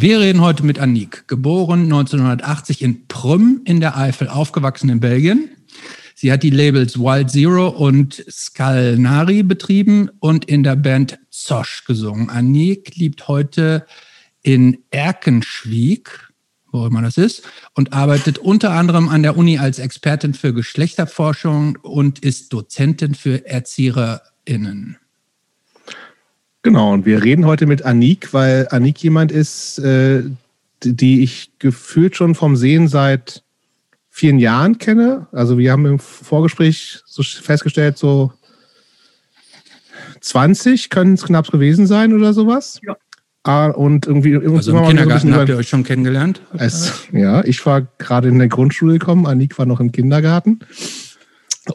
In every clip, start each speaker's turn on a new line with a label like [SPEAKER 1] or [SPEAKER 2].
[SPEAKER 1] Wir reden heute mit Anik, geboren 1980 in Prüm in der Eifel, aufgewachsen in Belgien. Sie hat die Labels Wild Zero und Skalnari betrieben und in der Band Zosch gesungen. Anik lebt heute in Erkenschwick, wo immer das ist, und arbeitet unter anderem an der Uni als Expertin für Geschlechterforschung und ist Dozentin für ErzieherInnen.
[SPEAKER 2] Genau, und wir reden heute mit Anik, weil Anik jemand ist, äh, die ich gefühlt schon vom Sehen seit vielen Jahren kenne. Also wir haben im Vorgespräch so festgestellt, so 20 können es knapp gewesen sein oder sowas. Ja. Ah, und irgendwie
[SPEAKER 1] also im Kindergarten habt ihr euch schon kennengelernt?
[SPEAKER 2] Es, ja, ich war gerade in der Grundschule gekommen, Anik war noch im Kindergarten.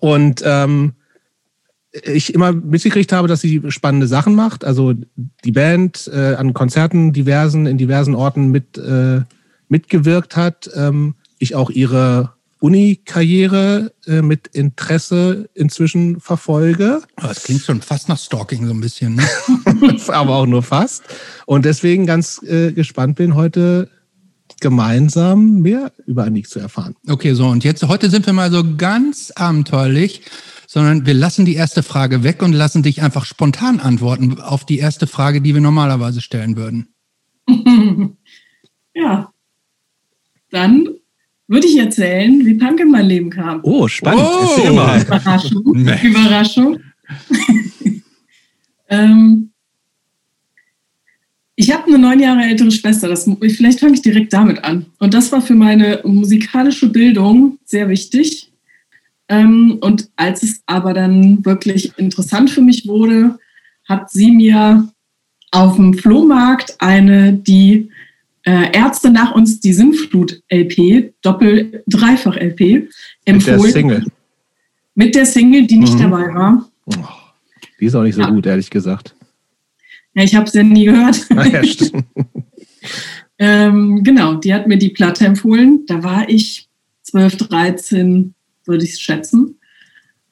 [SPEAKER 2] Und ähm, ich immer mitgekriegt habe, dass sie spannende Sachen macht. Also die Band äh, an Konzerten diversen, in diversen Orten mit, äh, mitgewirkt hat. Ähm, ich auch ihre Uni-Karriere äh, mit Interesse inzwischen verfolge.
[SPEAKER 1] Das klingt schon fast nach Stalking so ein bisschen. Ne?
[SPEAKER 2] Aber auch nur fast. Und deswegen ganz äh, gespannt bin, heute gemeinsam mehr über Anik zu erfahren.
[SPEAKER 1] Okay, so und jetzt heute sind wir mal so ganz abenteuerlich sondern wir lassen die erste Frage weg und lassen dich einfach spontan antworten auf die erste Frage, die wir normalerweise stellen würden.
[SPEAKER 3] ja. Dann würde ich erzählen, wie Punk in mein Leben kam.
[SPEAKER 2] Oh, spannend. Oh.
[SPEAKER 3] Immer. Überraschung. Überraschung. ähm, ich habe eine neun Jahre ältere Schwester. Das, vielleicht fange ich direkt damit an. Und das war für meine musikalische Bildung sehr wichtig. Ähm, und als es aber dann wirklich interessant für mich wurde, hat sie mir auf dem Flohmarkt eine, die äh, Ärzte nach uns, die Sinnflut-LP, Doppel-Dreifach-LP, empfohlen. Mit der Single. Mit der Single, die nicht mhm. dabei war.
[SPEAKER 2] Die ist auch nicht so ja. gut, ehrlich gesagt.
[SPEAKER 3] Ja, ich habe sie ja nie gehört. Ah, ja, stimmt. ähm, genau, die hat mir die Platte empfohlen. Da war ich 12, 13, würde ich schätzen.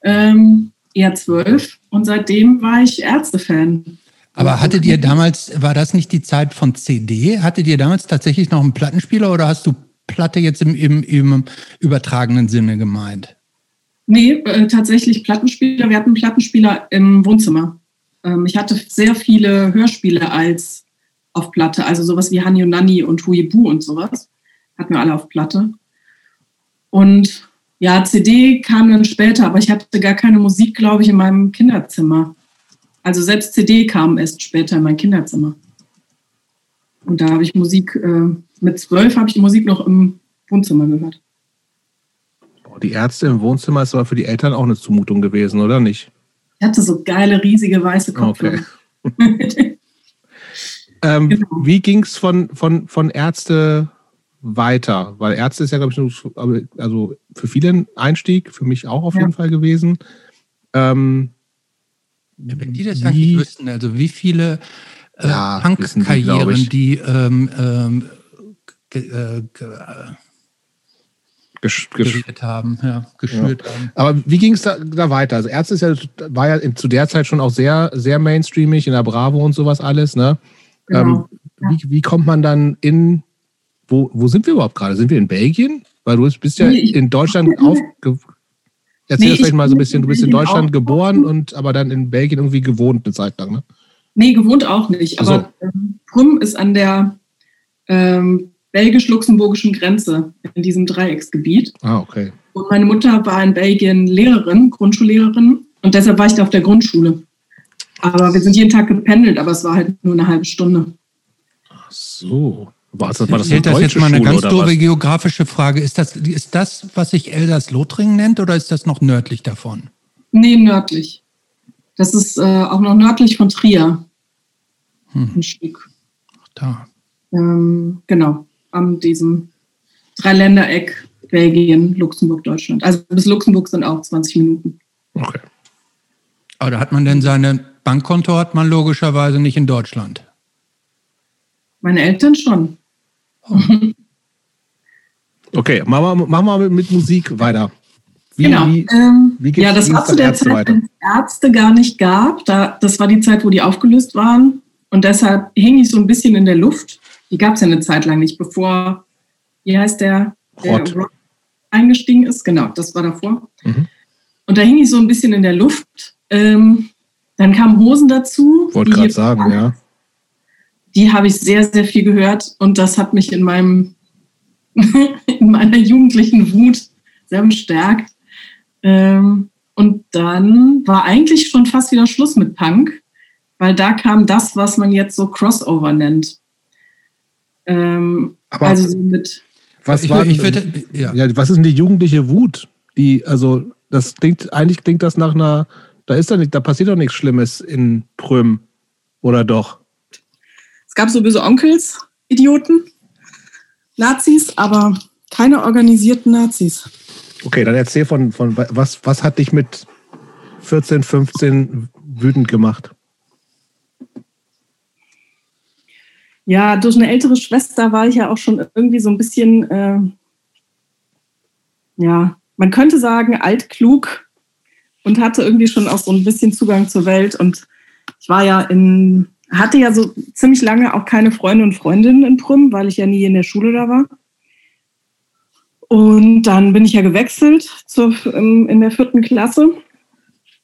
[SPEAKER 3] Ähm, eher zwölf. Und seitdem war ich Ärzte-Fan.
[SPEAKER 1] Aber hattet ihr damals, war das nicht die Zeit von CD? Hattet ihr damals tatsächlich noch einen Plattenspieler oder hast du Platte jetzt im, im, im übertragenen Sinne gemeint?
[SPEAKER 3] Nee, äh, tatsächlich Plattenspieler. Wir hatten einen Plattenspieler im Wohnzimmer. Ähm, ich hatte sehr viele Hörspiele als auf Platte, also sowas wie Hani und Nani und Huibu und sowas. Hatten wir alle auf Platte. Und ja, CD kam dann später, aber ich hatte gar keine Musik, glaube ich, in meinem Kinderzimmer. Also selbst CD kam erst später in mein Kinderzimmer. Und da habe ich Musik, äh, mit zwölf habe ich die Musik noch im Wohnzimmer gehört.
[SPEAKER 2] Die Ärzte im Wohnzimmer ist aber für die Eltern auch eine Zumutung gewesen, oder nicht?
[SPEAKER 3] Ich hatte so geile, riesige, weiße Kopfhörer. Okay.
[SPEAKER 2] ähm, genau. Wie ging es von, von, von Ärzte weiter? Weil Ärzte ist ja, glaube ich, also für viele ein Einstieg, für mich auch auf ja. jeden Fall gewesen. Ähm,
[SPEAKER 1] ja, wenn die das eigentlich wüssten, also wie viele äh, ja, Punk-Karrieren, die, die ähm, ähm, ge, äh, ge,
[SPEAKER 2] gesch, gesch
[SPEAKER 1] haben, ja, geschürt ja. haben.
[SPEAKER 2] Aber wie ging es da, da, weiter? Also Ärzte ist ja, war ja in, zu der Zeit schon auch sehr, sehr mainstreamig in der Bravo und sowas alles, ne? Genau. Ähm, wie, wie kommt man dann in wo, wo sind wir überhaupt gerade? Sind wir in Belgien? Weil du bist ja nee, in Deutschland auf. Erzähl nee, vielleicht mal so ein bisschen. Du bist in Deutschland auch. geboren und aber dann in Belgien irgendwie gewohnt eine Zeit lang, ne?
[SPEAKER 3] Nee, gewohnt auch nicht. Aber so. ähm, Prüm ist an der ähm, belgisch-luxemburgischen Grenze in diesem Dreiecksgebiet.
[SPEAKER 2] Ah, okay.
[SPEAKER 3] Und meine Mutter war in Belgien Lehrerin, Grundschullehrerin und deshalb war ich da auf der Grundschule. Aber wir sind jeden Tag gependelt, aber es war halt nur eine halbe Stunde.
[SPEAKER 2] Ach so.
[SPEAKER 1] War das, war das, eine das jetzt mal eine ganz doofe geografische Frage. Ist das, ist das, was sich Elsass-Lothringen nennt, oder ist das noch nördlich davon?
[SPEAKER 3] Nee, nördlich. Das ist äh, auch noch nördlich von Trier. Hm. Ein Stück.
[SPEAKER 1] Ach, da.
[SPEAKER 3] Ähm, genau, an diesem Dreiländereck Belgien, Luxemburg, Deutschland. Also bis Luxemburg sind auch 20 Minuten.
[SPEAKER 2] Okay.
[SPEAKER 1] Aber da hat man denn seine Bankkonto hat man logischerweise nicht in Deutschland.
[SPEAKER 3] Meine Eltern schon.
[SPEAKER 2] Okay, machen wir, machen wir mit Musik weiter.
[SPEAKER 3] Wie, genau. Wie, ähm, wie ja, das war zu der Ärzte Zeit, wenn es Ärzte gar nicht gab. Da, das war die Zeit, wo die aufgelöst waren. Und deshalb hing ich so ein bisschen in der Luft. Die gab es ja eine Zeit lang nicht, bevor, wie heißt der, der
[SPEAKER 2] Rott.
[SPEAKER 3] Rock eingestiegen ist. Genau, das war davor.
[SPEAKER 2] Mhm.
[SPEAKER 3] Und da hing ich so ein bisschen in der Luft. Ähm, dann kamen Hosen dazu.
[SPEAKER 2] Wollte gerade sagen, ja.
[SPEAKER 3] Die habe ich sehr, sehr viel gehört und das hat mich in meinem in meiner jugendlichen Wut sehr bestärkt. Ähm, und dann war eigentlich schon fast wieder Schluss mit Punk, weil da kam das, was man jetzt so Crossover nennt. Ähm,
[SPEAKER 2] Aber
[SPEAKER 3] also so mit
[SPEAKER 2] was
[SPEAKER 1] ich,
[SPEAKER 2] war
[SPEAKER 1] ich würde, ja.
[SPEAKER 2] Ja, was ist denn die jugendliche Wut? Die, also, das klingt, eigentlich klingt das nach einer, da ist da nicht, da passiert doch nichts Schlimmes in Prüm. Oder doch?
[SPEAKER 3] Es gab so böse Onkels, Idioten, Nazis, aber keine organisierten Nazis.
[SPEAKER 2] Okay, dann erzähl von, von was, was hat dich mit 14, 15 wütend gemacht?
[SPEAKER 3] Ja, durch eine ältere Schwester war ich ja auch schon irgendwie so ein bisschen, äh, ja, man könnte sagen, altklug und hatte irgendwie schon auch so ein bisschen Zugang zur Welt. Und ich war ja in, hatte ja so ziemlich lange auch keine Freunde und Freundinnen in Prüm, weil ich ja nie in der Schule da war. Und dann bin ich ja gewechselt zur, in, der vierten Klasse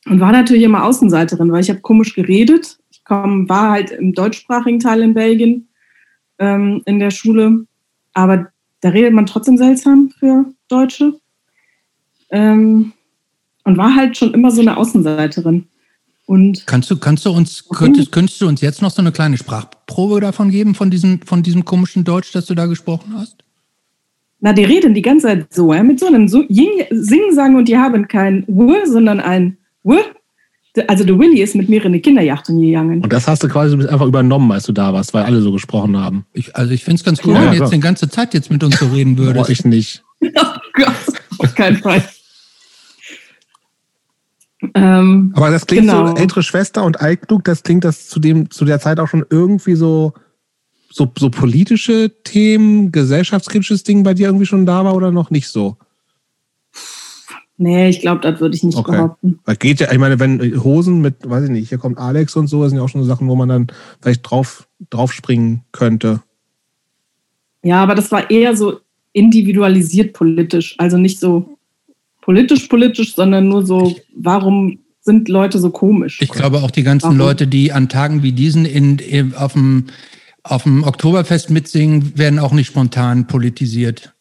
[SPEAKER 3] und war natürlich immer Außenseiterin, weil ich habe komisch geredet. Ich komm, war halt im deutschsprachigen Teil in Belgien ähm, in der Schule, aber da redet man trotzdem seltsam für Deutsche. Ähm, und war halt schon immer so eine Außenseiterin. Und
[SPEAKER 1] Kannst du, kannst du uns, könntest, könntest du uns jetzt noch so eine kleine Sprachprobe davon geben, von diesem, von diesem komischen Deutsch, das du da gesprochen hast?
[SPEAKER 3] na, die reden die ganze Zeit so, ja, mit so einem so Ying- Singen-Sagen und die haben kein W, sondern ein W. Also der Willy ist mit mir in eine Kinderjacht gegangen.
[SPEAKER 2] Und das hast du quasi einfach übernommen, als du da warst, weil alle so gesprochen haben.
[SPEAKER 1] Ich, also ich finde es ganz cool,
[SPEAKER 2] Ja,
[SPEAKER 1] wenn
[SPEAKER 2] ja,
[SPEAKER 1] du jetzt die ganze Zeit jetzt mit uns so reden
[SPEAKER 2] Boah,
[SPEAKER 1] würdest.
[SPEAKER 2] ich nicht.
[SPEAKER 3] Oh Gott, auf keinen Fall. Ähm,
[SPEAKER 2] Aber das klingt
[SPEAKER 3] Genau.
[SPEAKER 2] so, ältere Schwester und altklug, das klingt das zu dem, zu der Zeit auch schon irgendwie so, so, so politische Themen, gesellschaftskritisches Ding bei dir irgendwie schon da war oder noch nicht so?
[SPEAKER 3] nee, ich glaube, das würde ich nicht
[SPEAKER 2] Okay.
[SPEAKER 3] behaupten.
[SPEAKER 2] Weil geht ja, ich meine, wenn Hosen mit, weiß ich nicht, hier kommt Alex und so, das sind ja auch schon so Sachen, wo man dann vielleicht drauf, drauf springen könnte.
[SPEAKER 3] Ja, aber das war eher so individualisiert politisch. Also nicht so politisch politisch, sondern nur so, warum sind Leute so komisch?
[SPEAKER 1] Ich glaube auch die ganzen
[SPEAKER 3] Warum?
[SPEAKER 1] Leute, die an Tagen wie diesen in, in, auf, dem, auf dem Oktoberfest mitsingen, werden auch nicht spontan politisiert.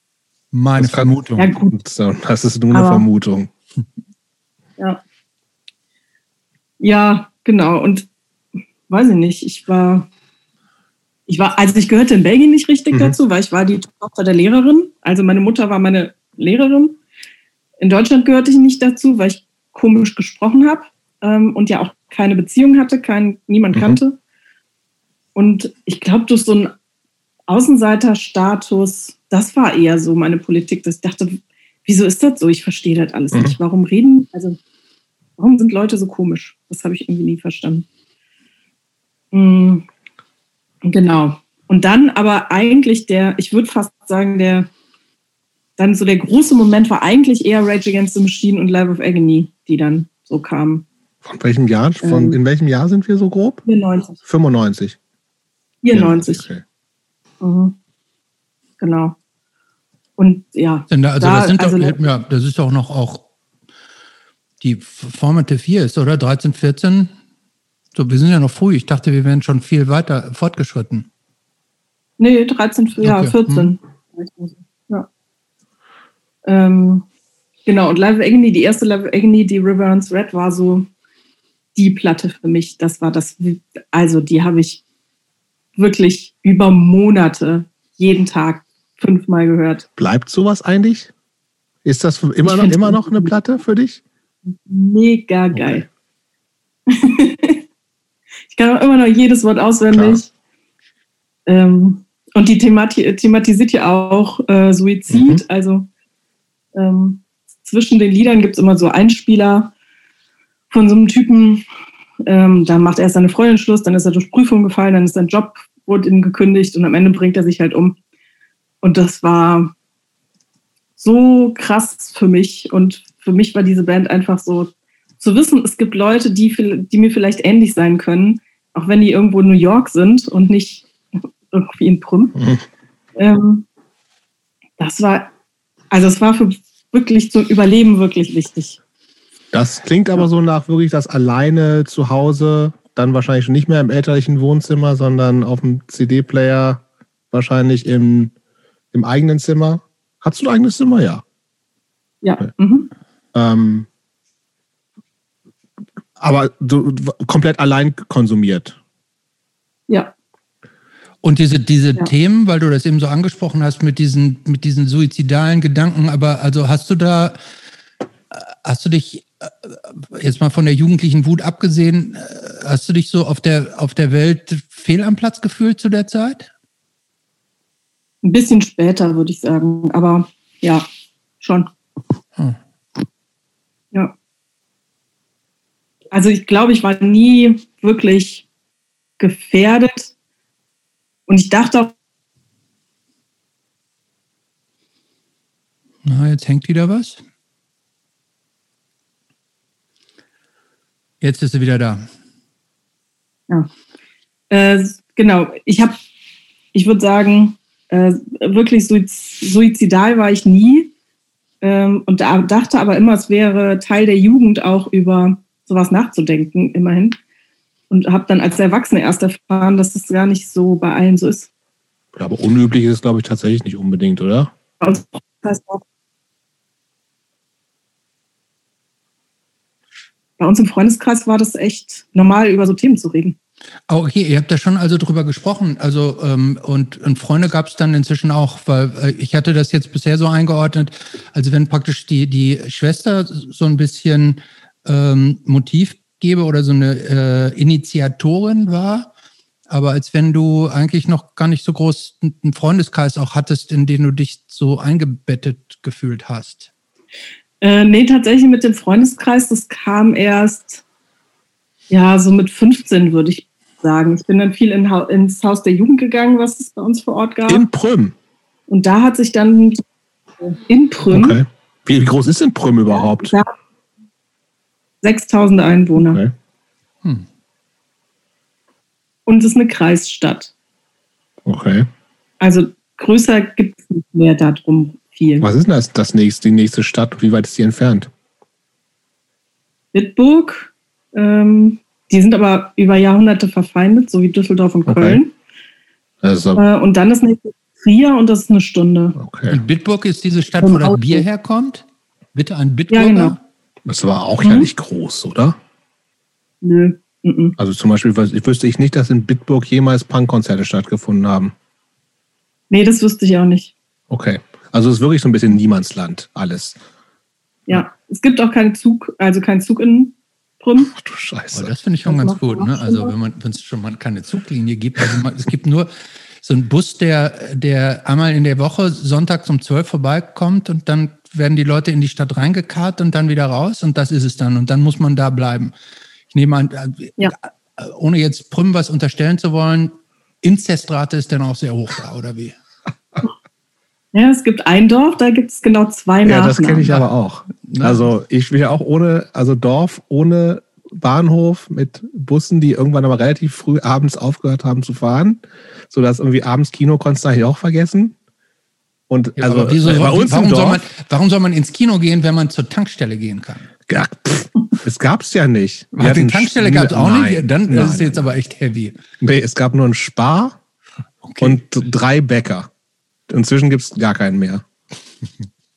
[SPEAKER 1] Meine
[SPEAKER 2] Das kann-
[SPEAKER 1] Vermutung.
[SPEAKER 3] ja, gut.
[SPEAKER 2] So, das ist nur eine
[SPEAKER 3] Aber-
[SPEAKER 2] Vermutung.
[SPEAKER 3] Ja. Ja, genau. Und weiß ich nicht, ich war, ich war, also ich gehörte in Belgien nicht richtig
[SPEAKER 2] Mhm.
[SPEAKER 3] dazu, weil ich war die Tochter der Lehrerin. Also meine Mutter war meine Lehrerin. In Deutschland gehörte ich nicht dazu, weil ich komisch gesprochen habe ähm, und ja auch keine Beziehung hatte, kein, niemand
[SPEAKER 2] Mhm.
[SPEAKER 3] kannte. Und ich glaube, durch so einen Außenseiterstatus, das war eher so meine Politik, dass ich dachte, wieso ist das so? Ich verstehe das alles
[SPEAKER 2] Mhm.
[SPEAKER 3] nicht. Warum reden, also warum sind Leute so komisch? Das habe ich irgendwie nie verstanden. Mm, Genau. Und dann aber eigentlich der, ich würde fast sagen, der, dann so der große Moment war eigentlich eher Rage Against the Machine und Live of Agony, die dann so kamen.
[SPEAKER 2] Von welchem Jahr? Von,
[SPEAKER 3] Ähm.
[SPEAKER 2] in welchem Jahr sind wir so grob?
[SPEAKER 3] 94.
[SPEAKER 2] 95.
[SPEAKER 3] 94.
[SPEAKER 2] Okay.
[SPEAKER 3] Mhm. Genau. Und ja,
[SPEAKER 1] Denn da, also
[SPEAKER 3] Da-
[SPEAKER 1] das sind
[SPEAKER 3] also-
[SPEAKER 1] doch, ja, das ist doch noch auch die Formative 4 ist, oder? 13, 14? So, wir sind ja noch früh. Ich dachte, wir wären schon viel weiter fortgeschritten.
[SPEAKER 3] nee, 13, ja,
[SPEAKER 1] Okay.
[SPEAKER 3] 14. Ja. Ähm, genau, und Live of Agony, die erste Live of Agony, die River Runs Red, war so die Platte für mich. Das war das, also die habe ich wirklich über Monate, jeden Tag fünfmal gehört.
[SPEAKER 2] Bleibt sowas eigentlich? Ist das immer noch, immer noch eine. Platte für dich?
[SPEAKER 3] Mega geil. ich kann auch immer noch jedes Wort auswendig. Ähm, und die Themati thematisiert ja auch äh, Suizid.
[SPEAKER 2] Mhm.
[SPEAKER 3] Also ähm, zwischen den Liedern gibt es immer so Einspieler von so einem Typen. Ähm, da macht er seine Freundin Schluss, dann ist er durch Prüfung gefallen, dann ist sein Job wurde ihm gekündigt und am Ende bringt er sich halt um. Und das war so krass für mich. Und für mich war diese Band einfach so zu wissen, es gibt Leute, die, viel- die mir vielleicht ähnlich sein können, auch wenn die irgendwo in New York sind und nicht irgendwie in Prüm. Mhm. Ähm, das war, also es war für wirklich zum Überleben wirklich wichtig.
[SPEAKER 2] Das klingt aber so nach wirklich das alleine zu Hause, dann wahrscheinlich nicht mehr im elterlichen Wohnzimmer, sondern auf dem CD-Player, wahrscheinlich im, im eigenen Zimmer. Hast du ein eigenes Zimmer? Ja.
[SPEAKER 3] Ja. Mhm.
[SPEAKER 2] Ähm, aber du, komplett allein konsumiert.
[SPEAKER 3] Ja.
[SPEAKER 1] Und diese, diese ja. Themen, weil du das eben so angesprochen hast mit diesen, mit diesen suizidalen Gedanken, aber also hast du da, hast du dich äh, jetzt mal von der jugendlichen Wut abgesehen, äh, hast du dich so auf der, auf der Welt fehl am Platz gefühlt zu der Zeit?
[SPEAKER 3] Ein bisschen später, würde ich sagen, aber ja, schon. Hm. Ja. Also ich glaube, ich war nie wirklich gefährdet. Und ich dachte auch.
[SPEAKER 1] Na, jetzt hängt wieder was. Jetzt ist sie wieder da.
[SPEAKER 3] Ja. Äh, genau. Ich habe, ich würde sagen, äh, wirklich suizidal war ich nie. Ähm, und da dachte aber immer, es wäre Teil der Jugend auch über sowas nachzudenken, immerhin. Und habe dann als Erwachsene erst erfahren, dass das gar nicht so bei allen so ist.
[SPEAKER 2] Ja, aber unüblich ist es, glaube ich, tatsächlich nicht unbedingt, oder? Bei uns,
[SPEAKER 3] bei uns im Freundeskreis war das echt normal, über so Themen zu reden.
[SPEAKER 1] Okay, ihr habt da schon also drüber gesprochen. Also ähm, und, und Freunde gab es dann inzwischen auch, weil äh, ich hatte das jetzt bisher so eingeordnet, also wenn praktisch die, die Schwester so ein bisschen ähm, Motivgeber oder so eine äh, Initiatorin war, aber als wenn du eigentlich noch gar nicht so groß einen Freundeskreis auch hattest, in den du dich so eingebettet gefühlt hast.
[SPEAKER 3] Äh, nee, tatsächlich mit dem Freundeskreis, das kam erst ja, so mit 15 würde ich sagen. Ich bin dann viel in, ins Haus der Jugend gegangen, was es bei uns vor Ort gab.
[SPEAKER 2] In Prüm.
[SPEAKER 3] Und da hat sich dann in Prüm. Okay.
[SPEAKER 2] Wie groß ist denn Prüm überhaupt? Ja,
[SPEAKER 3] 6000 Einwohner. Okay. Hm. Und es ist eine Kreisstadt.
[SPEAKER 2] Okay.
[SPEAKER 3] Also größer gibt es nicht mehr darum viel.
[SPEAKER 2] Was ist denn das, das nächste, die nächste Stadt? Wie weit ist die entfernt?
[SPEAKER 3] Bitburg. Ähm, die sind aber über Jahrhunderte verfeindet, so wie Düsseldorf und Köln. Okay. Also, äh, und dann ist nächste Trier und das ist eine Stunde.
[SPEAKER 1] Okay. Und Bitburg ist diese Stadt, wo das Bier herkommt? Bitte ein Bitburger?
[SPEAKER 3] Ja, genau.
[SPEAKER 2] Das war auch mhm. ja nicht groß, oder?
[SPEAKER 3] Nö. Mhm.
[SPEAKER 2] Also zum Beispiel ich wüsste ich nicht, dass in Bitburg jemals Punkkonzerte stattgefunden haben.
[SPEAKER 3] Nee, das wüsste ich auch nicht.
[SPEAKER 2] Okay. Also es ist wirklich so ein bisschen Niemandsland, alles.
[SPEAKER 3] Ja, es gibt auch keinen Zug, also keinen Zug in Prüm.
[SPEAKER 2] Ach du Scheiße.
[SPEAKER 1] Aber das finde ich schon ganz gut. Ne? Also wenn man, wenn es schon mal keine Zuglinie gibt, also man, es gibt nur so einen Bus, der, der einmal in der Woche sonntags um 12 vorbeikommt und dann werden die Leute in die Stadt reingekarrt und dann wieder raus und das ist es dann. Und dann muss man da bleiben. Ich nehme an, äh, ja. ohne jetzt Prüm was unterstellen zu wollen, Inzestrate ist dann auch sehr hoch da, oder wie?
[SPEAKER 3] Ja, es gibt ein Dorf, da gibt es genau zwei Nachnamen.
[SPEAKER 2] Ja, das kenne ich aber auch. Also ich will ja auch ohne, also Dorf ohne Bahnhof mit Bussen, die irgendwann aber relativ früh abends aufgehört haben zu fahren, sodass irgendwie abends Kino konntest du eigentlich auch vergessen. Und ja, also
[SPEAKER 1] wieso, bei uns warum, Dorf, soll man, warum soll man ins Kino gehen, wenn man zur Tankstelle gehen kann?
[SPEAKER 2] Ja, pff, es gab es ja nicht.
[SPEAKER 1] Wir die Tankstelle gab es auch nein, nicht? Dann nein, ist es jetzt aber echt heavy.
[SPEAKER 2] Nee, es gab nur ein Spar okay. und drei Bäcker. Inzwischen gibt es gar keinen mehr.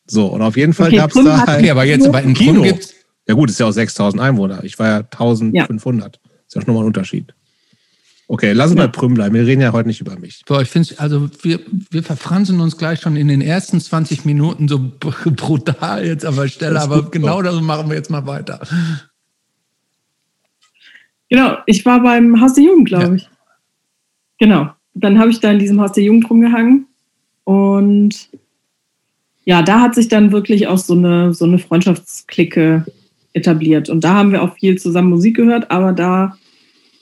[SPEAKER 2] So, und auf jeden Fall okay, gab es da halt.
[SPEAKER 1] Okay, aber jetzt bei einem Kino. Gibt's
[SPEAKER 2] ja, gut, ist ja auch 6000 Einwohner. Ich war ja 1500. Ja. Ist ja schon nochmal ein Unterschied. Okay, lass uns ja. bei Prüm bleiben. Wir reden ja heute nicht über mich.
[SPEAKER 1] Boah, ich finde also wir, wir verfransen uns gleich schon in den ersten 20 Minuten so brutal jetzt aber Stelle, aber genau das machen wir jetzt mal weiter.
[SPEAKER 3] Genau, ich war beim Haus der Jugend, glaube ja. ich. Genau. Dann habe ich da in diesem Haus der Jugend rumgehangen und ja, da hat sich dann wirklich auch so eine, so eine Freundschaftsklicke etabliert. Und da haben wir auch viel zusammen Musik gehört, aber da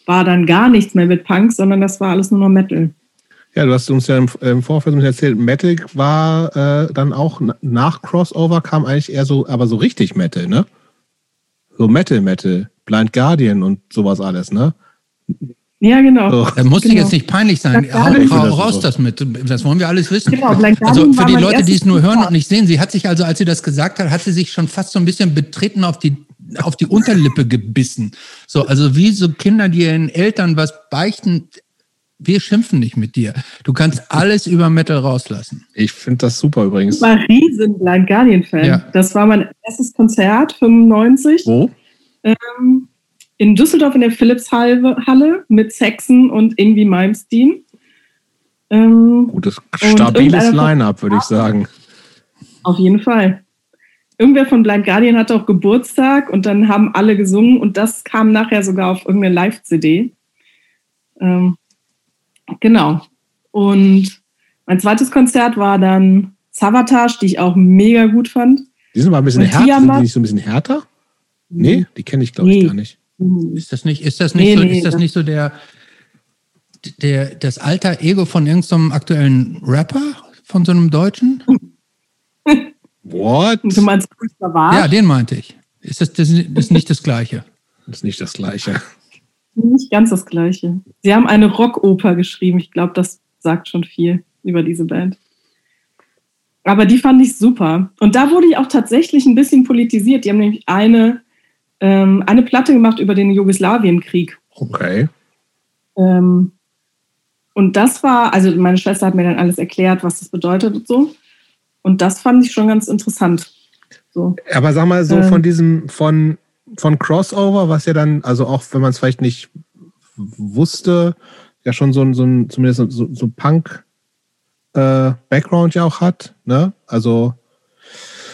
[SPEAKER 3] war dann gar nichts mehr mit Punk, sondern das war alles nur noch Metal.
[SPEAKER 2] Ja, du hast uns ja im, Vorfeld erzählt, Metal war äh, dann auch nach Crossover kam eigentlich eher so, aber so richtig Metal, ne? So Metal, Metal, Blind Guardian und sowas alles, ne?
[SPEAKER 3] Ja, genau.
[SPEAKER 1] Da muss
[SPEAKER 3] genau.
[SPEAKER 1] jetzt nicht peinlich sein. Hau, hau,
[SPEAKER 2] das
[SPEAKER 1] raus
[SPEAKER 2] super.
[SPEAKER 1] das mit. Das wollen wir alles wissen.
[SPEAKER 3] Genau, Blind
[SPEAKER 1] Also für die Leute, die es nur hören und nicht sehen, sie hat sich also, als sie das gesagt hat, hat sie sich schon fast so ein bisschen betreten auf die auf die Unterlippe gebissen. So, also wie so Kinder, die ihren Eltern was beichten. Wir schimpfen nicht mit dir. Du kannst alles über Metal rauslassen.
[SPEAKER 2] Ich finde das super übrigens.
[SPEAKER 3] Ich war riesen Blind Guardian-Fan.
[SPEAKER 1] Ja.
[SPEAKER 3] Das war mein erstes Konzert, 95.
[SPEAKER 2] Wo?
[SPEAKER 3] Ähm, in Düsseldorf in der Philips-Halle Halle mit Saxon und Ingwie Malmsteen. Ähm,
[SPEAKER 2] Gutes, stabiles Line-Up, würde ich sagen.
[SPEAKER 3] auf jeden Fall. Irgendwer von Blind Guardian hatte auch Geburtstag und dann haben alle gesungen und das kam nachher sogar auf irgendeine Live-CD. Ähm, genau. Und mein zweites Konzert war dann Savatage, die ich auch mega gut fand.
[SPEAKER 2] Die sind mal ein bisschen
[SPEAKER 3] Und
[SPEAKER 2] härter. Sind die nicht so ein bisschen härter? Nee, die kenne ich, glaube ich,
[SPEAKER 3] Nee.
[SPEAKER 2] gar nicht.
[SPEAKER 3] Mhm.
[SPEAKER 1] Ist das nicht, ist das nicht
[SPEAKER 3] Nee,
[SPEAKER 1] so,
[SPEAKER 3] nee,
[SPEAKER 1] ist das
[SPEAKER 3] das-
[SPEAKER 1] nicht so der, der, das alter Ego von irgendeinem aktuellen Rapper, von so einem Deutschen?
[SPEAKER 2] What?
[SPEAKER 3] Du meinst Chris Savage?
[SPEAKER 1] Ja, den meinte ich. Ist das, das ist nicht das Gleiche?
[SPEAKER 2] Das ist nicht das Gleiche.
[SPEAKER 3] Nicht ganz das Gleiche. Sie haben eine Rockoper geschrieben. Ich glaube, das sagt schon viel über diese Band. Aber die fand ich super. Und da wurde ich auch tatsächlich ein bisschen politisiert. Die haben nämlich eine, ähm, eine Platte gemacht über den Jugoslawienkrieg.
[SPEAKER 2] Okay.
[SPEAKER 3] Ähm, und das war, also meine Schwester hat mir dann alles erklärt, was das bedeutet und so. Und das fand ich schon ganz interessant. So.
[SPEAKER 2] Aber sag mal so
[SPEAKER 3] Ähm.
[SPEAKER 2] von diesem, von, von Crossover, was ja dann, also auch wenn man es vielleicht nicht wusste, ja schon so ein, so ein zumindest so, so Punk äh, Background ja auch hat, ne? Also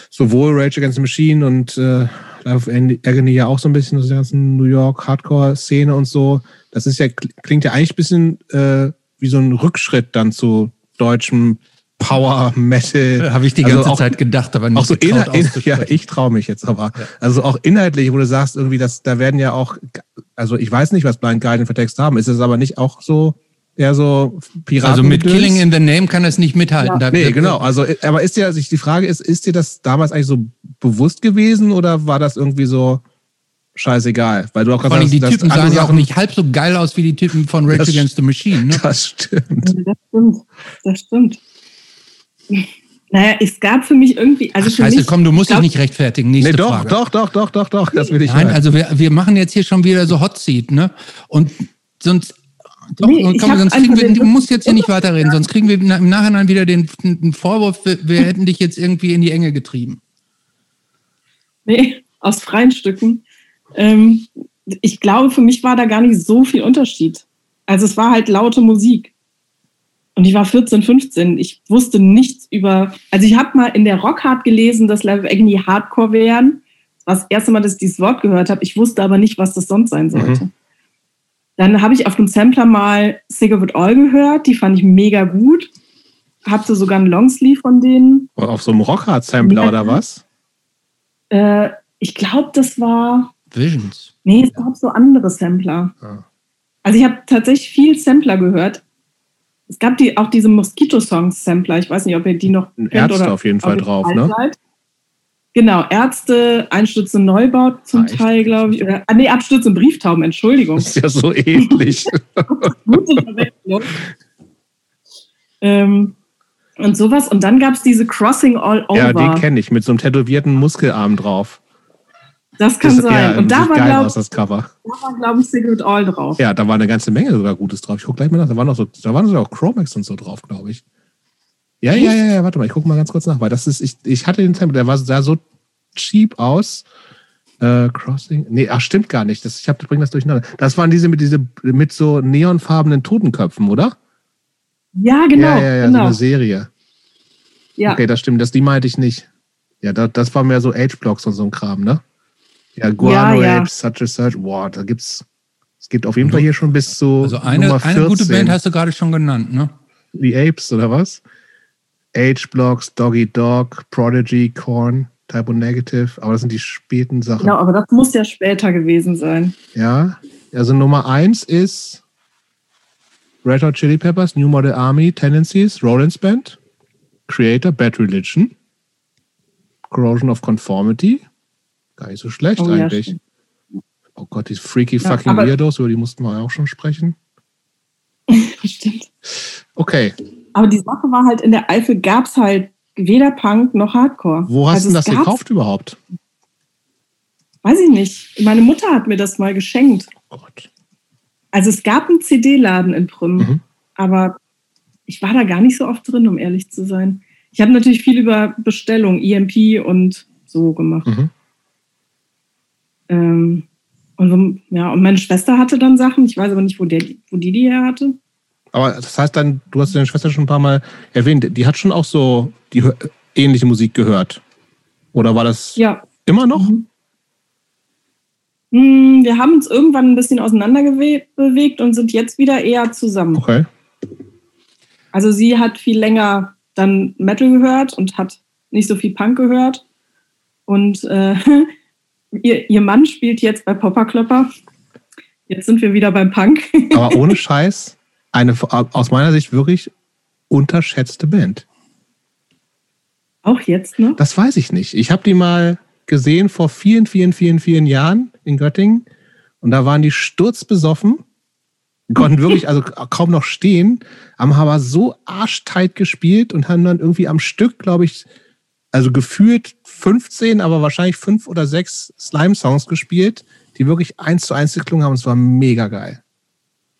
[SPEAKER 2] sowohl Rage Against the Machine und äh, Life of Agony ja auch so ein bisschen aus der ganzen New York Hardcore-Szene und so. Das ist ja, klingt ja eigentlich ein bisschen äh, wie so ein Rückschritt dann zu deutschem Power Metal.
[SPEAKER 1] Habe ich die
[SPEAKER 2] Also
[SPEAKER 1] ganze
[SPEAKER 2] auch-
[SPEAKER 1] Zeit gedacht, aber nicht
[SPEAKER 2] auch so
[SPEAKER 1] getraut
[SPEAKER 2] inhal- in, ja, ich traue mich jetzt aber. Also auch inhaltlich, wo du sagst, irgendwie, dass da werden ja auch, also ich weiß nicht, was Blind Guardian für Texte haben. Ist es aber nicht auch so, eher so Piraten?
[SPEAKER 1] Also mit Killing in the Name kann es nicht mithalten. Da-
[SPEAKER 2] Nee,
[SPEAKER 1] da-
[SPEAKER 2] genau. Also, aber ist dir, also ich- die Frage ist, ist dir das damals eigentlich so bewusst gewesen oder war das irgendwie so scheißegal? Weil du auch
[SPEAKER 1] Vor allem die Typen sahen ja auch nicht halb so geil aus wie die Typen von Rage Against the Machine. Ne?
[SPEAKER 2] Das stimmt.
[SPEAKER 3] Das stimmt. Das stimmt. Naja, es gab für mich irgendwie, also für
[SPEAKER 1] Scheiße,
[SPEAKER 3] mich,
[SPEAKER 1] komm, du musst dich
[SPEAKER 3] glaub-
[SPEAKER 1] nicht rechtfertigen. Nächste
[SPEAKER 2] Nee, doch,
[SPEAKER 1] Frage.
[SPEAKER 2] doch, doch, doch, doch, doch, das will ich
[SPEAKER 1] Nein,
[SPEAKER 2] hören.
[SPEAKER 1] also wir, wir machen jetzt hier schon wieder so Hot Seat, ne? Und sonst. Doch,
[SPEAKER 3] Nee,
[SPEAKER 1] komm, sonst
[SPEAKER 3] einfach
[SPEAKER 1] kriegen wir, du musst jetzt hier nicht weiterreden, sonst kriegen wir im Nachhinein wieder den, den Vorwurf, wir, wir hätten dich jetzt irgendwie in die Enge getrieben.
[SPEAKER 3] nee, aus freien Stücken. Ähm, ich glaube, für mich war da gar nicht so viel Unterschied. Also es war halt laute Musik. Und ich war 14, 15. Ich wusste nichts über. Also ich habe mal in der Rockhard gelesen, dass Live Agony Hardcore wären. Das war das erste Mal, dass ich dieses Wort gehört habe. Ich wusste aber nicht, was das sonst sein sollte. Dann habe ich auf dem Sampler mal It All gehört. Die fand ich mega gut. Hatte sogar einen Longsleeve von denen.
[SPEAKER 2] Auf so einem Rockhard-Sampler
[SPEAKER 3] Ja.
[SPEAKER 2] oder was?
[SPEAKER 3] Äh, ich glaube, das war.
[SPEAKER 1] Visions.
[SPEAKER 3] Nee, es gab so andere Sampler.
[SPEAKER 2] Ah.
[SPEAKER 3] Also ich habe tatsächlich viel Sampler gehört. Es gab die, auch diese Mosquito-Songs-Sampler. Ich weiß nicht, ob ihr die noch
[SPEAKER 2] Ärzte auf jeden Fall drauf, ne?
[SPEAKER 3] seid. Genau, Ärzte, Einstürze Neubau zum
[SPEAKER 2] Ah?
[SPEAKER 3] Teil, glaube ich. Oder, ah, nee, Abstürze und Brieftauben, Entschuldigung.
[SPEAKER 2] Das ist ja so ähnlich.
[SPEAKER 3] Gute Verwechslung. ähm, und sowas. Und dann gab es diese Crossing All Over.
[SPEAKER 2] ja, den kenne ich, mit so einem tätowierten Muskelarm drauf.
[SPEAKER 3] Das kann
[SPEAKER 2] das,
[SPEAKER 3] sein.
[SPEAKER 2] Ja,
[SPEAKER 3] und da war, glaube
[SPEAKER 2] aus, das Cover.
[SPEAKER 3] glaub ich, Secret All drauf.
[SPEAKER 2] Ja, da war eine ganze Menge sogar Gutes drauf. Ich guck gleich mal nach. Da waren noch so, da waren sogar auch Chromax und so drauf, glaube ich. Ja, ja, ja, ja, warte mal, ich gucke mal ganz kurz nach, weil das ist, ich, ich hatte den Sample, der war, sah so cheap aus. Äh, Crossing. Nee, ach, stimmt gar nicht. Das, ich hab, bring das durcheinander. Das waren diese mit, diese mit so neonfarbenen Totenköpfen, oder?
[SPEAKER 3] Ja, genau.
[SPEAKER 2] ja, ja, ja, so
[SPEAKER 3] genau.
[SPEAKER 2] eine Serie.
[SPEAKER 3] ja.
[SPEAKER 2] Okay, das stimmt. Das, die meinte ich nicht. Ja, das, das war mehr so Age-Blocks und so ein Kram, ne? Ja, Guano
[SPEAKER 3] Ja, ja.
[SPEAKER 2] Apes, Such a Such. Boah, da gibt's. Es gibt auf jeden Fall hier schon bis zu
[SPEAKER 1] Also eine,
[SPEAKER 2] Nummer 14.
[SPEAKER 1] eine gute Band hast du gerade schon genannt, ne?
[SPEAKER 2] Die Apes, oder was? Age-Blocks, Doggy Dog, Prodigy, Korn, Typo Negative. Aber das sind die späten Sachen.
[SPEAKER 3] Genau, aber das muss ja später gewesen sein.
[SPEAKER 2] Ja, also Nummer eins ist Red Hot Chili Peppers, New Model Army, Tendencies, Rollins Band, Creator, Bad Religion, Corrosion of Conformity. Gar nicht so schlecht
[SPEAKER 3] Oh ja,
[SPEAKER 2] eigentlich.
[SPEAKER 3] stimmt.
[SPEAKER 2] oh Gott, die freaky
[SPEAKER 3] Ja,
[SPEAKER 2] fucking Weirdos, über die mussten wir auch schon sprechen.
[SPEAKER 3] Stimmt.
[SPEAKER 2] Okay.
[SPEAKER 3] Aber die Sache war halt, in der Eifel gab es halt weder Punk noch Hardcore.
[SPEAKER 2] Wo hast
[SPEAKER 3] Also
[SPEAKER 2] du das gekauft überhaupt?
[SPEAKER 3] Weiß ich nicht. Meine Mutter hat mir das mal geschenkt.
[SPEAKER 2] Oh Gott.
[SPEAKER 3] Also es gab einen CD-Laden in Prüm,
[SPEAKER 2] Mhm.
[SPEAKER 3] aber ich war da gar nicht so oft drin, um ehrlich zu sein. Ich habe natürlich viel über Bestellung, EMP und so gemacht.
[SPEAKER 2] Mhm.
[SPEAKER 3] Ähm, und, so, ja, und meine Schwester hatte dann Sachen, ich weiß aber nicht, wo, der, wo die die her hatte.
[SPEAKER 2] Aber das heißt dann, du hast deine Schwester schon ein paar Mal erwähnt, die hat schon auch so die ähnliche Musik gehört. Oder war das
[SPEAKER 3] Ja,
[SPEAKER 2] immer noch?
[SPEAKER 3] Mhm. Hm, Wir haben uns irgendwann ein bisschen auseinanderbewegt und sind jetzt wieder eher zusammen.
[SPEAKER 2] Okay.
[SPEAKER 3] Also sie hat viel länger dann Metal gehört und hat nicht so viel Punk gehört. Und äh, ihr, ihr Mann spielt jetzt bei Popperklopper. Jetzt sind wir wieder beim Punk.
[SPEAKER 2] Aber ohne Scheiß, eine aus meiner Sicht wirklich unterschätzte Band.
[SPEAKER 3] Auch jetzt, ne?
[SPEAKER 2] Das weiß ich nicht. Ich habe die mal gesehen vor vielen, vielen, vielen, vielen Jahren in Göttingen. Und da waren die sturzbesoffen. Konnten wirklich also kaum noch stehen, haben aber so arschtight gespielt und haben dann irgendwie am Stück, glaube ich, also gefühlt 15, aber wahrscheinlich fünf oder sechs Slime-Songs gespielt, die wirklich eins zu eins geklungen haben. Und es war mega geil.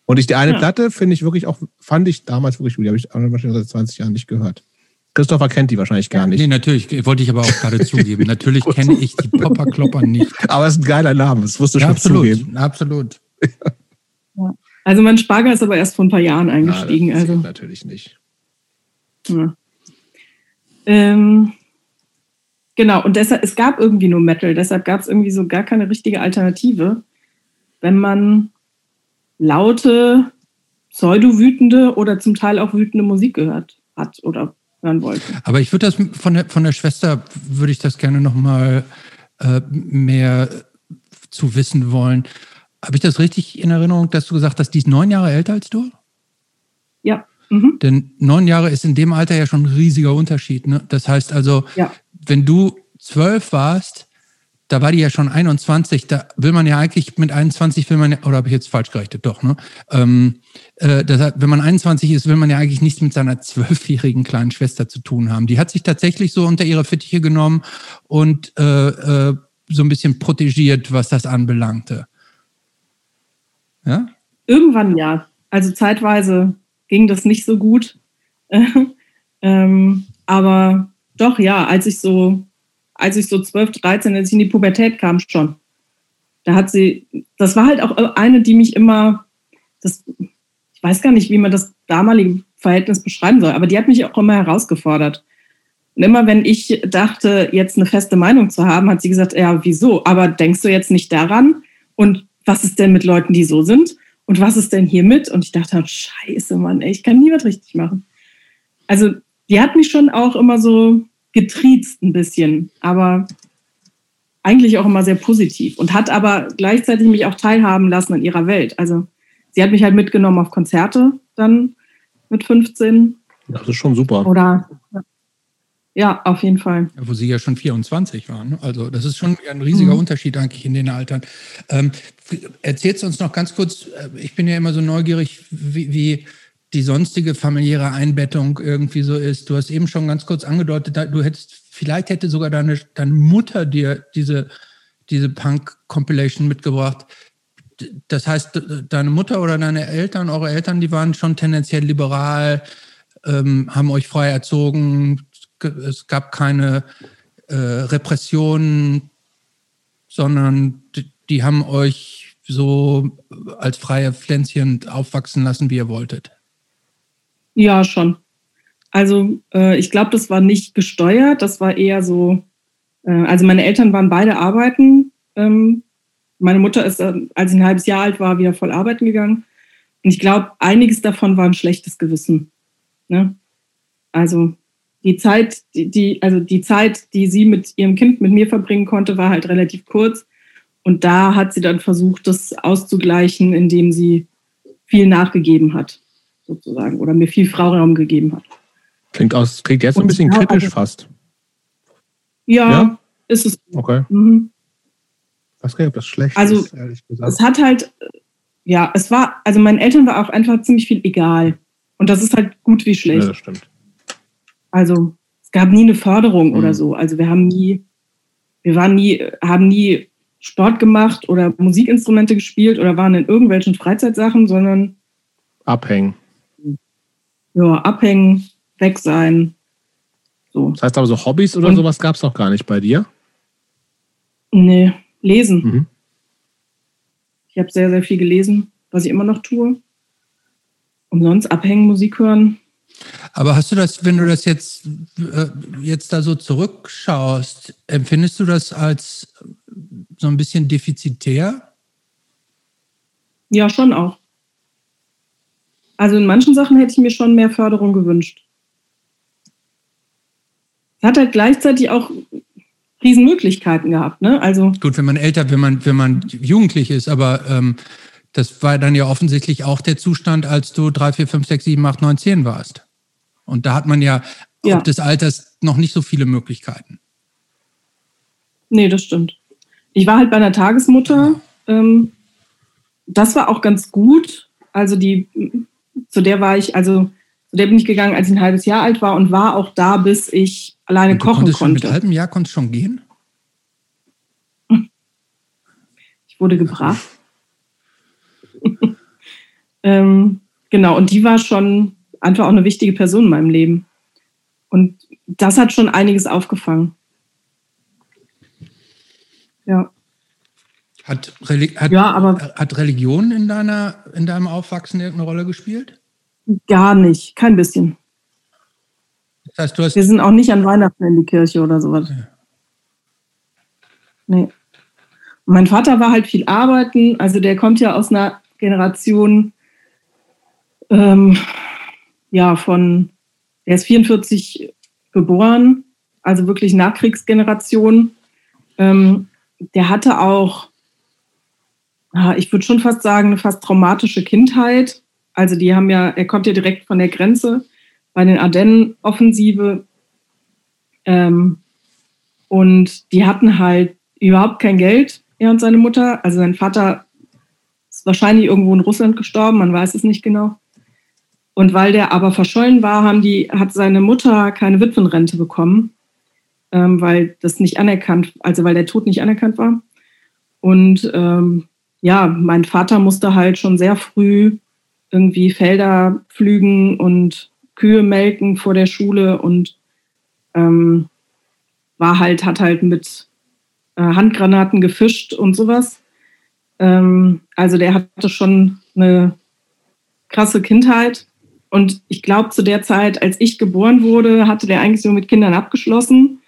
[SPEAKER 2] Und ich die eine
[SPEAKER 3] Ja.
[SPEAKER 2] Platte finde ich wirklich auch, fand ich damals wirklich gut. Die habe ich wahrscheinlich seit 20 Jahren nicht gehört. Christopher kennt die wahrscheinlich gar nicht.
[SPEAKER 1] Nee, natürlich, wollte ich aber auch gerade zugeben. Natürlich kenne ich die Popperklopper nicht.
[SPEAKER 2] Aber es ist ein geiler Name, das musst du
[SPEAKER 1] Ja,
[SPEAKER 2] schon
[SPEAKER 1] absolut,
[SPEAKER 2] zugeben.
[SPEAKER 1] absolut.
[SPEAKER 3] Also mein Sparger ist aber erst vor ein paar Jahren eingestiegen.
[SPEAKER 2] Ja,
[SPEAKER 3] also
[SPEAKER 2] natürlich nicht.
[SPEAKER 3] Ja. Ähm, genau, und deshalb, es gab irgendwie nur Metal, deshalb gab es irgendwie so gar keine richtige Alternative, wenn man laute, pseudo-wütende oder zum Teil auch wütende Musik gehört hat oder hören wollte.
[SPEAKER 1] Aber ich würde das von der, von der Schwester, würde ich das gerne nochmal äh, mehr zu wissen wollen. Habe ich das richtig in Erinnerung, dass du gesagt hast, die ist neun Jahre älter als du?
[SPEAKER 3] Ja. Mhm.
[SPEAKER 1] Denn neun Jahre ist in dem Alter ja schon ein riesiger Unterschied. Ne? Das heißt also,
[SPEAKER 3] Ja.
[SPEAKER 1] Wenn du zwölf warst, da war die ja schon 21, da will man ja eigentlich mit 21 will man ja, oder habe ich jetzt falsch gerechnet? Doch, ne? Ähm, äh, das, wenn man 21 ist, will man ja eigentlich nichts mit seiner zwölfjährigen kleinen Schwester zu tun haben. Die hat sich tatsächlich so unter ihre Fittiche genommen und äh, äh, so ein bisschen protegiert, was das anbelangte. Ja?
[SPEAKER 3] Irgendwann ja. Also zeitweise ging das nicht so gut. ähm, aber doch, ja, als ich so, als ich so 12, 13, als ich in die Pubertät kam, schon. Da hat sie, das war halt auch eine, die mich immer, das, ich weiß gar nicht, wie man das damalige Verhältnis beschreiben soll, aber die hat mich auch immer herausgefordert. Und immer wenn ich dachte, jetzt eine feste Meinung zu haben, hat sie gesagt, ja, wieso? Aber denkst du jetzt nicht daran? Und was ist denn mit Leuten, die so sind? Und was ist denn hier mit? Und ich dachte, scheiße, Mann, ey, ich kann nie was richtig machen. Also, die hat mich schon auch immer so getriezt ein bisschen, aber eigentlich auch immer sehr positiv und hat aber gleichzeitig mich auch teilhaben lassen an ihrer Welt. Also, sie hat mich halt mitgenommen auf Konzerte dann mit 15
[SPEAKER 2] Das ist schon super.
[SPEAKER 3] oder ja, auf jeden Fall.
[SPEAKER 1] Ja, wo sie ja schon 24 waren. ne? Also das ist schon ein riesiger
[SPEAKER 3] Mhm.
[SPEAKER 1] Unterschied eigentlich in den Altern. Ähm, erzählst du uns noch ganz kurz, äh, ich bin ja immer so neugierig, wie, wie die sonstige familiäre Einbettung irgendwie so ist. Du hast eben schon ganz kurz angedeutet, du hättest, vielleicht hätte sogar deine, deine Mutter dir diese, diese Punk-Compilation mitgebracht. Das heißt, deine Mutter oder deine Eltern, eure Eltern, die waren schon tendenziell liberal, ähm, haben euch frei erzogen, es gab keine äh, Repressionen, sondern die, die haben euch so als freie Pflänzchen aufwachsen lassen, wie ihr wolltet.
[SPEAKER 3] Ja, schon. Also äh, ich glaube, das war nicht gesteuert, das war eher so, äh, also meine Eltern waren beide arbeiten. Ähm, meine Mutter ist, als ich ein halbes Jahr alt war, wieder voll arbeiten gegangen. Und ich glaube, einiges davon war ein schlechtes Gewissen. Ne? Also die Zeit, die, die, also die Zeit, die sie mit ihrem Kind mit mir verbringen konnte, war halt relativ kurz. Und da hat sie dann versucht, das auszugleichen, indem sie viel nachgegeben hat, sozusagen, oder mir viel Freiraum gegeben hat.
[SPEAKER 2] Klingt, aus, klingt jetzt ein
[SPEAKER 3] Und
[SPEAKER 2] bisschen
[SPEAKER 3] ja,
[SPEAKER 2] kritisch
[SPEAKER 3] also-
[SPEAKER 2] fast.
[SPEAKER 3] Ja,
[SPEAKER 2] Ja?
[SPEAKER 3] ist es.
[SPEAKER 2] Okay.
[SPEAKER 3] Mhm.
[SPEAKER 2] Ich weiß gar nicht, ob das schlecht
[SPEAKER 3] Also,
[SPEAKER 2] ist, ehrlich gesagt.
[SPEAKER 3] Es hat halt, ja, es war, also meinen Eltern war auch einfach ziemlich viel egal. Und das ist halt gut wie schlecht.
[SPEAKER 2] Ja, das stimmt.
[SPEAKER 3] Also es gab nie eine Förderung
[SPEAKER 2] Mhm.
[SPEAKER 3] oder so. Also wir haben nie, wir waren nie, haben nie Sport gemacht oder Musikinstrumente gespielt oder waren in irgendwelchen Freizeitsachen, sondern
[SPEAKER 2] Abhängen.
[SPEAKER 3] Ja, abhängen, weg sein. So.
[SPEAKER 2] Das heißt aber so Hobbys oder
[SPEAKER 3] Und-
[SPEAKER 2] sowas gab es noch gar nicht bei dir.
[SPEAKER 3] Nee, lesen.
[SPEAKER 2] Mhm.
[SPEAKER 3] Ich habe sehr, sehr viel gelesen, was ich immer noch tue. Und sonst abhängen, Musik hören.
[SPEAKER 1] Aber hast du das, wenn du das jetzt, äh, jetzt da so zurückschaust, empfindest du das als so ein bisschen defizitär?
[SPEAKER 3] Ja, schon auch. Also in manchen Sachen hätte ich mir schon mehr Förderung gewünscht. Es hat halt gleichzeitig auch Riesenmöglichkeiten gehabt, ne? Also
[SPEAKER 1] Gut, wenn man älter, wenn man, wenn man jugendlich ist, aber ähm, das war dann ja offensichtlich auch der Zustand, als du drei, vier, fünf, sechs, sieben, acht, neun, zehn warst. Und da hat man ja,
[SPEAKER 3] Ja.
[SPEAKER 1] ob des Alters noch nicht so viele Möglichkeiten.
[SPEAKER 3] Nee, das stimmt. Ich war halt bei einer Tagesmutter. Ähm, das war auch ganz gut. Also die, zu der war ich, also zu der bin ich gegangen, als ich ein halbes Jahr alt war und war auch da, bis ich alleine
[SPEAKER 1] Und du
[SPEAKER 3] kochen
[SPEAKER 1] konntest schon mit
[SPEAKER 3] konnte.
[SPEAKER 1] halbem Jahr konntest schon gehen?
[SPEAKER 3] Ich wurde gebracht. ähm, genau, und die war schon einfach auch eine wichtige Person in meinem Leben. Und das hat schon einiges aufgefangen. Ja,
[SPEAKER 1] Hat, Reli hat,
[SPEAKER 3] ja aber
[SPEAKER 1] hat Religion in, deiner, in deinem Aufwachsen irgendeine Rolle gespielt?
[SPEAKER 3] Gar nicht, kein bisschen.
[SPEAKER 1] Das heißt, du hast
[SPEAKER 3] Wir sind auch nicht an Weihnachten in die Kirche oder sowas. Nee. Und mein Vater war halt viel arbeiten, also der kommt ja aus einer Generation, ähm, ja, von, der ist 44 geboren, also wirklich Nachkriegsgeneration. Ähm, der hatte auch, ah, ich würde schon fast sagen, eine fast traumatische Kindheit. Also die haben ja, er kommt ja direkt von der Grenze bei den Ardennen-Offensive. Ähm, und die hatten halt überhaupt kein Geld, er und seine Mutter. Also sein Vater ist wahrscheinlich irgendwo in Russland gestorben, man weiß es nicht genau. Und weil der aber verschollen war, haben die, hat seine Mutter keine Witwenrente bekommen, ähm, weil das nicht anerkannt, also weil der Tod nicht anerkannt war. Und ähm, ja, mein Vater musste halt schon sehr früh irgendwie Felder pflügen und Kühe melken vor der Schule und ähm, war halt, hat halt mit äh, Handgranaten gefischt und sowas. Ähm, also der hatte schon eine krasse Kindheit. Und ich glaube, zu der Zeit, als ich geboren wurde, hatte der eigentlich so mit Kindern abgeschlossen.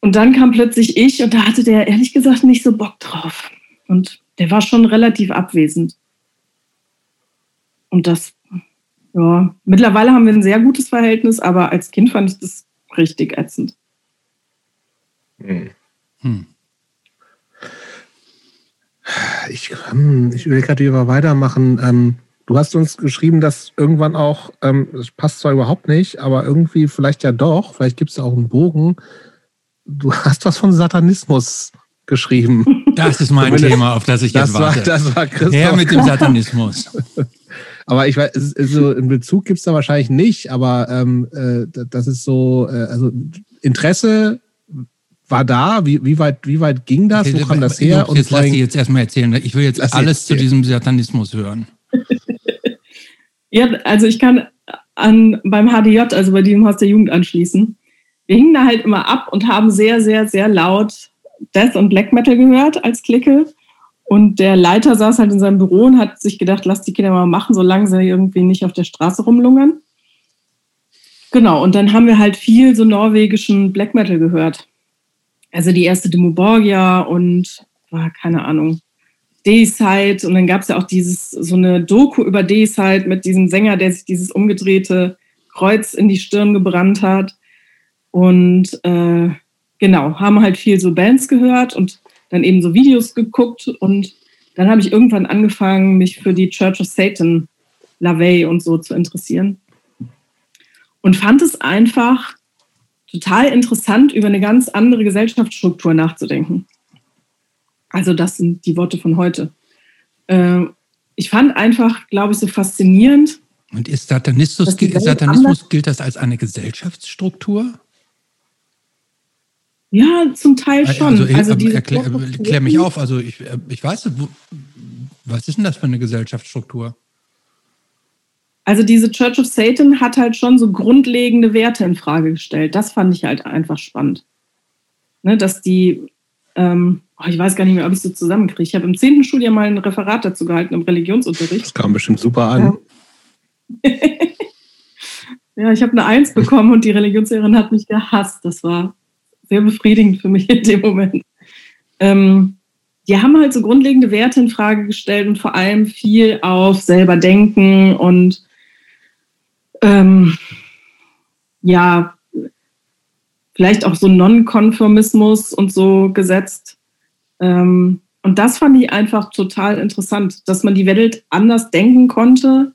[SPEAKER 3] Und dann kam plötzlich ich und da hatte der ehrlich gesagt nicht so Bock drauf. Und der war schon relativ abwesend. Und das, ja, mittlerweile haben wir ein sehr gutes Verhältnis, aber als Kind fand ich das richtig ätzend.
[SPEAKER 2] Hm.
[SPEAKER 1] Hm.
[SPEAKER 2] Ich, hm, ich will gerade wieder weitermachen. Ähm, du hast uns geschrieben, dass irgendwann auch, ähm, das passt zwar überhaupt nicht, aber irgendwie vielleicht ja doch, vielleicht gibt es auch einen Bogen. Du hast was von Satanismus geschrieben.
[SPEAKER 1] Das ist mein Thema, auf das ich
[SPEAKER 2] Das
[SPEAKER 1] jetzt
[SPEAKER 2] war,
[SPEAKER 1] warte.
[SPEAKER 2] das war Christoph.
[SPEAKER 1] Her mit dem Satanismus.
[SPEAKER 2] Aber ich weiß, es ist so einen Bezug gibt es da wahrscheinlich nicht, aber ähm, äh, das ist so, äh, also Interesse war da. Wie, wie, weit, wie weit ging das? Wo kam das her?
[SPEAKER 1] Jungs, jetzt
[SPEAKER 2] vor
[SPEAKER 1] lass die jetzt erstmal erzählen. Ich will jetzt alles zu diesem Satanismus hören.
[SPEAKER 3] Ja, also ich kann an, beim HDJ, also bei diesem Haus der Jugend anschließen. Wir hingen da halt immer ab und haben sehr, sehr, sehr laut Death und Black Metal gehört als Clique. Und der Leiter saß halt in seinem Büro und hat sich gedacht, lass die Kinder mal machen, solange sie irgendwie nicht auf der Straße rumlungern. Genau, und dann haben wir halt viel so norwegischen Black Metal gehört. Also die erste Demo Borgia und war keine Ahnung, Dayside und dann gab es ja auch dieses so eine Doku über Dayside mit diesem Sänger, der sich dieses umgedrehte Kreuz in die Stirn gebrannt hat. Und äh, genau, haben halt viel so Bands gehört und dann eben so Videos geguckt und dann habe ich irgendwann angefangen, mich für die Church of Satan, LaVey und so zu interessieren. Und fand es einfach total interessant, über eine ganz andere Gesellschaftsstruktur nachzudenken. Also das sind die Worte von heute. Ähm, ich fand einfach, glaube ich, so faszinierend.
[SPEAKER 1] Und ist Satanismus, Satanismus gilt das als eine Gesellschaftsstruktur?
[SPEAKER 3] Ja, zum Teil schon.
[SPEAKER 1] Also, also erklär, erklär, mich auf. Also ich, ich weiß, wo, was ist denn das für eine Gesellschaftsstruktur?
[SPEAKER 3] Also diese Church of Satan hat halt schon so grundlegende Werte in Frage gestellt. Das fand ich halt einfach spannend. Ne, dass die, ähm, oh, ich weiß gar nicht mehr, ob ich es so zusammenkriege. Ich habe im zehnten Schuljahr mal ein Referat dazu gehalten im Religionsunterricht.
[SPEAKER 2] Das kam bestimmt super an.
[SPEAKER 3] Ja, ja ich habe eine Eins bekommen und die Religionslehrerin hat mich gehasst. Das war sehr befriedigend für mich in dem Moment. Ähm, die haben halt so grundlegende Werte in Frage gestellt und vor allem viel auf selber denken und ähm, ja, vielleicht auch so Nonkonformismus und so gesetzt. Ähm, und das fand ich einfach total interessant, dass man die Welt anders denken konnte,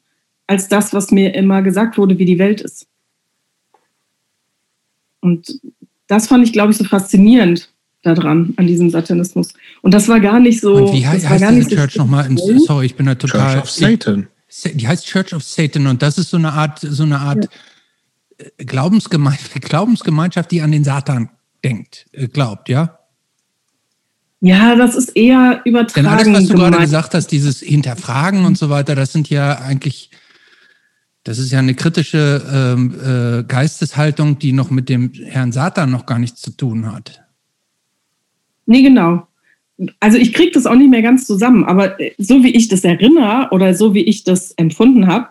[SPEAKER 3] als das, was mir immer gesagt wurde, wie die Welt ist. Und das fand ich, glaube ich, so faszinierend daran, an diesem Satanismus. Und das war gar nicht so. Und
[SPEAKER 1] wie heißt,
[SPEAKER 3] heißt
[SPEAKER 1] diese Church nochmal? Sorry, ich bin da total.
[SPEAKER 2] Church of Satan.
[SPEAKER 1] Die heißt Church of Satan und das ist so eine Art, so eine Art ja. Äh, Glaubensgeme Glaubensgemeinschaft, die an den Satan denkt, äh, glaubt, ja?
[SPEAKER 3] Ja, das ist eher übertragen. Denn
[SPEAKER 1] alles, was du gemeint. gerade gesagt hast, dieses Hinterfragen und so weiter, das sind ja eigentlich das ist ja eine kritische ähm, äh, Geisteshaltung, die noch mit dem Herrn Satan noch gar nichts zu tun hat.
[SPEAKER 3] Nee, genau. Also ich kriege das auch nicht mehr ganz zusammen, aber äh, so wie ich das erinnere oder so wie ich das empfunden habe,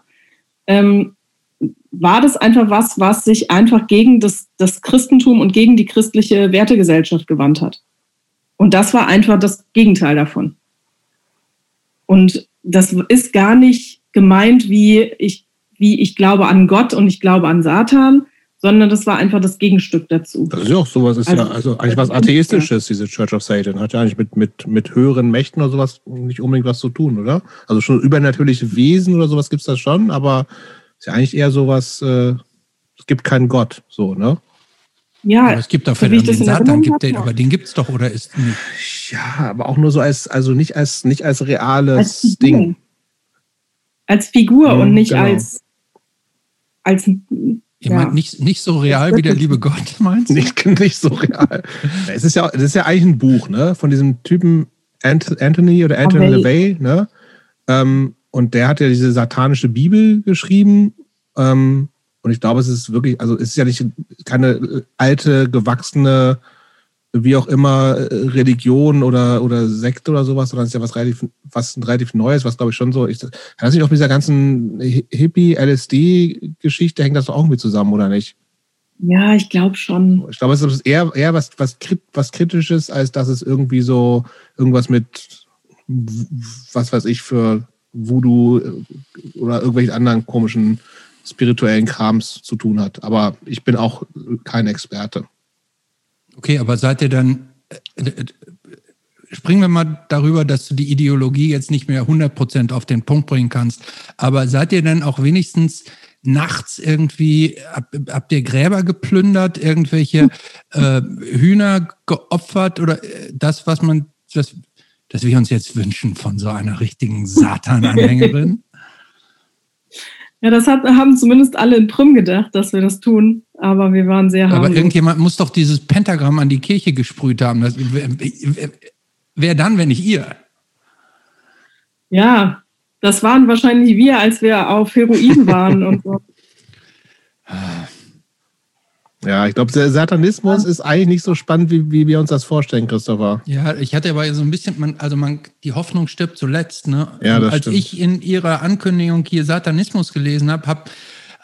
[SPEAKER 3] ähm, war das einfach was, was sich einfach gegen das, das Christentum und gegen die christliche Wertegesellschaft gewandt hat. Und das war einfach das Gegenteil davon. Und das ist gar nicht gemeint, wie ich wie ich glaube an Gott und ich glaube an Satan, sondern das war einfach das Gegenstück dazu.
[SPEAKER 2] Das ist ja auch sowas, ist also, ja also eigentlich was Atheistisches, diese Church of Satan. Hat ja eigentlich mit, mit, mit höheren Mächten oder sowas nicht unbedingt was zu tun, oder? Also schon übernatürliche Wesen oder sowas gibt es da schon, aber ist ja eigentlich eher sowas, äh, es gibt keinen Gott, so, ne?
[SPEAKER 1] Ja, aber es gibt doch so den Satan, gibt den, aber den gibt es doch, oder ist nicht?
[SPEAKER 2] Ja, aber auch nur so als, also nicht als, nicht als reales als Ding.
[SPEAKER 3] Als Figur mhm, und nicht genau. als als
[SPEAKER 1] Ihr ja. meint nicht, nicht so real wie der liebe Gott, meinst
[SPEAKER 2] du? Nicht, nicht so real. es ist ja, es ist ja eigentlich ein Buch, ne? Von diesem Typen Anthony oder Anthony LaVey, ne? Ähm, und der hat ja diese satanische Bibel geschrieben. Ähm, und ich glaube, es ist wirklich, also es ist ja nicht keine alte, gewachsene wie auch immer äh, Religion oder, oder Sekte oder sowas, sondern es ist ja was relativ, was relativ Neues, was glaube ich schon so, ich, hat das nicht auch mit dieser ganzen Hippie-LSD-Geschichte, hängt das doch auch irgendwie zusammen, oder nicht?
[SPEAKER 3] Ja, ich glaube schon.
[SPEAKER 2] Ich glaube, es ist eher, eher was, was, was Kritisches, als dass es irgendwie so irgendwas mit, was weiß ich, für Voodoo äh, oder irgendwelchen anderen komischen spirituellen Krams zu tun hat. Aber ich bin auch kein Experte.
[SPEAKER 1] Okay, aber seid ihr dann, äh, äh, springen wir mal darüber, dass du die Ideologie jetzt nicht mehr 100% auf den Punkt bringen kannst, aber seid ihr dann auch wenigstens nachts irgendwie, habt ihr Gräber geplündert, irgendwelche äh, Hühner geopfert oder äh, das, was man, das, das wir uns jetzt wünschen von so einer richtigen Satan-Anhängerin?
[SPEAKER 3] Ja, das hat, haben zumindest alle in Prüm gedacht, dass wir das tun. Aber wir waren sehr
[SPEAKER 1] harmlos. Aber irgendjemand muss doch dieses Pentagramm an die Kirche gesprüht haben. Das, wer, wer dann, wenn nicht ihr?
[SPEAKER 3] Ja, das waren wahrscheinlich wir, als wir auf Heroin waren und so.
[SPEAKER 2] Ja, ich glaube, der Satanismus ist eigentlich nicht so spannend, wie, wie wir uns das vorstellen, Christopher.
[SPEAKER 1] Ja, ich hatte aber so ein bisschen, man, also man, die Hoffnung stirbt zuletzt. Ne?
[SPEAKER 2] Ja, das
[SPEAKER 1] Als
[SPEAKER 2] stimmt.
[SPEAKER 1] ich in ihrer Ankündigung hier Satanismus gelesen habe, habe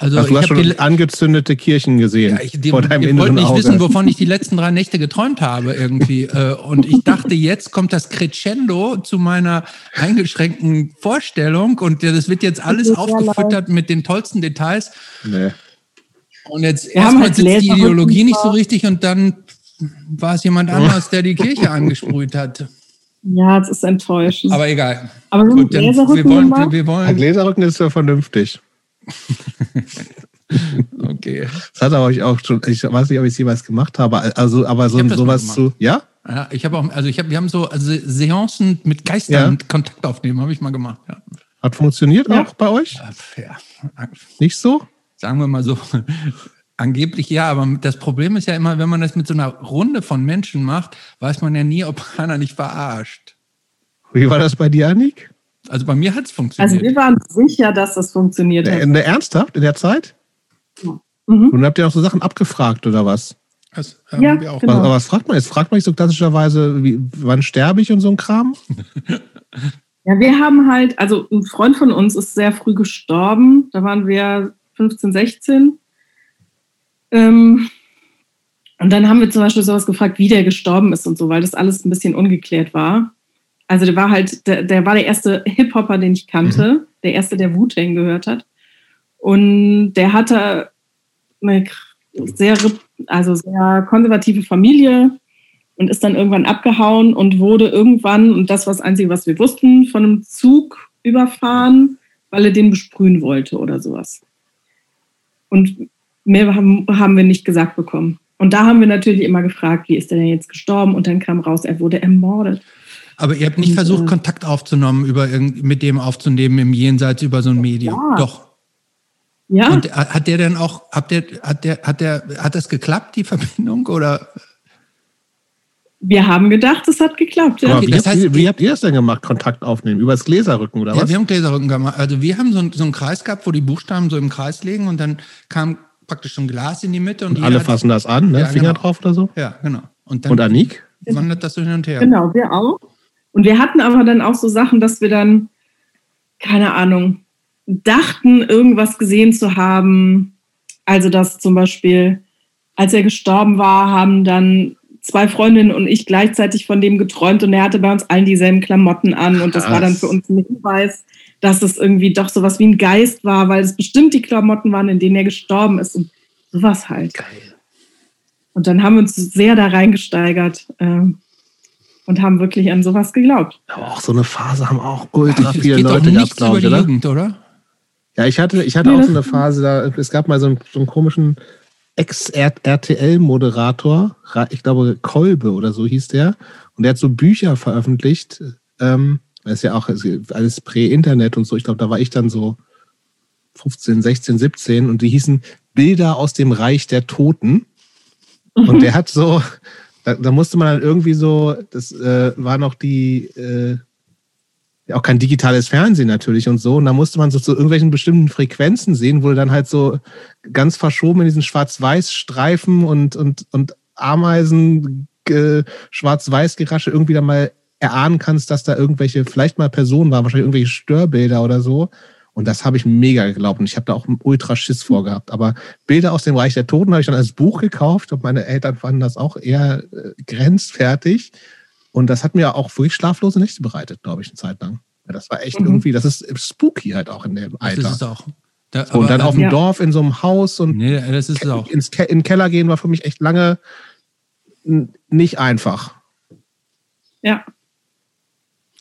[SPEAKER 1] also
[SPEAKER 2] also du hast schon die, angezündete Kirchen gesehen
[SPEAKER 1] ja, ich, die, vor deinem ihr wollt nicht Auge. wissen, wovon ich die letzten drei Nächte geträumt habe irgendwie. Äh, und ich dachte, jetzt kommt das Crescendo zu meiner eingeschränkten Vorstellung und das wird jetzt alles aufgefüttert mit den tollsten Details. Nee. Und jetzt erstmal halt sitzt die Ideologie nicht so richtig und dann war es jemand anderes, der die Kirche angesprüht hat.
[SPEAKER 3] Ja, das ist enttäuschend.
[SPEAKER 1] Aber egal.
[SPEAKER 3] Aber Gut, wir wollen,
[SPEAKER 2] wir, wir wollen. Ein Gläserrücken ist ja vernünftig.
[SPEAKER 1] okay.
[SPEAKER 2] Das hat aber ich auch schon, ich weiß nicht, ob ich es jemals gemacht habe, also aber so sowas zu, ja?
[SPEAKER 1] Ja, ich habe auch, also ich habe, wir haben so also Seancen mit Geistern ja. Kontakt aufnehmen, habe ich mal gemacht, ja.
[SPEAKER 2] Hat funktioniert
[SPEAKER 3] Ja.
[SPEAKER 2] auch bei euch?
[SPEAKER 1] Ja,
[SPEAKER 2] Nicht so?
[SPEAKER 1] sagen wir mal so, angeblich ja, aber das Problem ist ja immer, wenn man das mit so einer Runde von Menschen macht, weiß man ja nie, ob einer nicht verarscht.
[SPEAKER 2] Wie war das bei dir, Annik?
[SPEAKER 1] Also bei mir hat es
[SPEAKER 3] Also
[SPEAKER 1] funktioniert.
[SPEAKER 3] wir waren sicher, dass das funktioniert hat.
[SPEAKER 2] In der Ernsthaft in der Zeit?
[SPEAKER 3] Mhm.
[SPEAKER 2] Und dann habt ihr auch so Sachen abgefragt oder was?
[SPEAKER 1] das haben
[SPEAKER 3] Ja,
[SPEAKER 1] wir auch.
[SPEAKER 3] genau.
[SPEAKER 2] Was, aber was fragt man jetzt? Fragt man nicht so klassischerweise, wie, wann sterbe ich und so ein Kram?
[SPEAKER 3] Ja, wir haben halt, also ein Freund von uns ist sehr früh gestorben. Da waren wir 15, 16. Ähm, und dann haben wir zum Beispiel sowas gefragt, wie der gestorben ist und so, weil das alles ein bisschen ungeklärt war. Also der war halt, der, der war der erste Hip-Hopper, den ich kannte, der erste, der Wu-Tang gehört hat. Und der hatte eine sehr, also sehr konservative Familie und ist dann irgendwann abgehauen und wurde irgendwann, und das war das Einzige, was wir wussten, von einem Zug überfahren, weil er den besprühen wollte oder sowas. Und mehr haben, haben wir nicht gesagt bekommen. Und da haben wir natürlich immer gefragt, wie ist der denn jetzt gestorben? Und dann kam raus, er wurde ermordet.
[SPEAKER 1] Aber ihr habt nicht
[SPEAKER 3] Und,
[SPEAKER 1] versucht,
[SPEAKER 3] äh,
[SPEAKER 1] Kontakt aufzunehmen, über irgend, mit dem aufzunehmen im Jenseits über so ein Medium.
[SPEAKER 3] Ja.
[SPEAKER 1] Doch.
[SPEAKER 3] Ja,
[SPEAKER 1] Und hat der denn auch, habt der, hat der, hat der, hat das geklappt, die Verbindung? Oder
[SPEAKER 3] wir haben gedacht, es hat geklappt. Ja.
[SPEAKER 2] Aber
[SPEAKER 1] Okay,
[SPEAKER 2] wie,
[SPEAKER 1] das
[SPEAKER 2] habt,
[SPEAKER 1] heißt-
[SPEAKER 2] ihr- wie habt ihr das denn gemacht, Kontakt aufnehmen? Übers Gläserrücken oder
[SPEAKER 1] ja,
[SPEAKER 2] was?
[SPEAKER 1] wir haben Gläserrücken gemacht. Also wir haben so, einen- so einen Kreis gehabt, wo die Buchstaben so im Kreis liegen und dann kam praktisch so ein Glas in die Mitte und,
[SPEAKER 2] Und alle fassen das an, ne?
[SPEAKER 1] Ja,
[SPEAKER 2] Finger
[SPEAKER 1] genau.
[SPEAKER 2] drauf oder so?
[SPEAKER 1] Ja, genau. Und dann
[SPEAKER 2] Und Anik?
[SPEAKER 1] wandert das so hin und her.
[SPEAKER 3] Genau, wir auch. Und wir hatten aber dann auch so Sachen, dass wir dann, keine Ahnung, dachten, irgendwas gesehen zu haben. Also, dass zum Beispiel, als er gestorben war, haben dann zwei Freundinnen und ich gleichzeitig von dem geträumt und er hatte bei uns allen dieselben Klamotten an und das war dann für uns ein Hinweis, dass es irgendwie doch sowas wie ein Geist war, weil es bestimmt die Klamotten waren, in denen er gestorben ist und sowas halt.
[SPEAKER 2] Geil.
[SPEAKER 3] Und dann haben wir uns sehr da reingesteigert ähm, und haben wirklich an sowas geglaubt.
[SPEAKER 2] Aber auch so eine Phase haben auch ultra viele
[SPEAKER 1] geht
[SPEAKER 2] Leute gehabt,
[SPEAKER 1] nichts über
[SPEAKER 2] glaube ich, oder?
[SPEAKER 1] Jugend, oder?
[SPEAKER 2] Ja, ich hatte, ich hatte
[SPEAKER 3] Nee,
[SPEAKER 2] auch so eine Phase, da, es gab mal so einen, so einen komischen Ex-RTL-Moderator, ich glaube Kolbe oder so hieß der, und der hat so Bücher veröffentlicht. Ähm, das ist ja auch alles Prä-Internet und so. Ich glaube, da war ich dann so 15, 16, 17 und die hießen Bilder aus dem Reich der Toten. Und der hat so, da, da musste man dann irgendwie so, das äh, war noch die, äh, auch kein digitales Fernsehen natürlich und so. Und da musste man so zu irgendwelchen bestimmten Frequenzen sehen, wo du dann halt so ganz verschoben in diesen Schwarz-Weiß-Streifen und, und, und Ameisen, äh, Schwarz-Weiß-Gerasche irgendwie dann mal erahnen kannst, dass da irgendwelche, vielleicht mal Personen waren, wahrscheinlich irgendwelche Störbilder oder so. Und das habe ich mega geglaubt. Und ich habe da auch einen ultra Schiss vorgehabt. Aber Bilder aus dem Reich der Toten habe ich dann als Buch gekauft. Und meine Eltern fanden das auch eher äh, grenzfertig. Und das hat mir auch wirklich schlaflose Nächte bereitet, glaube ich, eine Zeit lang. Ja, das war echt
[SPEAKER 3] Mhm.
[SPEAKER 2] irgendwie, das ist spooky halt auch in dem
[SPEAKER 1] Das
[SPEAKER 2] Alter.
[SPEAKER 1] ist es auch. Da,
[SPEAKER 2] So, und dann auf dem
[SPEAKER 3] Ja.
[SPEAKER 2] Dorf in so einem Haus und
[SPEAKER 1] Nee, das ist auch.
[SPEAKER 2] ins Ke in den Keller gehen war für mich echt lange nicht einfach.
[SPEAKER 3] Ja,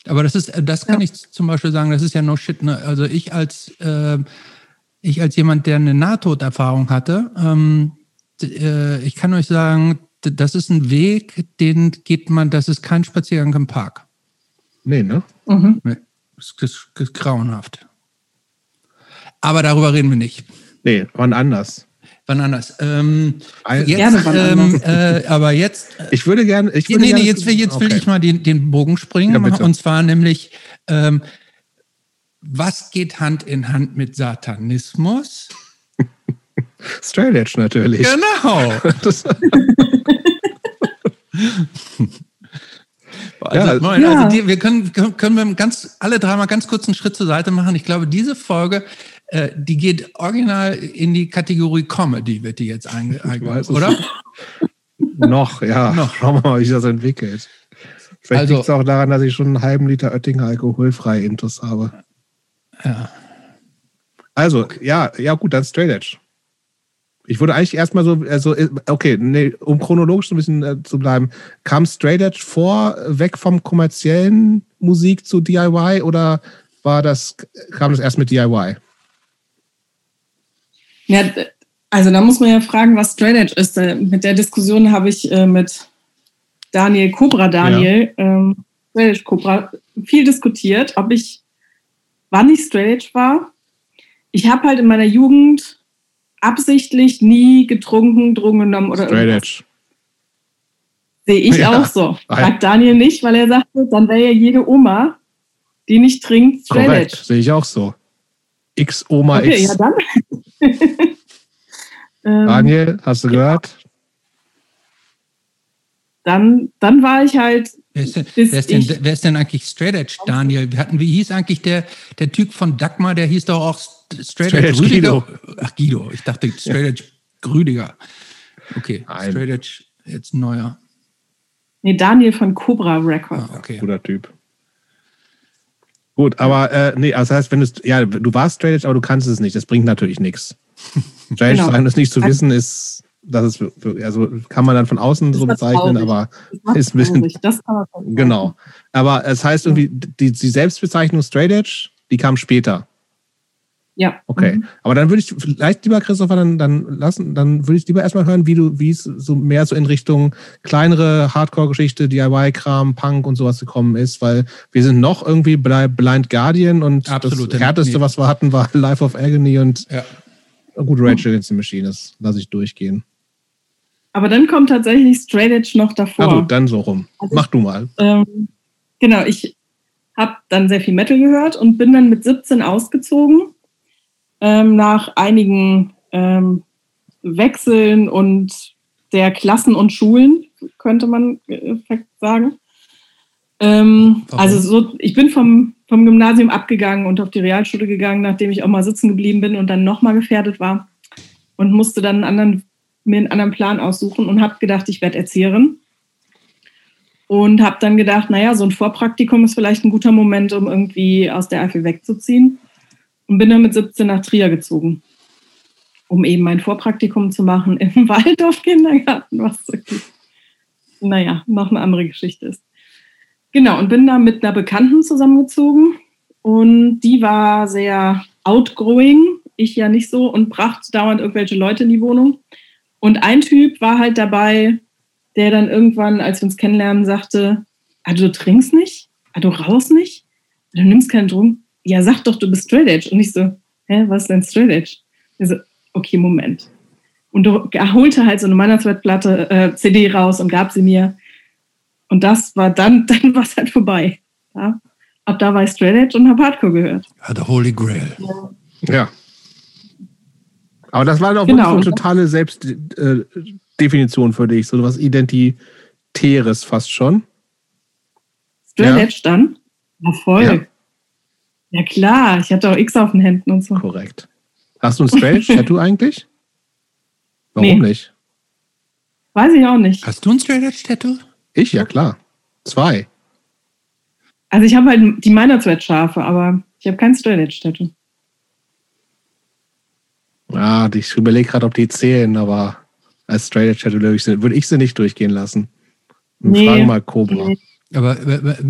[SPEAKER 1] Aber das ist, das kann ich zum Beispiel sagen, das ist ja no shit. Ne? Also ich als äh, ich als jemand, der eine Nahtoderfahrung hatte, ähm, äh, ich kann euch sagen, das ist ein Weg, den geht man, das ist kein Spaziergang im Park.
[SPEAKER 2] Nee, ne?
[SPEAKER 3] mhm.
[SPEAKER 1] Nee, Das ist, das ist grauenhaft. Aber darüber reden wir nicht.
[SPEAKER 2] Nee, wann anders.
[SPEAKER 1] Wann anders. Ähm,
[SPEAKER 2] Ein-
[SPEAKER 1] jetzt,
[SPEAKER 3] Gerne wann
[SPEAKER 1] ähm,
[SPEAKER 3] anders.
[SPEAKER 1] äh, aber jetzt
[SPEAKER 2] Ich würde gerne. Ich würde
[SPEAKER 1] nee,
[SPEAKER 2] gerne
[SPEAKER 1] nee, jetzt will, jetzt will
[SPEAKER 2] Okay.
[SPEAKER 1] ich mal den, den Bogen springen.
[SPEAKER 2] Ja,
[SPEAKER 1] und zwar nämlich, ähm, was geht Hand in Hand mit Satanismus?
[SPEAKER 2] Straight Edge natürlich.
[SPEAKER 1] Genau. Also,
[SPEAKER 2] Ja,
[SPEAKER 1] Moment,
[SPEAKER 3] ja.
[SPEAKER 1] also die, wir können, können können wir ganz, alle drei mal ganz kurz einen Schritt zur Seite machen. Ich glaube, diese Folge, äh, die geht original in die Kategorie Comedy, wird die jetzt einge,
[SPEAKER 2] weiß
[SPEAKER 1] einge
[SPEAKER 2] es
[SPEAKER 1] oder?
[SPEAKER 2] noch, ja.
[SPEAKER 1] Noch.
[SPEAKER 2] Schauen wir mal, wie sich das entwickelt. Vielleicht
[SPEAKER 1] Also-
[SPEAKER 2] liegt es auch daran, dass ich schon einen halben Liter Oettinger alkoholfrei Intus habe.
[SPEAKER 1] Ja.
[SPEAKER 2] Also, ja, ja, gut, dann Straight Edge. Ich würde eigentlich erstmal so, also, okay, nee, um chronologisch so ein bisschen äh, zu bleiben, kam Straight Edge vor, äh, weg vom kommerziellen Musik zu DIY oder war das, kam das erst mit DIY?
[SPEAKER 3] Ja, also da muss man ja fragen, was Straight Edge ist. Äh, Mit der Diskussion habe ich äh, mit Daniel Cobra Daniel, ähm, Straight Edge Cobra, viel diskutiert, ob ich wann ich straight edge war. Ich habe halt in meiner Jugend absichtlich nie getrunken, Drogen genommen oder
[SPEAKER 2] Straight
[SPEAKER 3] irgendwas.
[SPEAKER 2] Edge.
[SPEAKER 3] Sehe ich
[SPEAKER 2] Ja.
[SPEAKER 3] auch so. Sagt Daniel nicht, weil er sagte, dann wäre ja jede Oma, die nicht trinkt, straight edge.
[SPEAKER 2] sehe ich auch so. X Oma
[SPEAKER 3] Okay,
[SPEAKER 2] X.
[SPEAKER 3] ja dann. ähm,
[SPEAKER 2] Daniel, hast du gehört?
[SPEAKER 3] dann, dann war ich halt,
[SPEAKER 1] Wer ist, denn, wer, ist denn, wer ist denn eigentlich Straight Edge, Daniel? Wir hatten, wie hieß eigentlich der, der Typ von Dagmar, der hieß doch auch St- Straight,
[SPEAKER 2] Straight
[SPEAKER 1] Edge
[SPEAKER 2] Edge
[SPEAKER 1] Rüdiger? Ach, Guido. Ich dachte Straight Edge Rüdiger. Okay,
[SPEAKER 2] Nein.
[SPEAKER 1] Straight Edge, jetzt neuer.
[SPEAKER 3] nee, Daniel von Cobra Records.
[SPEAKER 1] Ah, okay.
[SPEAKER 2] Guter Typ. Gut, aber äh, nee, also das heißt, wenn du ja, du warst Straight Edge, aber du kannst es nicht. Das bringt natürlich nichts. Straight Edge
[SPEAKER 3] Genau.
[SPEAKER 2] sein, das nicht zu wissen, ist, das ist, also kann man dann von außen so bezeichnen,
[SPEAKER 3] traurig.
[SPEAKER 2] aber Ist ein bisschen-
[SPEAKER 3] das kann man schon
[SPEAKER 2] genau. Aber es heißt irgendwie, die, die Selbstbezeichnung Straight Edge, die kam später.
[SPEAKER 3] Ja.
[SPEAKER 2] Okay.
[SPEAKER 3] Mhm.
[SPEAKER 2] Aber dann würde ich vielleicht lieber, Christopher, dann, dann lassen, dann würde ich lieber erstmal hören, wie du, wie es so mehr so in Richtung kleinere Hardcore-Geschichte, DIY-Kram, Punk und sowas gekommen ist, weil wir sind noch irgendwie bei Blind Guardian und
[SPEAKER 1] Absolut.
[SPEAKER 2] das härteste,
[SPEAKER 1] Nee.
[SPEAKER 2] was wir hatten, war Life of Agony und
[SPEAKER 1] Ja.
[SPEAKER 2] gut, Rage Against the Machine, das lasse ich durchgehen.
[SPEAKER 3] Aber dann kommt tatsächlich Straight Edge noch davor.
[SPEAKER 2] Na gut, dann so rum.
[SPEAKER 3] Also-
[SPEAKER 2] Mach du mal.
[SPEAKER 3] Ähm, genau, ich habe dann sehr viel Metal gehört und bin dann mit 17 ausgezogen. Ähm, nach einigen ähm, Wechseln und der Klassen und Schulen, könnte man äh, sagen. Ähm, also so, ich bin vom, vom Gymnasium abgegangen und auf die Realschule gegangen, nachdem ich auch mal sitzen geblieben bin und dann nochmal gefährdet war und musste dann einen anderen, mir einen anderen Plan aussuchen und habe gedacht, ich werde Erzieherin und habe dann gedacht, naja, so ein Vorpraktikum ist vielleicht ein guter Moment, um irgendwie aus der Eifel wegzuziehen. Und bin dann mit 17 nach Trier gezogen, um eben mein Vorpraktikum zu machen im Waldorf-Kindergarten, was naja, noch eine andere Geschichte ist. Genau, und bin da mit einer Bekannten zusammengezogen und die war sehr outgrowing, ich ja nicht so, und brachte dauernd irgendwelche Leute in die Wohnung. Und ein Typ war halt dabei, der dann irgendwann, als wir uns kennenlernen, sagte, ah, du trinkst nicht? Ah, du rauchst nicht? Du nimmst keinen Drogen? Ja, sag doch, du bist Straight Edge. Und ich so, hä, was ist denn Straight Edge? Er so, okay, Moment. Und er holte halt so eine Meinerswertplatte, äh, CD raus und gab sie mir. Und das war dann, dann war es halt vorbei. Ja? Ab da war ich Straight Edge und habe Hardcore gehört.
[SPEAKER 1] Ja, the Holy Grail.
[SPEAKER 2] Ja. Aber das war doch
[SPEAKER 3] Genau.
[SPEAKER 2] eine totale Selbstdefinition für dich, so was Identitäres fast schon.
[SPEAKER 3] Straight
[SPEAKER 2] Ja.
[SPEAKER 3] Edge dann? Ja, voll.
[SPEAKER 2] Ja.
[SPEAKER 3] Klar, ich hatte auch X auf den Händen und so.
[SPEAKER 2] Korrekt. Hast du ein Strange-Tattoo eigentlich? Warum
[SPEAKER 3] Nee.
[SPEAKER 2] nicht?
[SPEAKER 3] Weiß ich auch nicht.
[SPEAKER 1] Hast du ein Straight Edge Tattoo?
[SPEAKER 2] Ich, ja klar. Zwei.
[SPEAKER 3] Also ich habe halt die Meinerswert-Schafe, aber ich habe kein Straight Edge-Tattoo.
[SPEAKER 2] Ah, ich überlege gerade, ob die zählen, aber als Straight Edge Tattoo würde ich sie- würde ich sie nicht durchgehen lassen. Wir
[SPEAKER 3] Nee.
[SPEAKER 2] fragen mal Cobra.
[SPEAKER 3] Nee.
[SPEAKER 1] Aber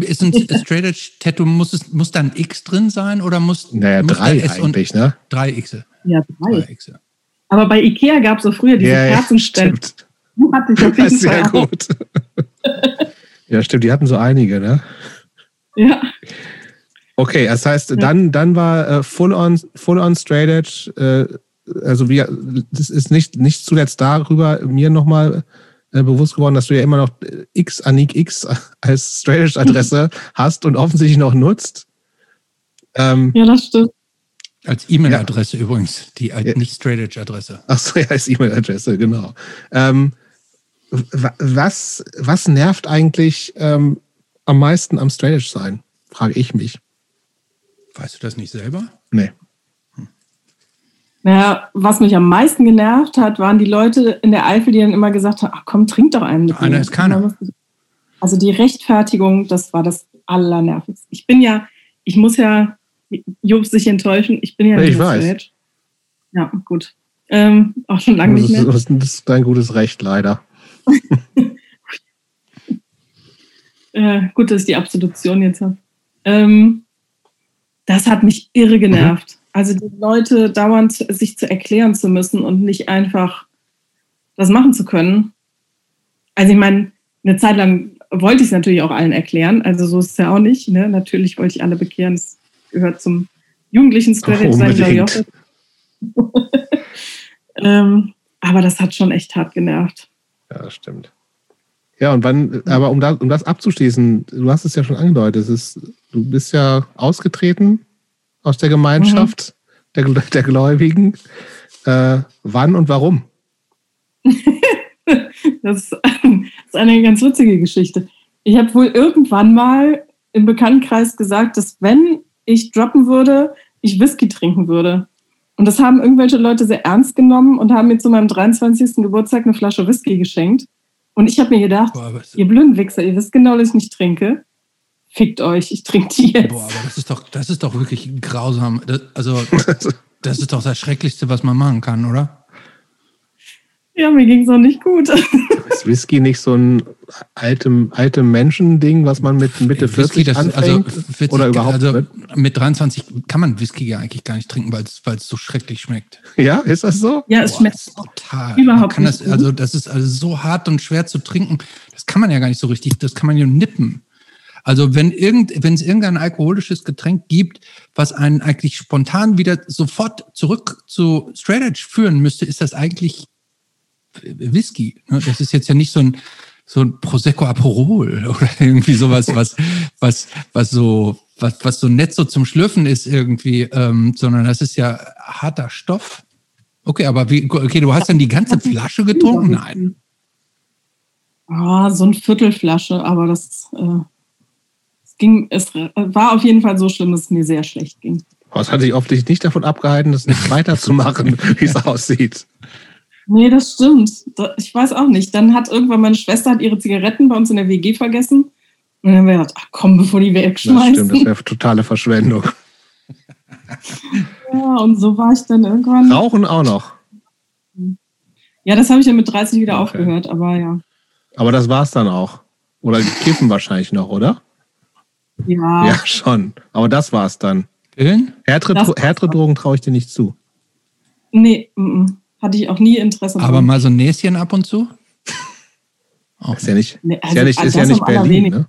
[SPEAKER 1] ist ein Straight Edge Tattoo, muss, es, muss da ein X drin sein oder muss,
[SPEAKER 2] Naja,
[SPEAKER 1] muss
[SPEAKER 2] drei
[SPEAKER 1] S und
[SPEAKER 2] eigentlich, ne?
[SPEAKER 1] drei Xe?
[SPEAKER 3] Ja, drei.
[SPEAKER 1] Drei Xe.
[SPEAKER 3] Aber bei Ikea gab es so früher diese Kerzenstände.
[SPEAKER 2] stimmt.
[SPEAKER 3] Die hatte ich auf
[SPEAKER 2] Das
[SPEAKER 3] jeden
[SPEAKER 2] ist sehr
[SPEAKER 3] Fall auch.
[SPEAKER 2] gut. ja, stimmt, die hatten so einige, ne?
[SPEAKER 3] Ja.
[SPEAKER 2] Okay, das heißt, dann, dann war äh, full, on, full on Straight Edge, äh, also wir, das ist nicht, nicht zuletzt darüber mir nochmal äh, bewusst geworden, dass du ja immer noch äh, X, Anik X als Straight Edge Adresse hast und offensichtlich noch nutzt. Ähm,
[SPEAKER 3] ja, das stimmt.
[SPEAKER 1] Als E-Mail-Adresse übrigens, die als
[SPEAKER 2] Ja.
[SPEAKER 1] nicht Straight Edge Adresse.
[SPEAKER 2] ach so, ja, als E-Mail-Adresse, genau. Ähm, wa- was, was nervt eigentlich ähm, am meisten am Straight Edge sein? Frage ich mich.
[SPEAKER 1] Weißt du das nicht selber?
[SPEAKER 2] Nee.
[SPEAKER 3] Naja, was mich am meisten genervt hat, waren die Leute in der Eifel, die dann immer gesagt haben, ach komm, trink doch einen mit
[SPEAKER 1] Einer ist keiner.
[SPEAKER 3] Ich- Also die Rechtfertigung, das war das Allernervigste. Ich bin ja, ich muss ja Job sich enttäuschen, ich bin ja
[SPEAKER 2] Ich
[SPEAKER 3] nicht
[SPEAKER 2] weiß.
[SPEAKER 3] Straight. Ja, gut. Ähm, auch schon lange
[SPEAKER 2] Das
[SPEAKER 3] nicht
[SPEAKER 2] ist,
[SPEAKER 3] mehr.
[SPEAKER 2] das ist dein gutes Recht, leider.
[SPEAKER 3] Äh, gut, dass ich die Absolution jetzt habe. Ähm, das hat mich irre genervt. Also die Leute dauernd sich zu erklären zu müssen und nicht einfach das machen zu können. Also ich meine, eine Zeit lang wollte ich es natürlich auch allen erklären. Also so ist es ja auch nicht. Ne? Natürlich wollte ich alle bekehren. Das gehört zum jugendlichen Edge sein, glaube ich auch. ähm, aber das hat schon echt hart genervt.
[SPEAKER 2] Ja, das stimmt. Ja, und wann, aber um das, um das abzuschließen, du hast es ja schon angedeutet, es ist, du bist ja ausgetreten aus der Gemeinschaft mhm. der, der Gläubigen. Äh, wann und warum?
[SPEAKER 3] das, ist, eine ganz witzige Geschichte. Ich habe wohl irgendwann mal im Bekanntenkreis gesagt, dass wenn ich droppen würde, ich Whisky trinken würde. Und das haben irgendwelche Leute sehr ernst genommen und haben mir zu meinem 23. Geburtstag eine Flasche Whisky geschenkt. Und ich habe mir gedacht, Boah, ihr blöden Wichser, ihr wisst genau, dass ich nicht trinke. Fickt euch, ich trinke die jetzt.
[SPEAKER 1] Boah, aber das ist doch, das ist doch wirklich grausam. Das, also, das ist doch das Schrecklichste, was man machen kann, oder?
[SPEAKER 3] Ja, mir ging es auch nicht gut.
[SPEAKER 2] Ist Whisky nicht so ein altem, altem Menschen-Ding, was man mit Mitte Whisky, 40 das, also anfängt? Also 40, oder überhaupt
[SPEAKER 1] also mit 23 kann man Whisky ja eigentlich gar nicht trinken, weil es so schrecklich schmeckt.
[SPEAKER 2] Ja, ist das so?
[SPEAKER 3] Ja, es Boah, schmeckt
[SPEAKER 1] total. Überhaupt nicht. Das, also das ist also so hart und schwer zu trinken. Das kann man ja gar nicht so richtig. Das kann man ja nippen. Also wenn irgend, wenn es irgendein alkoholisches Getränk gibt, was einen eigentlich spontan wieder sofort zurück zu Straight führen müsste, ist das eigentlich Whisky. Ne? Das ist jetzt ja nicht so ein, so ein Prosecco Aperol oder irgendwie sowas, was, was, was so, was, was so nett so zum Schlürfen ist irgendwie, ähm, sondern das ist ja harter Stoff. Okay, aber wie, okay, du hast dann die ganze Flasche getrunken? Nein.
[SPEAKER 3] Oh, so ein Viertelflasche, aber das, äh, ging, es war auf jeden Fall so schlimm, dass es mir sehr schlecht ging.
[SPEAKER 2] Das hat sich offensichtlich nicht davon abgehalten, das nicht weiterzumachen, wie es aussieht.
[SPEAKER 3] Nee, das stimmt. Ich weiß auch nicht. Dann hat irgendwann meine Schwester hat ihre Zigaretten bei uns in der WG vergessen. Und dann haben wir gedacht, ach komm, bevor die wegschmeißen.
[SPEAKER 2] Das stimmt, das wäre totale Verschwendung.
[SPEAKER 3] ja, und so war ich dann irgendwann.
[SPEAKER 2] Rauchen auch noch.
[SPEAKER 3] Ja, das habe ich ja mit 30 wieder okay. aufgehört, aber ja.
[SPEAKER 2] Aber das war es dann auch. Oder kiffen wahrscheinlich noch, oder?
[SPEAKER 3] Ja.
[SPEAKER 2] Ja, schon. Aber das war es dann. Härtere, härtere Drogen traue ich dir nicht zu.
[SPEAKER 3] Nee, m -m hatte ich auch nie Interesse.
[SPEAKER 1] Aber mal so ein Näschen ab und zu?
[SPEAKER 2] Auch ist ja nicht, nee, also, ist ja nicht, ist ja nicht Berlin, ne?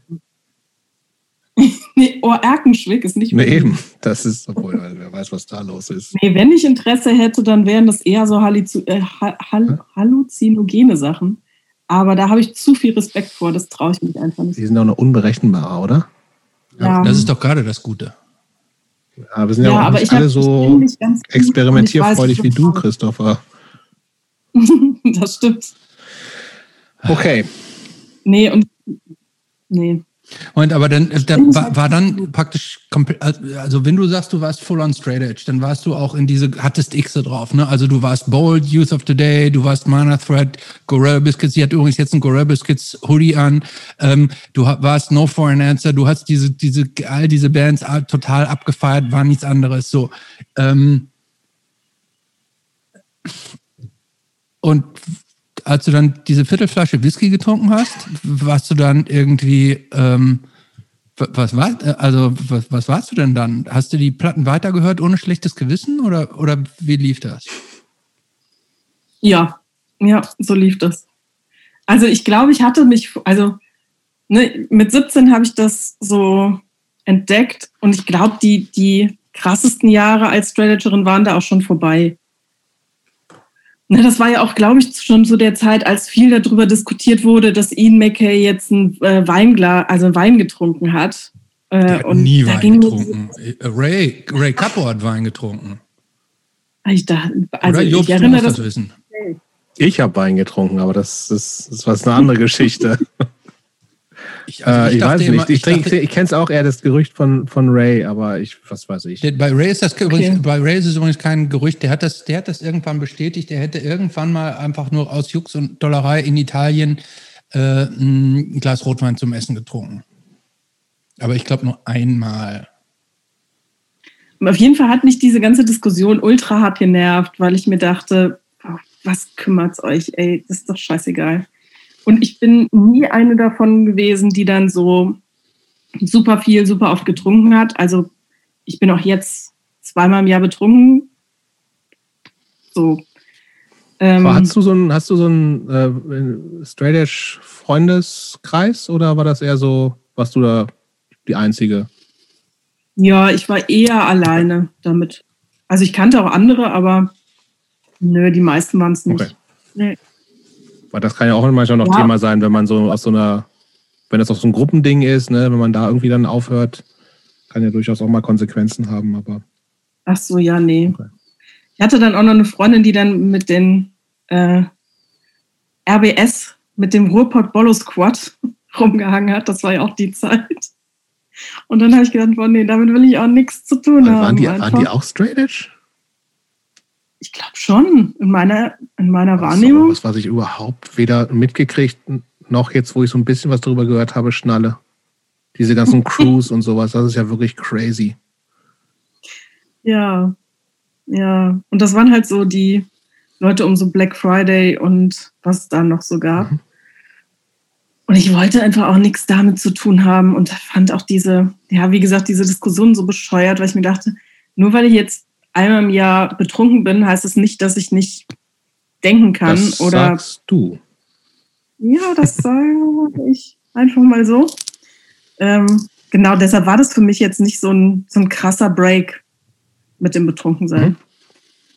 [SPEAKER 3] nee, oh, Erkenschwick ist nicht
[SPEAKER 2] mehr. Nee, eben. Das ist, obwohl, wer weiß, was da los ist.
[SPEAKER 3] Nee, wenn ich Interesse hätte, dann wären das eher so Hallizu äh, Hall halluzinogene Sachen. Aber da habe ich zu viel Respekt vor, das traue ich mich einfach nicht.
[SPEAKER 2] Die sind auch noch unberechenbarer, oder?
[SPEAKER 1] Ja. Das ist doch gerade das Gute.
[SPEAKER 2] Ja, wir sind ja, ja auch nicht alle so experimentierfreudig wie du, Christopher.
[SPEAKER 3] das stimmt.
[SPEAKER 2] Okay.
[SPEAKER 3] Nee, und nee.
[SPEAKER 1] Und aber dann, äh, dann war, war, dann praktisch komplett, also wenn du sagst, du warst full on straight edge, dann warst du auch in diese, hattest X drauf, ne? Also du warst Bold, Youth of the Day, du warst Mana Thread, Gorilla Biscuits, sie hat übrigens jetzt ein Gorilla Biscuits Hoodie an, ähm, du warst No Foreign Answer, du hast diese, diese, all diese Bands total abgefeiert, war nichts anderes, so. Ähm, und als du dann diese Viertelflasche Whisky getrunken hast, warst du dann irgendwie, ähm, was war, also was, was warst du denn dann? Hast du die Platten weitergehört ohne schlechtes Gewissen oder, oder wie lief das?
[SPEAKER 3] Ja, ja, so lief das. Also ich glaube, ich hatte mich, also ne, mit 17 habe ich das so entdeckt und ich glaube, die, die krassesten Jahre als Strategerin waren da auch schon vorbei. Na, das war ja auch, glaube ich, schon so der Zeit, als viel darüber diskutiert wurde, dass Ian McKay jetzt ein äh, Weinglas, also Wein getrunken hat.
[SPEAKER 1] Äh, der hat und nie Wein getrunken. Ray, Ray Capo hat Wein getrunken.
[SPEAKER 3] Ich, da,
[SPEAKER 1] also Oder Job, ich erinnere das, das wissen.
[SPEAKER 2] Ich habe Wein getrunken, aber das, das, das war eine andere Geschichte. Ich, also ich, äh, ich weiß immer, nicht. Ich, ich, ich kenne es auch eher das Gerücht von, von Ray, aber ich, was weiß ich.
[SPEAKER 1] Bei Ray ist das okay. übrigens, bei Ray ist es übrigens kein Gerücht. Der hat das, der hat das irgendwann bestätigt. Der hätte irgendwann mal einfach nur aus Jux und Dollerei in Italien äh, ein Glas Rotwein zum Essen getrunken. Aber ich glaube nur einmal.
[SPEAKER 3] Auf jeden Fall hat mich diese ganze Diskussion ultra hart genervt, weil ich mir dachte, oh, was kümmert's euch, ey, das ist doch scheißegal. Und ich bin nie eine davon gewesen, die dann so super viel, super oft getrunken hat. Also ich bin auch jetzt zweimal im Jahr betrunken. So.
[SPEAKER 2] Ähm, hast du so einen, hast du so einen äh, Straight Edge Freundeskreis oder war das eher so, was du da die einzige?
[SPEAKER 3] Ja, ich war eher alleine damit. Also ich kannte auch andere, aber nö, die meisten waren es nicht. Okay. Nee.
[SPEAKER 2] Weil das kann ja auch manchmal noch ja. Thema sein, wenn man so aus so einer, wenn das auch so ein Gruppending ist, ne, wenn man da irgendwie dann aufhört, kann ja durchaus auch mal Konsequenzen haben, aber.
[SPEAKER 3] Ach so, ja, nee. Okay. Ich hatte dann auch noch eine Freundin, die dann mit den äh, RBS, mit dem Ruhrpott Bollo Squad rumgehangen hat. Das war ja auch die Zeit. Und dann habe ich gedacht, boah, nee, damit will ich auch nichts zu tun
[SPEAKER 2] waren haben. Die, waren die auch straight edge?
[SPEAKER 3] Ich glaube schon, in meiner, in meiner Wahrnehmung.
[SPEAKER 2] Das, was ich überhaupt weder mitgekriegt, noch jetzt, wo ich so ein bisschen was darüber gehört habe, schnalle. Diese ganzen Crews und sowas, das ist ja wirklich crazy.
[SPEAKER 3] Ja, ja. Und das waren halt so die Leute um so Black Friday und was es da noch so gab. Mhm. Und ich wollte einfach auch nichts damit zu tun haben und fand auch diese, ja, wie gesagt, diese Diskussion so bescheuert, weil ich mir dachte, nur weil ich jetzt einmal im Jahr betrunken bin, heißt es nicht, dass ich nicht denken kann. Das oder
[SPEAKER 2] sagst du.
[SPEAKER 3] Ja, das sage ich einfach mal so. Ähm, genau, deshalb war das für mich jetzt nicht so ein, so ein krasser Break mit dem Betrunkensein. Mhm.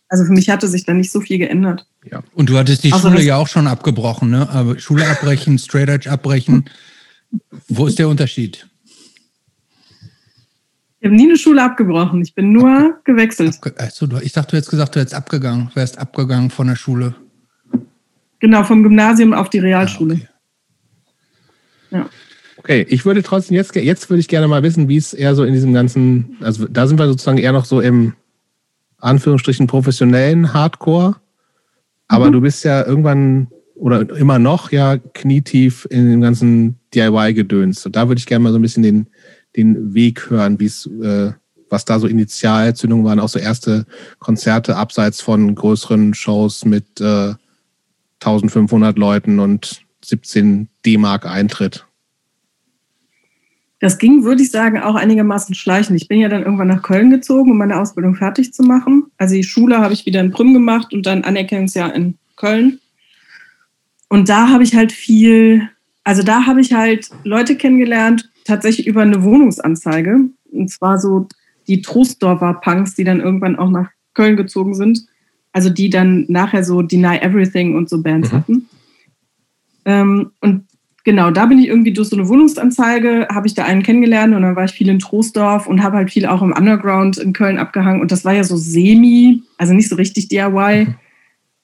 [SPEAKER 3] Also für mich hatte sich da nicht so viel geändert.
[SPEAKER 1] Ja. Und du hattest die also Schule ja auch schon abgebrochen, ne? Aber Schule abbrechen, Straight Edge abbrechen. Wo ist der Unterschied?
[SPEAKER 3] Ich habe nie eine Schule abgebrochen. Ich bin nur Abge gewechselt.
[SPEAKER 1] Abge also, ich dachte, du hättest gesagt, du hättest abgegangen, du wärst abgegangen von der Schule.
[SPEAKER 3] Genau, vom Gymnasium auf die Realschule.
[SPEAKER 2] Ah, okay. Ja. Okay, ich würde trotzdem jetzt, jetzt würde ich gerne mal wissen, wie es eher so in diesem ganzen, also da sind wir sozusagen eher noch so im Anführungsstrichen professionellen Hardcore. Aber mhm. du bist ja irgendwann oder immer noch ja knietief in dem ganzen DIY-Gedöns. Und da würde ich gerne mal so ein bisschen den, den Weg hören, wie es, äh, was da so Initialzündungen waren, auch so erste Konzerte abseits von größeren Shows mit äh, 1500 Leuten und 17 D-Mark Eintritt.
[SPEAKER 3] Das ging, würde ich sagen, auch einigermaßen schleichend. Ich bin ja dann irgendwann nach Köln gezogen, um meine Ausbildung fertig zu machen. Also die Schule habe ich wieder in Prüm gemacht und dann Anerkennungsjahr in Köln. Und da habe ich halt viel, also da habe ich halt Leute kennengelernt, tatsächlich über eine Wohnungsanzeige. Und zwar so die Trostdorfer Punks, die dann irgendwann auch nach Köln gezogen sind. Also die dann nachher so Deny Everything und so Bands mhm. hatten. Ähm, und genau, da bin ich irgendwie durch so eine Wohnungsanzeige, habe ich da einen kennengelernt und dann war ich viel in Troisdorf und habe halt viel auch im Underground in Köln abgehangen und das war ja so semi, also nicht so richtig DIY, mhm.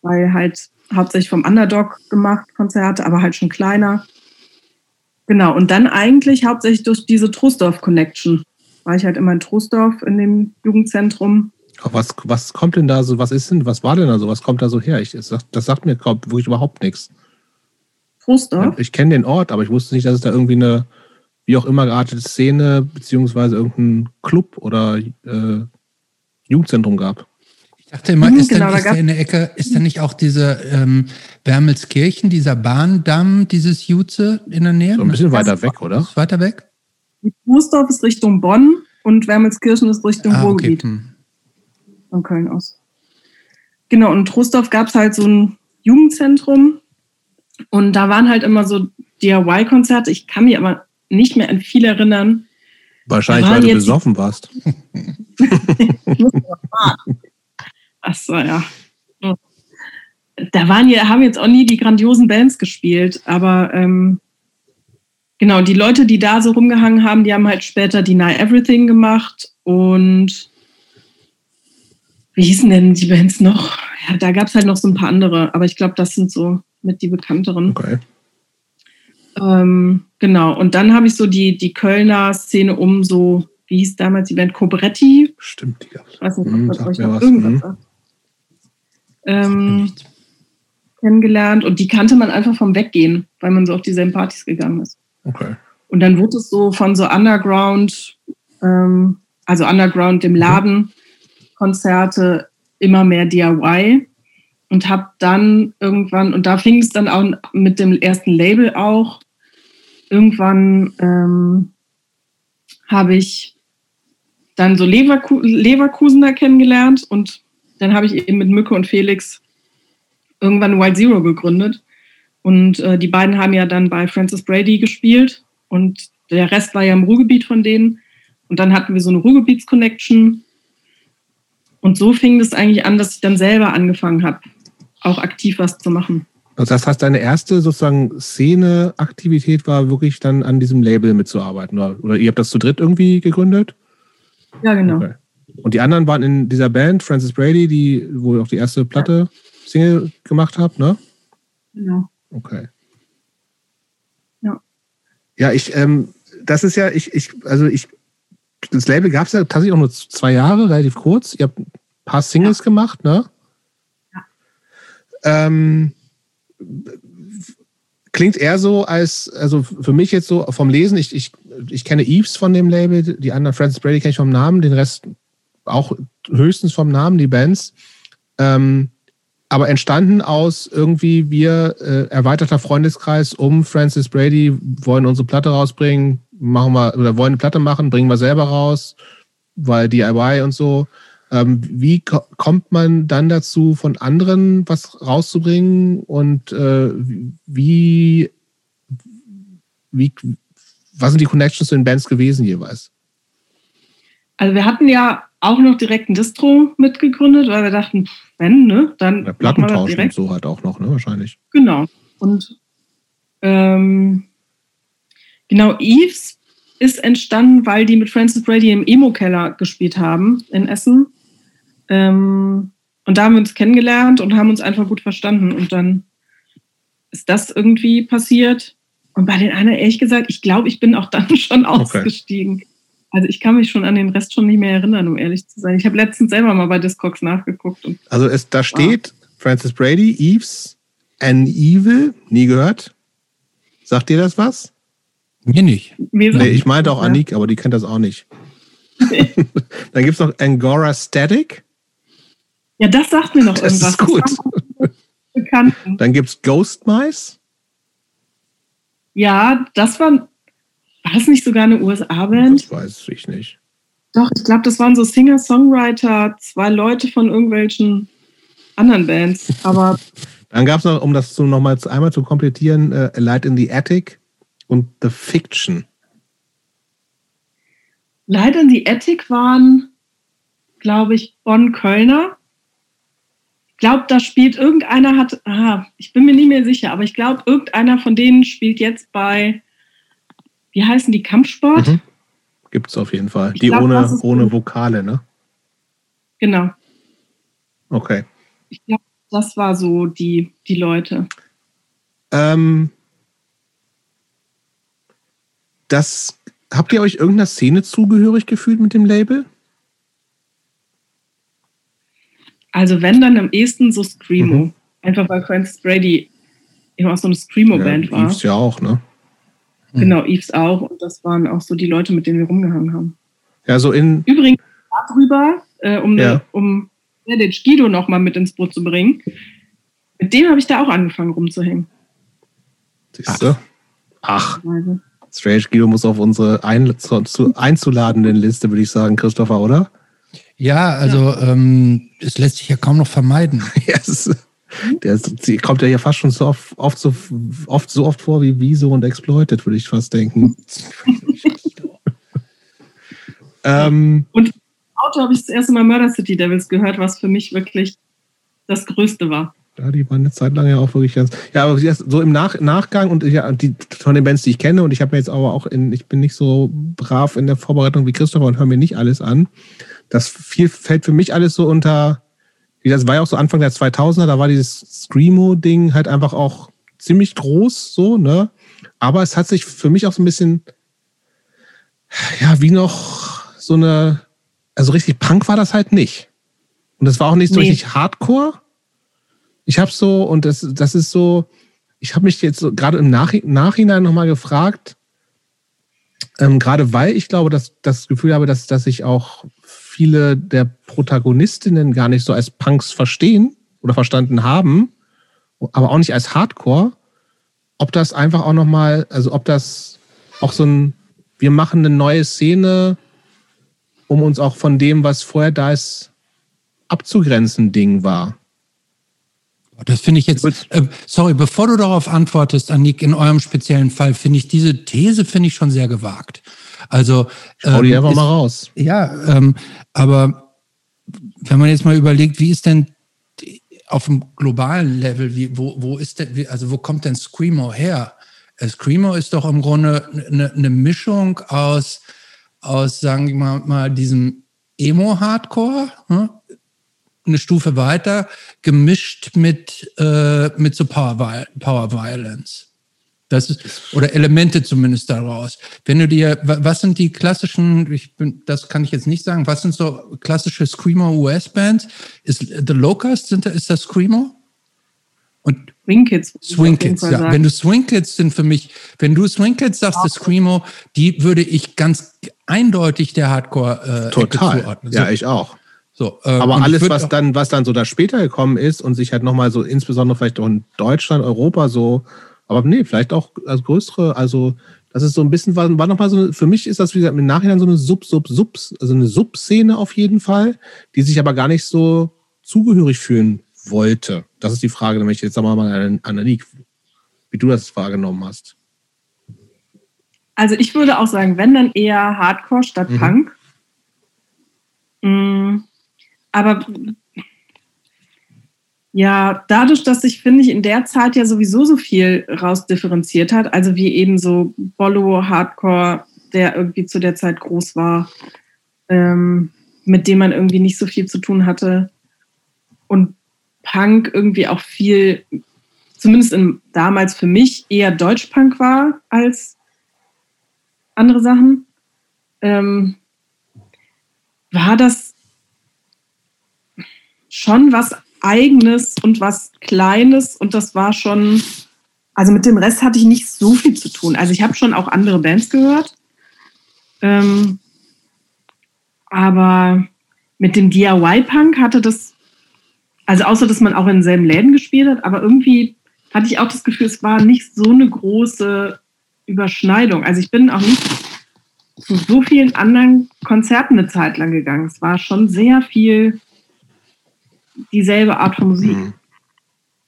[SPEAKER 3] weil halt hauptsächlich vom Underdog gemacht Konzerte, aber halt schon kleiner. Genau, und dann eigentlich hauptsächlich durch diese Troisdorf-Connection. War ich halt immer in Troisdorf in dem Jugendzentrum.
[SPEAKER 2] Was, was kommt denn da so, was ist denn, was war denn da so, was kommt da so her? Ich, das, das sagt mir wirklich überhaupt nichts.
[SPEAKER 3] Trostorf?
[SPEAKER 2] Ich kenne den Ort, aber ich wusste nicht, dass es da irgendwie eine, wie auch immer geartete Szene, beziehungsweise irgendein Club oder äh, Jugendzentrum gab.
[SPEAKER 1] Ich dachte immer, ist, genau, da, ist da in der Ecke, ist da nicht auch diese ähm, Wermelskirchen, dieser Bahndamm, dieses Jutze in der Nähe?
[SPEAKER 2] So ein bisschen weiter weg, oder?
[SPEAKER 1] Ist weiter weg?
[SPEAKER 3] Trostorf ist Richtung Bonn und Wermelskirchen ist Richtung ah, Ruhrgebiet. Okay. Hm. Von Köln aus. Genau, und in Trostorf gab es halt so ein Jugendzentrum und da waren halt immer so DIY-Konzerte. Ich kann mich aber nicht mehr an viel erinnern.
[SPEAKER 2] Wahrscheinlich, weil du besoffen warst.
[SPEAKER 3] Achso, ja. Da waren ja, haben jetzt auch nie die grandiosen Bands gespielt, aber ähm, genau, die Leute, die da so rumgehangen haben, die haben halt später Deny Everything gemacht und wie hießen denn die Bands noch? Ja, da gab es halt noch so ein paar andere, aber ich glaube, das sind so mit die bekannteren. Okay. Ähm, genau, und dann habe ich so die, die Kölner Szene um so, wie hieß damals die Band Cobretti?
[SPEAKER 2] Stimmt, die
[SPEAKER 3] gab's. Ich weiß nicht, ob hm, das euch noch irgendwas hm. sagt. Ähm, kennengelernt und die kannte man einfach vom Weggehen, weil man so auf dieselben Partys gegangen ist.
[SPEAKER 2] Okay.
[SPEAKER 3] Und dann wurde es so von so Underground, ähm, also Underground dem mhm. Laden, Konzerte immer mehr DIY und habe dann irgendwann, und da fing es dann auch mit dem ersten Label auch, irgendwann ähm, habe ich dann so Leverku Leverkusener kennengelernt und dann habe ich eben mit Mücke und Felix irgendwann Wild Zero gegründet. Und äh, die beiden haben ja dann bei Francis Brady gespielt und der Rest war ja im Ruhrgebiet von denen. Und dann hatten wir so eine Ruhrgebiets-Connection. Und so fing es eigentlich an, dass ich dann selber angefangen habe, auch aktiv was zu machen.
[SPEAKER 2] Also das heißt, deine erste sozusagen Szene-Aktivität war wirklich dann an diesem Label mitzuarbeiten. Oder, oder ihr habt das zu dritt irgendwie gegründet?
[SPEAKER 3] Ja, genau.
[SPEAKER 2] Okay. Und die anderen waren in dieser Band, Francis Brady, die, wo ihr auch die erste Platte Single gemacht habt, ne?
[SPEAKER 3] Genau.
[SPEAKER 2] Okay.
[SPEAKER 3] Ja.
[SPEAKER 2] Ja, ich, ähm, das ist ja, ich, ich, also ich, das Label gab es ja tatsächlich auch nur zwei Jahre, relativ kurz. Ihr habt ein paar Singles ja. gemacht, ne?
[SPEAKER 3] Ja.
[SPEAKER 2] Ähm, klingt eher so als, also für mich jetzt so vom Lesen, ich, ich, ich kenne Eves von dem Label, die anderen Francis Brady kenne ich vom Namen, den Rest auch höchstens vom Namen, die Bands. Ähm, aber entstanden aus irgendwie wir äh, erweiterter Freundeskreis um Francis Brady, wollen unsere Platte rausbringen, machen wir, oder wollen eine Platte machen, bringen wir selber raus, weil DIY und so. Ähm, wie ko kommt man dann dazu, von anderen was rauszubringen und äh, wie, wie, was sind die Connections zu den Bands gewesen jeweils?
[SPEAKER 3] Also wir hatten ja auch noch direkt ein Distro mitgegründet, weil wir dachten, wenn, ne, dann.
[SPEAKER 2] Ja, Plattentausch und so halt auch noch, ne, wahrscheinlich.
[SPEAKER 3] Genau. Und ähm, genau, Eves ist entstanden, weil die mit Francis Brady im Emo-Keller gespielt haben in Essen. Ähm, und da haben wir uns kennengelernt und haben uns einfach gut verstanden. Und dann ist das irgendwie passiert. Und bei den anderen, ehrlich gesagt, ich glaube, ich bin auch dann schon okay. ausgestiegen. Also ich kann mich schon an den Rest schon nicht mehr erinnern, um ehrlich zu sein. Ich habe letztens selber mal bei Discogs nachgeguckt.
[SPEAKER 2] also es, da steht ah. Francis Brady, Eves, An Evil, nie gehört. Sagt dir das was?
[SPEAKER 1] Mir nicht.
[SPEAKER 2] Mir nee, ich meinte auch Anik, aber die kennt das auch nicht. Dann gibt es noch Angora Static.
[SPEAKER 3] Ja, das sagt mir noch
[SPEAKER 2] das
[SPEAKER 3] irgendwas.
[SPEAKER 2] Ist gut. Dann gibt es Ghost Mice.
[SPEAKER 3] Ja, das war war das nicht sogar eine USA-Band?
[SPEAKER 2] Das weiß ich nicht.
[SPEAKER 3] Doch, ich glaube, das waren so Singer-Songwriter, zwei Leute von irgendwelchen anderen Bands. Aber
[SPEAKER 2] dann gab es noch, um das noch mal einmal zu komplettieren, äh, A Light in the Attic und The Fiction.
[SPEAKER 3] Light in the Attic waren, glaube ich, Bonn-Kölner. Ich glaube, da spielt irgendeiner hat, ah, ich bin mir nicht mehr sicher, aber ich glaube, irgendeiner von denen spielt jetzt bei wie heißen die, Kampfsport? Mhm.
[SPEAKER 2] Gibt es auf jeden Fall. Ich die glaub, ohne, ohne Vokale, ne?
[SPEAKER 3] Genau.
[SPEAKER 2] Okay.
[SPEAKER 3] Ich glaube, das war so die, die Leute.
[SPEAKER 2] Ähm, das, habt ihr euch irgendeiner Szene zugehörig gefühlt mit dem Label?
[SPEAKER 3] Also wenn dann am ehesten so Screamo. Mhm. Einfach weil Francis Brady immer auch so eine Screamo-Band ja, war.
[SPEAKER 2] Ja auch, ne?
[SPEAKER 3] Hm. Genau, Yves auch. Und das waren auch so die Leute, mit denen wir rumgehangen haben.
[SPEAKER 2] Ja, so in.
[SPEAKER 3] Übrigens darüber, äh, um, ja. um Medic Guido nochmal mit ins Boot zu bringen. Mit dem habe ich da auch angefangen rumzuhängen.
[SPEAKER 2] Siehst du? Ach. Also. Strange Guido muss auf unsere ein, zu, zu einzuladenden Liste, würde ich sagen, Christopher, oder?
[SPEAKER 1] Ja, also ja. Ähm, es lässt sich ja kaum noch vermeiden.
[SPEAKER 2] ja, es der kommt ja hier fast schon so oft, oft, so, oft so oft vor wie Wieso und Exploited, würde ich fast denken.
[SPEAKER 3] ähm, und Auto habe ich das erste Mal Murder City Devils gehört, was für mich wirklich das Größte war.
[SPEAKER 2] Ja, die waren eine Zeit lang ja auch wirklich ganz. Ja, aber so im Nach Nachgang und ja, die, von den Bands, die ich kenne, und ich habe mir jetzt aber auch in, ich bin nicht so brav in der Vorbereitung wie Christopher und höre mir nicht alles an. Das viel, fällt für mich alles so unter das war ja auch so Anfang der 2000er, da war dieses Screamo-Ding halt einfach auch ziemlich groß, so, ne? Aber es hat sich für mich auch so ein bisschen, ja, wie noch so eine, also richtig Punk war das halt nicht. Und das war auch nicht so nee. richtig Hardcore. Ich habe so, und das, das ist so, ich habe mich jetzt so gerade im Nach Nachhinein nochmal gefragt, ähm, gerade weil ich glaube, dass das Gefühl habe, dass, dass ich auch viele der Protagonistinnen gar nicht so als Punks verstehen oder verstanden haben, aber auch nicht als Hardcore, ob das einfach auch nochmal, also ob das auch so ein, wir machen eine neue Szene, um uns auch von dem, was vorher da ist, abzugrenzen, Ding war.
[SPEAKER 1] Das finde ich jetzt, äh, sorry, bevor du darauf antwortest, Annik, in eurem speziellen Fall, finde ich diese These, finde ich schon sehr gewagt. Also
[SPEAKER 2] Schau die ähm, einfach ist, mal raus.
[SPEAKER 1] Ja, ähm, aber wenn man jetzt mal überlegt, wie ist denn auf dem globalen Level, wie, wo, wo ist denn, also wo kommt denn Screamo her? Äh, Screamo ist doch im Grunde eine, eine Mischung aus, aus, sagen wir mal, mal diesem Emo-Hardcore, hm? eine Stufe weiter, gemischt mit, äh, mit so Power, Power Violence. Das ist, oder Elemente zumindest daraus. Wenn du dir, was sind die klassischen, ich bin, das kann ich jetzt nicht sagen, was sind so klassische Screamo US-Bands? Ist The Locust, sind da, ist das Screamo?
[SPEAKER 3] Und Swing Kids.
[SPEAKER 1] Swing Kids, ja. Sagen. Wenn du Swing Kids sind für mich, wenn du Swing Kids sagst, das Screamo, die würde ich ganz eindeutig der Hardcore
[SPEAKER 2] äh, Total. zuordnen. So. Ja, ich auch.
[SPEAKER 1] So,
[SPEAKER 2] äh, Aber alles, was dann, was dann so da später gekommen ist und sich halt nochmal so, insbesondere vielleicht auch in Deutschland, Europa so aber nee, vielleicht auch als größere, also das ist so ein bisschen, war, war nochmal so, für mich ist das, wie gesagt, im Nachhinein so eine Sub, Sub, Sub, also eine Subszene auf jeden Fall, die sich aber gar nicht so zugehörig fühlen wollte. Das ist die Frage, nämlich jetzt sagen wir mal an Anneliek, wie du das wahrgenommen hast.
[SPEAKER 3] Also ich würde auch sagen, wenn dann eher Hardcore statt mhm. Punk. Mhm. Aber ja, dadurch, dass sich, finde ich, in der Zeit ja sowieso so viel rausdifferenziert hat, also wie eben so Bollo, Hardcore, der irgendwie zu der Zeit groß war, ähm, mit dem man irgendwie nicht so viel zu tun hatte. Und Punk irgendwie auch viel, zumindest in, damals für mich, eher Deutschpunk war als andere Sachen. Ähm, war das schon was Eigenes und was Kleines und das war schon, also mit dem Rest hatte ich nicht so viel zu tun. Also ich habe schon auch andere Bands gehört, ähm, aber mit dem DIY-Punk hatte das, also außer dass man auch in denselben Läden gespielt hat, aber irgendwie hatte ich auch das Gefühl, es war nicht so eine große Überschneidung. Also ich bin auch nicht zu so vielen anderen Konzerten eine Zeit lang gegangen. Es war schon sehr viel dieselbe Art von Musik. Mhm.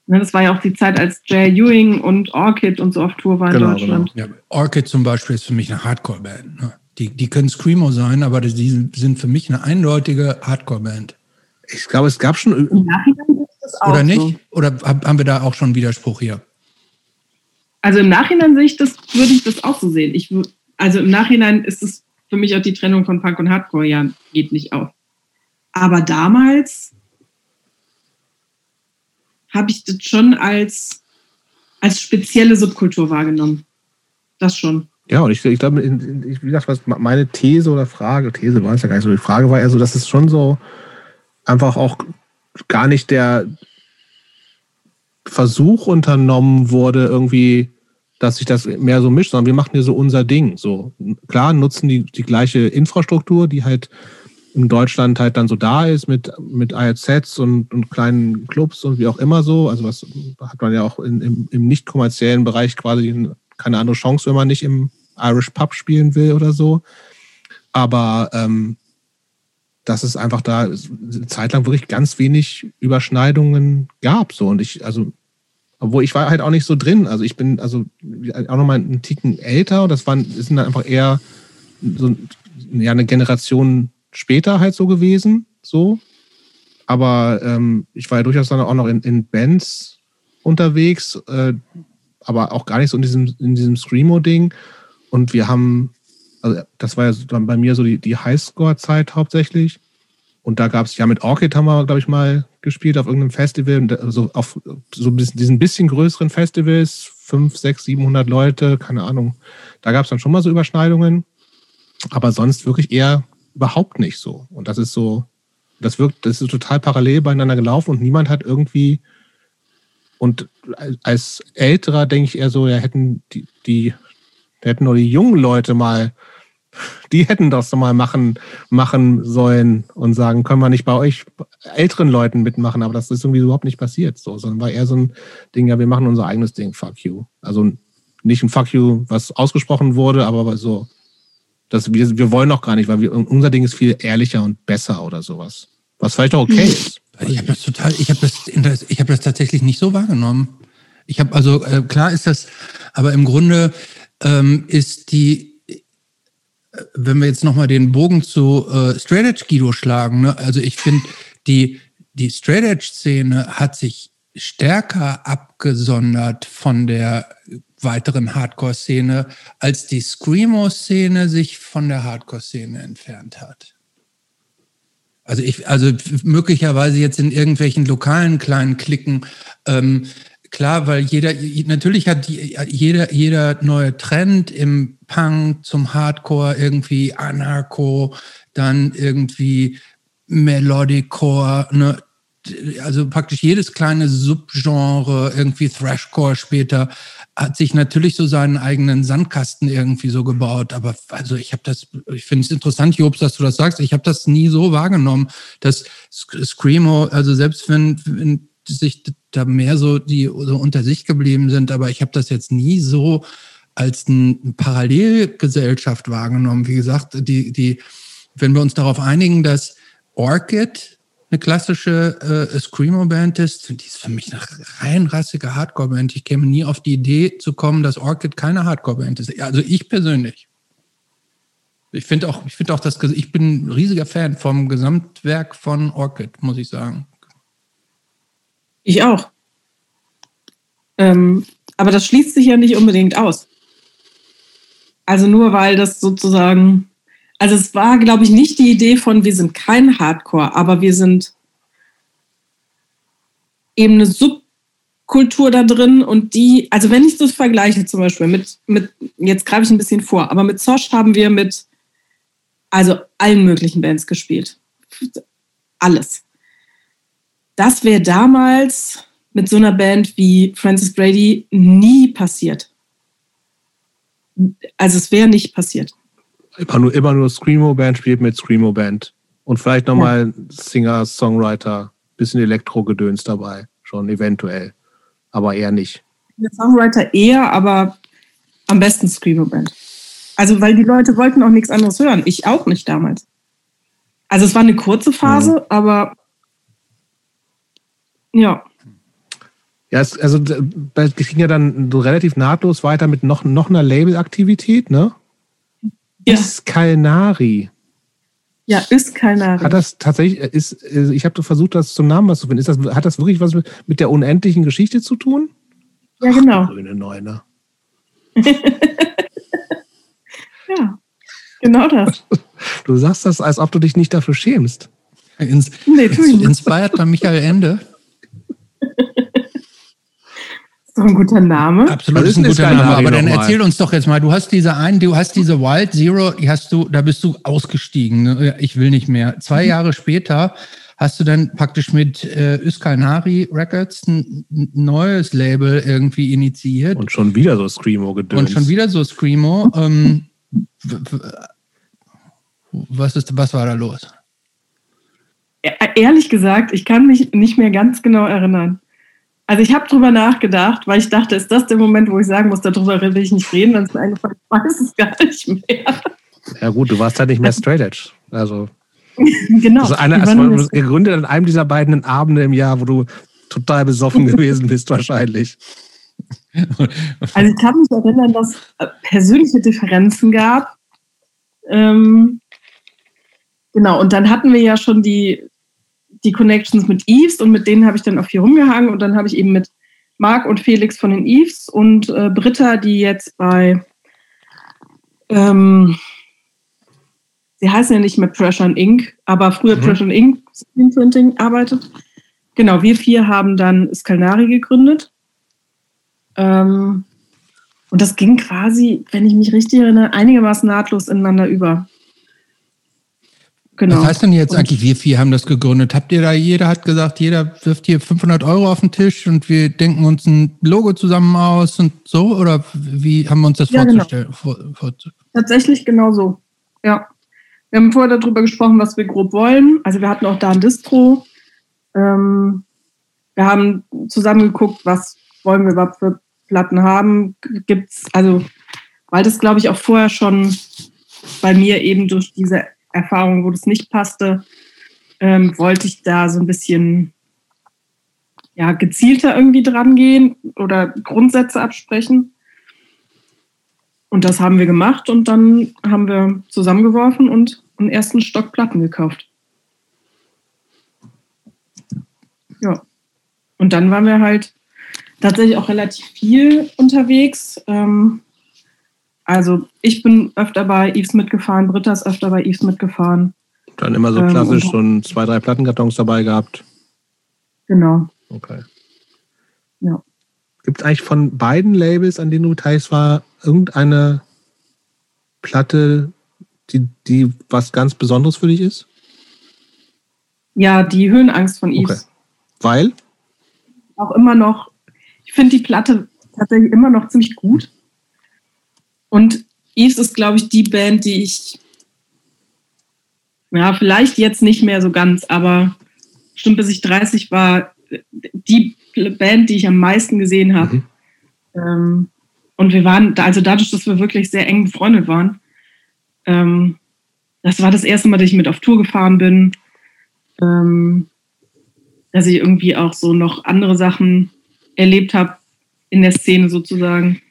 [SPEAKER 3] Ne, das war ja auch die Zeit, als Jay Ewing und Orchid und so auf Tour waren genau, in Deutschland.
[SPEAKER 1] Genau. Ja, Orchid zum Beispiel ist für mich eine Hardcore-Band. Ne? Die, die können Screamo sein, aber die sind für mich eine eindeutige Hardcore-Band.
[SPEAKER 2] Ich glaube, es gab schon. Im
[SPEAKER 1] Nachhinein ist das auch Oder nicht? So. Oder haben wir da auch schon Widerspruch hier?
[SPEAKER 3] Also im Nachhinein sehe ich das, würde ich das auch so sehen. Ich, also im Nachhinein ist es für mich auch die Trennung von Punk und Hardcore ja geht nicht auf. Aber damals habe ich das schon als, als spezielle Subkultur wahrgenommen. Das schon.
[SPEAKER 2] Ja, und ich, ich glaube, wie gesagt, was meine These oder Frage, These war es ja gar nicht so, die Frage war eher so, dass es schon so einfach auch gar nicht der Versuch unternommen wurde, irgendwie, dass sich das mehr so mischt, sondern wir machen hier so unser Ding. So, klar, nutzen die, die gleiche Infrastruktur, die halt in Deutschland halt dann so da ist mit, mit ISZs und, und kleinen Clubs und wie auch immer so. Also was hat man ja auch in, im, im nicht kommerziellen Bereich quasi keine andere Chance, wenn man nicht im Irish Pub spielen will oder so. Aber ähm, dass es einfach da eine Zeit lang wirklich ganz wenig Überschneidungen gab. So. Und ich, also, obwohl ich war halt auch nicht so drin. Also ich bin also auch nochmal einen Ticken älter. Das waren, sind dann einfach eher so ja, eine Generation später halt so gewesen, so. Aber ähm, ich war ja durchaus dann auch noch in, in Bands unterwegs, äh, aber auch gar nicht so in diesem, in diesem Screamo-Ding. Und wir haben, also das war ja dann bei mir so die, die Highscore-Zeit hauptsächlich. Und da gab es, ja, mit Orchid haben wir, glaube ich, mal gespielt auf irgendeinem Festival, also auf so diesen bisschen größeren Festivals, 5, 6, 700 Leute, keine Ahnung. Da gab es dann schon mal so Überschneidungen. Aber sonst wirklich eher überhaupt nicht so. Und das ist so, das wirkt, das ist total parallel beieinander gelaufen und niemand hat irgendwie, und als Älterer denke ich eher so, ja, hätten die, die hätten nur die jungen Leute mal, die hätten das doch mal machen, machen sollen und sagen, können wir nicht bei euch älteren Leuten mitmachen, aber das ist irgendwie überhaupt nicht passiert, so, sondern war eher so ein Ding, ja, wir machen unser eigenes Ding, fuck you. Also nicht ein fuck you, was ausgesprochen wurde, aber so, dass wir, wir wollen auch gar nicht, weil wir, unser Ding ist viel ehrlicher und besser oder sowas. Was vielleicht auch okay ist.
[SPEAKER 1] Ich habe das total, ich habe das, ich habe das tatsächlich nicht so wahrgenommen. Ich habe also äh, klar ist das, aber im Grunde ähm, ist die, äh, wenn wir jetzt nochmal den Bogen zu äh, Straight Edge Guido schlagen, ne? also ich finde, die, die Straight Edge Szene hat sich stärker abgesondert von der weiteren Hardcore-Szene, als die Screamo-Szene sich von der Hardcore-Szene entfernt hat. Also ich, also möglicherweise jetzt in irgendwelchen lokalen kleinen Klicken, ähm, klar, weil jeder, natürlich hat jeder, jeder neue Trend im Punk zum Hardcore irgendwie Anarcho, dann irgendwie Melodicore, ne? Also praktisch jedes kleine Subgenre, irgendwie Thrashcore später, hat sich natürlich so seinen eigenen Sandkasten irgendwie so gebaut. Aber also ich habe das, ich finde es interessant, Jobs, dass du das sagst. Ich habe das nie so wahrgenommen, dass Screamo, also selbst wenn, wenn sich da mehr so die so unter sich geblieben sind, aber ich habe das jetzt nie so als eine Parallelgesellschaft wahrgenommen. Wie gesagt, die, die, wenn wir uns darauf einigen, dass Orchid eine klassische äh, Screamo-Band ist, die ist für mich eine rein rassige Hardcore-Band. Ich käme nie auf die Idee zu kommen, dass Orchid keine Hardcore-Band ist. Also ich persönlich. Ich finde auch, ich finde auch, dass ich bin ein riesiger Fan vom Gesamtwerk von Orchid, muss ich sagen.
[SPEAKER 3] Ich auch. Ähm, aber das schließt sich ja nicht unbedingt aus. Also nur weil das sozusagen, also es war, glaube ich, nicht die Idee von, wir sind kein Hardcore, aber wir sind eben eine Subkultur da drin und die, also wenn ich das vergleiche zum Beispiel mit, mit jetzt greife ich ein bisschen vor, aber mit Zosch haben wir mit also allen möglichen Bands gespielt. Alles das wäre damals mit so einer Band wie Francis Brady nie passiert. Also es wäre nicht passiert.
[SPEAKER 2] Immer nur, immer nur Screamo-Band spielt mit Screamo-Band. Und vielleicht nochmal ja. Singer, Songwriter, bisschen Elektro-Gedöns dabei. Schon eventuell. Aber eher nicht.
[SPEAKER 3] Der Songwriter eher, aber am besten Screamo-Band. Also, weil die Leute wollten auch nichts anderes hören. Ich auch nicht damals. Also, es war eine kurze Phase, mhm. aber ja.
[SPEAKER 2] Ja, es, also es ging ja dann so relativ nahtlos weiter mit noch, noch einer Labelaktivität, ne? Ja. Iskalnari.
[SPEAKER 3] Ja, Iskalnari.
[SPEAKER 2] Hat das tatsächlich, ist, ich habe versucht, das zum Namen was zu finden. Ist das, hat das wirklich was mit, mit der unendlichen Geschichte zu tun?
[SPEAKER 3] Ja, genau. Ach,
[SPEAKER 2] grüne Neune.
[SPEAKER 3] ja, genau das.
[SPEAKER 2] Du sagst das, als ob du dich nicht dafür schämst.
[SPEAKER 1] Ins, nee, inspired bei Michael Ende.
[SPEAKER 3] doch ein guter Name.
[SPEAKER 1] Absolut, ist ein guter Name. Aber dann erzähl uns doch jetzt mal, du hast diese einen, du hast diese Wild Zero, die hast du, da bist du ausgestiegen. Ne? Ich will nicht mehr. Zwei Jahre später hast du dann praktisch mit äh, Nari Records ein neues Label irgendwie initiiert.
[SPEAKER 2] Und schon wieder so Screamo gedöns.
[SPEAKER 1] Und schon wieder so Screamo. ähm, was, ist, was war da los?
[SPEAKER 3] Ehrlich gesagt, ich kann mich nicht mehr ganz genau erinnern. Also ich habe drüber nachgedacht, weil ich dachte, ist das der Moment, wo ich sagen muss, darüber will ich nicht reden, dann ist mir eingefallen, ich weiß es gar nicht mehr.
[SPEAKER 2] Ja gut, du warst halt nicht mehr Straight Edge. Also
[SPEAKER 3] genau.
[SPEAKER 2] Also eine, also gegründet an einem dieser beiden Abende im Jahr, wo du total besoffen gewesen bist wahrscheinlich.
[SPEAKER 3] Also ich kann mich erinnern, dass es persönliche Differenzen gab. Ähm, genau, und dann hatten wir ja schon die die Connections mit Eves und mit denen habe ich dann auch viel rumgehangen und dann habe ich eben mit Marc und Felix von den Eves und äh, Britta, die jetzt bei, ähm, sie heißen ja nicht mehr Pressure Inc., aber früher mhm. Pressure Inc. Screen Printing arbeitet. Genau, wir vier haben dann Skalnari gegründet. Ähm, und das ging quasi, wenn ich mich richtig erinnere, einigermaßen nahtlos ineinander über.
[SPEAKER 1] Genau. Was heißt denn jetzt und eigentlich, wir vier haben das gegründet? Habt ihr da, jeder hat gesagt, jeder wirft hier 500 Euro auf den Tisch und wir denken uns ein Logo zusammen aus und so? Oder wie haben wir uns das ja, genau. vorzustellen? Genau. Vor, vor
[SPEAKER 3] Tatsächlich genau so. Ja. Wir haben vorher darüber gesprochen, was wir grob wollen. Also wir hatten auch da ein Distro. Ähm, wir haben zusammen geguckt, was wollen wir überhaupt für Platten haben. Gibt's, also, weil das glaube ich auch vorher schon bei mir eben durch diese Erfahrungen, wo das nicht passte, ähm, wollte ich da so ein bisschen ja, gezielter irgendwie dran gehen oder Grundsätze absprechen. Und das haben wir gemacht und dann haben wir zusammengeworfen und einen ersten Stock Platten gekauft. Ja. Und dann waren wir halt tatsächlich auch relativ viel unterwegs. Ähm, also ich bin öfter bei Yves mitgefahren, Britta ist öfter bei Yves mitgefahren.
[SPEAKER 2] Dann immer so
[SPEAKER 3] Ähm,
[SPEAKER 2] klassisch
[SPEAKER 3] und-
[SPEAKER 2] so ein, zwei, drei Plattenkartons dabei gehabt.
[SPEAKER 3] Genau.
[SPEAKER 2] Okay.
[SPEAKER 3] Ja.
[SPEAKER 2] Gibt es eigentlich von beiden Labels, an denen du beteiligt war, irgendeine Platte, die, die was ganz Besonderes für dich ist?
[SPEAKER 3] Ja, die Höhenangst von Yves.
[SPEAKER 2] Weil?
[SPEAKER 3] Auch immer noch, ich finde die Platte tatsächlich immer noch ziemlich gut. Und Yves ist, glaube ich, die Band, die ich, ja, vielleicht jetzt nicht mehr so ganz, aber bestimmt bis ich 30 war, die Band, die ich am meisten gesehen habe.
[SPEAKER 2] Mhm.
[SPEAKER 3] Ähm, und wir waren, also dadurch, dass wir wirklich sehr eng befreundet waren, ähm, das war das erste Mal, dass ich mit auf Tour gefahren bin. Ähm, dass ich irgendwie auch so noch andere Sachen erlebt habe in der Szene sozusagen.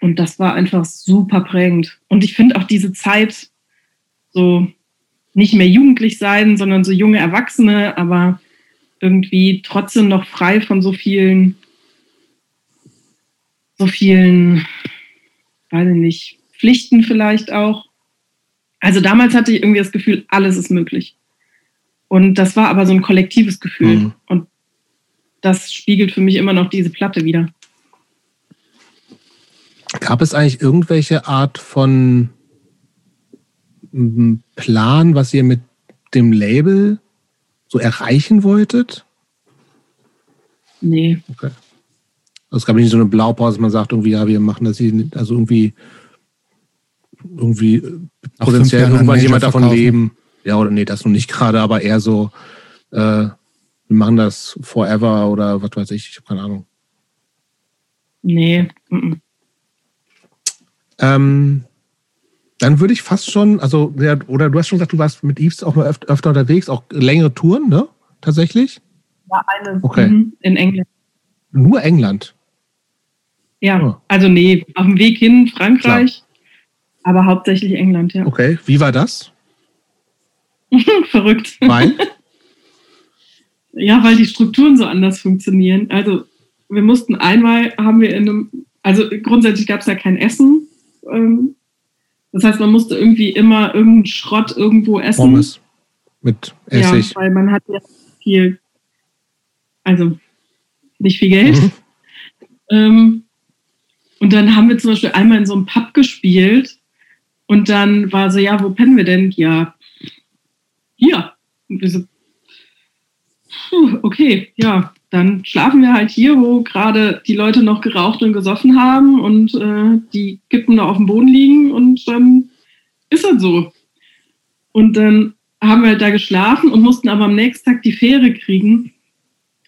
[SPEAKER 3] Und das war einfach super prägend. Und ich finde auch diese Zeit so nicht mehr jugendlich sein, sondern so junge Erwachsene, aber irgendwie trotzdem noch frei von so vielen, so vielen, weiß ich nicht, Pflichten vielleicht auch. Also damals hatte ich irgendwie das Gefühl, alles ist möglich. Und das war aber so ein kollektives Gefühl.
[SPEAKER 2] Mhm.
[SPEAKER 3] Und das spiegelt für mich immer noch diese Platte wieder.
[SPEAKER 2] Gab es eigentlich irgendwelche Art von Plan, was ihr mit dem Label so erreichen wolltet?
[SPEAKER 3] Nee.
[SPEAKER 2] Okay. Also es gab nicht so eine Blaupause, dass man sagt, irgendwie, ja, wir machen das hier, also irgendwie, irgendwie äh,
[SPEAKER 1] Nach
[SPEAKER 2] potenziell irgendwann jemand davon
[SPEAKER 1] verkaufen.
[SPEAKER 2] leben. Ja, oder nee, das noch nicht gerade, aber eher so, äh, wir machen das forever oder was weiß ich, ich habe keine Ahnung.
[SPEAKER 3] Nee. mhm.
[SPEAKER 2] Ähm, dann würde ich fast schon, also, ja, oder du hast schon gesagt, du warst mit Yves auch mal öf öfter unterwegs, auch längere Touren, ne? Tatsächlich?
[SPEAKER 3] War eine
[SPEAKER 2] Okay.
[SPEAKER 3] mhm, in England.
[SPEAKER 2] Nur England.
[SPEAKER 3] Ja,
[SPEAKER 2] Oh.
[SPEAKER 3] also nee, auf dem Weg hin Frankreich, aber hauptsächlich England, ja.
[SPEAKER 2] Okay. Wie war das?
[SPEAKER 3] Verrückt.
[SPEAKER 2] Weil?
[SPEAKER 3] Ja, weil die Strukturen so anders funktionieren. Also wir mussten einmal, haben wir in einem, also grundsätzlich gab es ja kein Essen. Ähm, das heißt, man musste irgendwie immer irgendeinen Schrott irgendwo essen.
[SPEAKER 2] Pommes. Mit Essig.
[SPEAKER 3] Ja, weil man hat ja viel, also nicht viel Geld.
[SPEAKER 2] Mhm.
[SPEAKER 3] Ähm, und dann haben wir zum Beispiel einmal in so einem Pub gespielt und dann war so, ja, wo pennen wir denn? Ja, hier. Und wir so, puh, okay, ja, dann schlafen wir halt hier, wo gerade die Leute noch geraucht und gesoffen haben und äh, die Kippen da auf dem Boden liegen und dann ist das so. Und dann haben wir halt da geschlafen und mussten aber am nächsten Tag die Fähre kriegen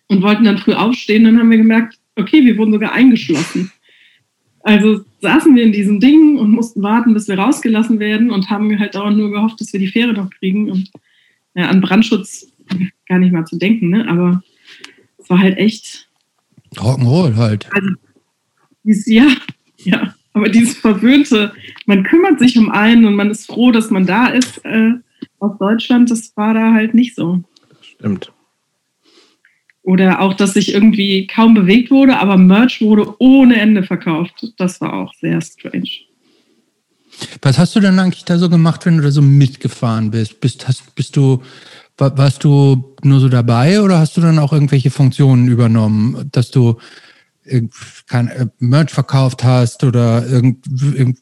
[SPEAKER 3] und wollten dann früh aufstehen. Dann haben wir gemerkt, okay, wir wurden sogar eingeschlossen. Also saßen wir in diesem Ding und mussten warten, bis wir rausgelassen werden und haben halt dauernd nur gehofft, dass wir die Fähre noch kriegen. Und ja, an Brandschutz gar nicht mal zu denken, ne? aber es war halt echt
[SPEAKER 1] Rock'n'Roll halt.
[SPEAKER 3] dieses, ja, ja, aber dieses verwöhnte, man kümmert sich um einen und man ist froh, dass man da ist äh, aus Deutschland, das war da halt nicht so.
[SPEAKER 2] Stimmt.
[SPEAKER 3] Oder auch, dass sich irgendwie kaum bewegt wurde, aber Merch wurde ohne Ende verkauft. Das war auch sehr strange.
[SPEAKER 1] Was hast du denn eigentlich da so gemacht, wenn du da so mitgefahren bist? Bist, hast, bist du, warst du nur so dabei oder hast du dann auch irgendwelche Funktionen übernommen, dass du kein äh, Merch verkauft hast oder irgend, irgend,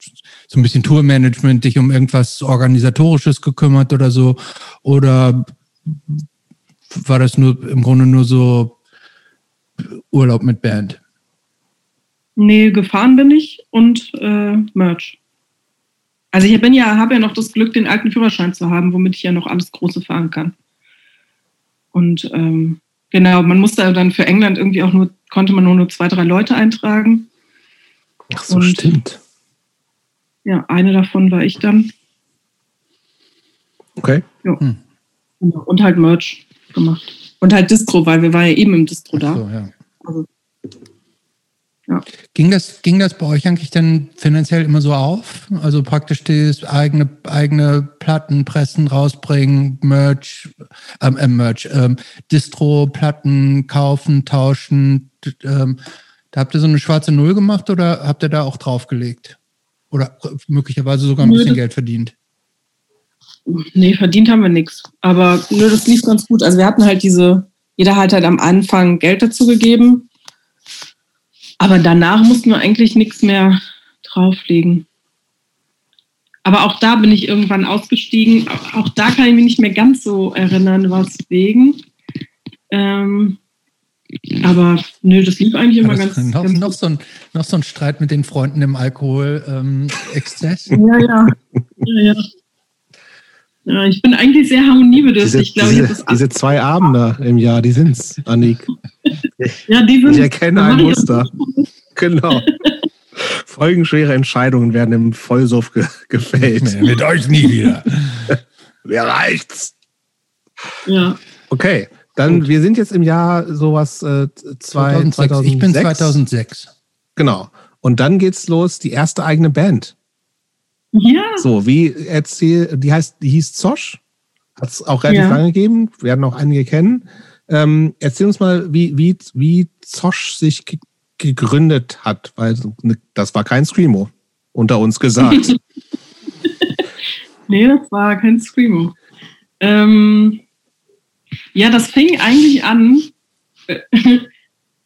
[SPEAKER 1] so ein bisschen Tourmanagement, dich um irgendwas Organisatorisches gekümmert oder so? Oder war das nur im Grunde nur so Urlaub mit Band?
[SPEAKER 3] Nee, gefahren bin ich und äh, Merch. Also ich bin ja, habe ja noch das Glück, den alten Führerschein zu haben, womit ich ja noch alles Große fahren kann. Und ähm, genau, man musste dann für England irgendwie auch nur, konnte man nur, nur zwei, drei Leute eintragen.
[SPEAKER 2] Ach so,
[SPEAKER 3] Und-
[SPEAKER 2] stimmt.
[SPEAKER 3] Ja, eine davon war ich dann.
[SPEAKER 2] Okay.
[SPEAKER 3] Genau. Und halt Merch gemacht. Und halt Distro, weil wir waren ja eben im Distro da.
[SPEAKER 1] So, ja.
[SPEAKER 3] Also, Ja.
[SPEAKER 1] Ging, das, ging das bei euch eigentlich dann finanziell immer so auf? Also praktisch das eigene, eigene Platten pressen, rausbringen, Merch, ähm, äh, Merch, ähm, Distro, Platten kaufen, tauschen. Ähm, da habt ihr so eine schwarze Null gemacht oder habt ihr da auch draufgelegt? Oder möglicherweise sogar ein bisschen Geld verdient?
[SPEAKER 3] Nee, verdient haben wir nichts. Aber nö, das lief ganz gut. Also wir hatten halt diese, jeder hat halt am Anfang Geld dazu gegeben. Aber danach mussten wir eigentlich nichts mehr drauflegen. Aber auch da bin ich irgendwann ausgestiegen. Auch- da kann ich mich nicht mehr ganz so erinnern, was wegen. Ähm, aber nö, das lief eigentlich immer ganz,
[SPEAKER 1] noch,
[SPEAKER 3] ganz
[SPEAKER 1] noch, so ein, noch so ein Streit mit den Freunden im Alkohol-Exzess.
[SPEAKER 3] Ja, ja. ja, ja. Ja, ich bin eigentlich sehr
[SPEAKER 2] Diese,
[SPEAKER 3] harmoniebedürftig. Ich glaube, ich
[SPEAKER 2] diese, diese zwei Abende im Jahr, die sind's, Annik.
[SPEAKER 3] Ja, die sind.
[SPEAKER 2] Ich erkenne ein Muster. Genau. Folgenschwere Entscheidungen werden im Vollsuff ge gefällt.
[SPEAKER 1] Mit euch nie wieder.
[SPEAKER 2] Wer reicht's?
[SPEAKER 3] Ja.
[SPEAKER 2] Okay, dann wir sind jetzt im Jahr sowas äh, zwei,
[SPEAKER 1] 2006.
[SPEAKER 2] 2006.
[SPEAKER 1] Ich bin 2006.
[SPEAKER 2] Genau. Und dann geht's los, die erste eigene Band.
[SPEAKER 3] Ja,
[SPEAKER 2] So, wie erzähl, die heißt, die hieß Zosch. Hat es auch relativ
[SPEAKER 3] Ja.
[SPEAKER 2] lange gegeben, werden auch einige kennen. Ähm, erzähl uns mal, wie, wie, wie Zosch sich ge gegründet hat, weil ne, das war kein Screamo, unter uns gesagt.
[SPEAKER 3] nee, das war kein Screamo. Ähm, ja, das fing eigentlich an äh,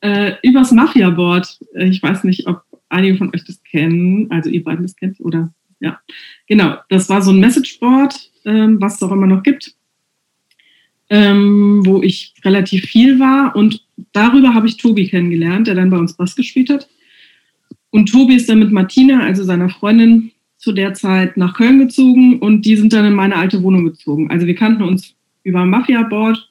[SPEAKER 3] äh, übers Mafia-Board. Äh, Ich weiß nicht, ob einige von euch das kennen, also ihr beiden das kennt oder ja. Genau, das war so ein Messageboard, ähm, was es auch immer noch gibt, ähm, wo ich relativ viel war und darüber habe ich Tobi kennengelernt, der dann bei uns Bass gespielt hat. Und Tobi ist dann mit Martina, also seiner Freundin, zu der Zeit nach Köln gezogen und die sind dann in meine alte Wohnung gezogen. Also wir kannten uns über Mafia-Board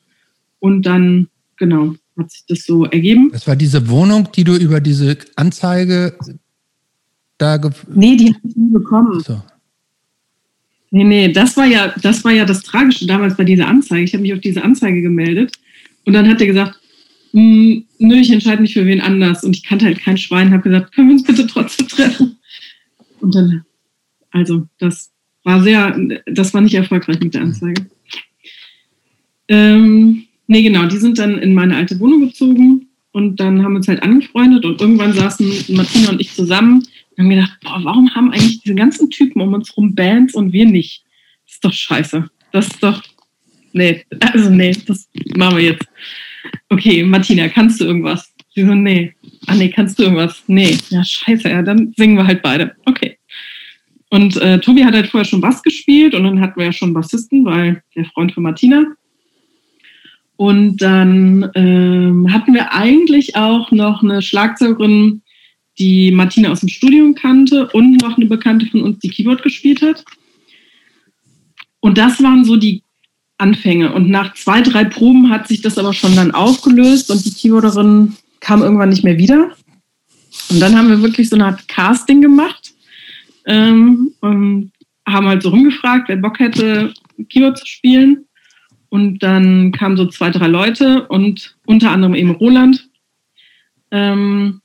[SPEAKER 3] und dann, genau, hat sich das so ergeben.
[SPEAKER 1] Das war diese Wohnung, die du über diese Anzeige da
[SPEAKER 3] Nee, die habe ich nie bekommen.
[SPEAKER 1] so.
[SPEAKER 3] Nee, nee, das war ja, das war ja das Tragische damals bei dieser Anzeige. Ich habe mich auf diese Anzeige gemeldet und dann hat er gesagt, "Hm, nö, ich entscheide mich für wen anders. Und ich kannte halt kein Schwein, habe gesagt, können wir uns bitte trotzdem treffen? Und dann, also, das war sehr, das war nicht erfolgreich mit der Anzeige. Ähm, nee, genau, die sind dann in meine alte Wohnung gezogen und dann haben wir uns halt angefreundet und irgendwann saßen Martina und ich zusammen und haben gedacht, boah, warum haben eigentlich diese ganzen Typen um uns rum Bands und wir nicht? Das ist doch scheiße. Das ist doch, nee, also nee, das machen wir jetzt. Okay, Martina, kannst du irgendwas? Sie so, nee. Ah, nee, kannst du irgendwas? Nee. Ja, scheiße, ja, dann singen wir halt beide. Okay. Und äh, Tobi hat halt vorher schon Bass gespielt und dann hatten wir ja schon Bassisten, weil der Freund von Martina. Und dann ähm, hatten wir eigentlich auch noch eine Schlagzeugerin, die Martina aus dem Studium kannte und noch eine Bekannte von uns, die Keyboard gespielt hat. Und das waren so die Anfänge. Und nach zwei, drei Proben hat sich das aber schon dann aufgelöst und die Keyboarderin kam irgendwann nicht mehr wieder. Und dann haben wir wirklich so eine Art Casting gemacht ähm, und haben halt so rumgefragt, wer Bock hätte, Keyboard zu spielen. Und dann kamen so zwei, drei Leute und unter anderem eben Roland. Ähm,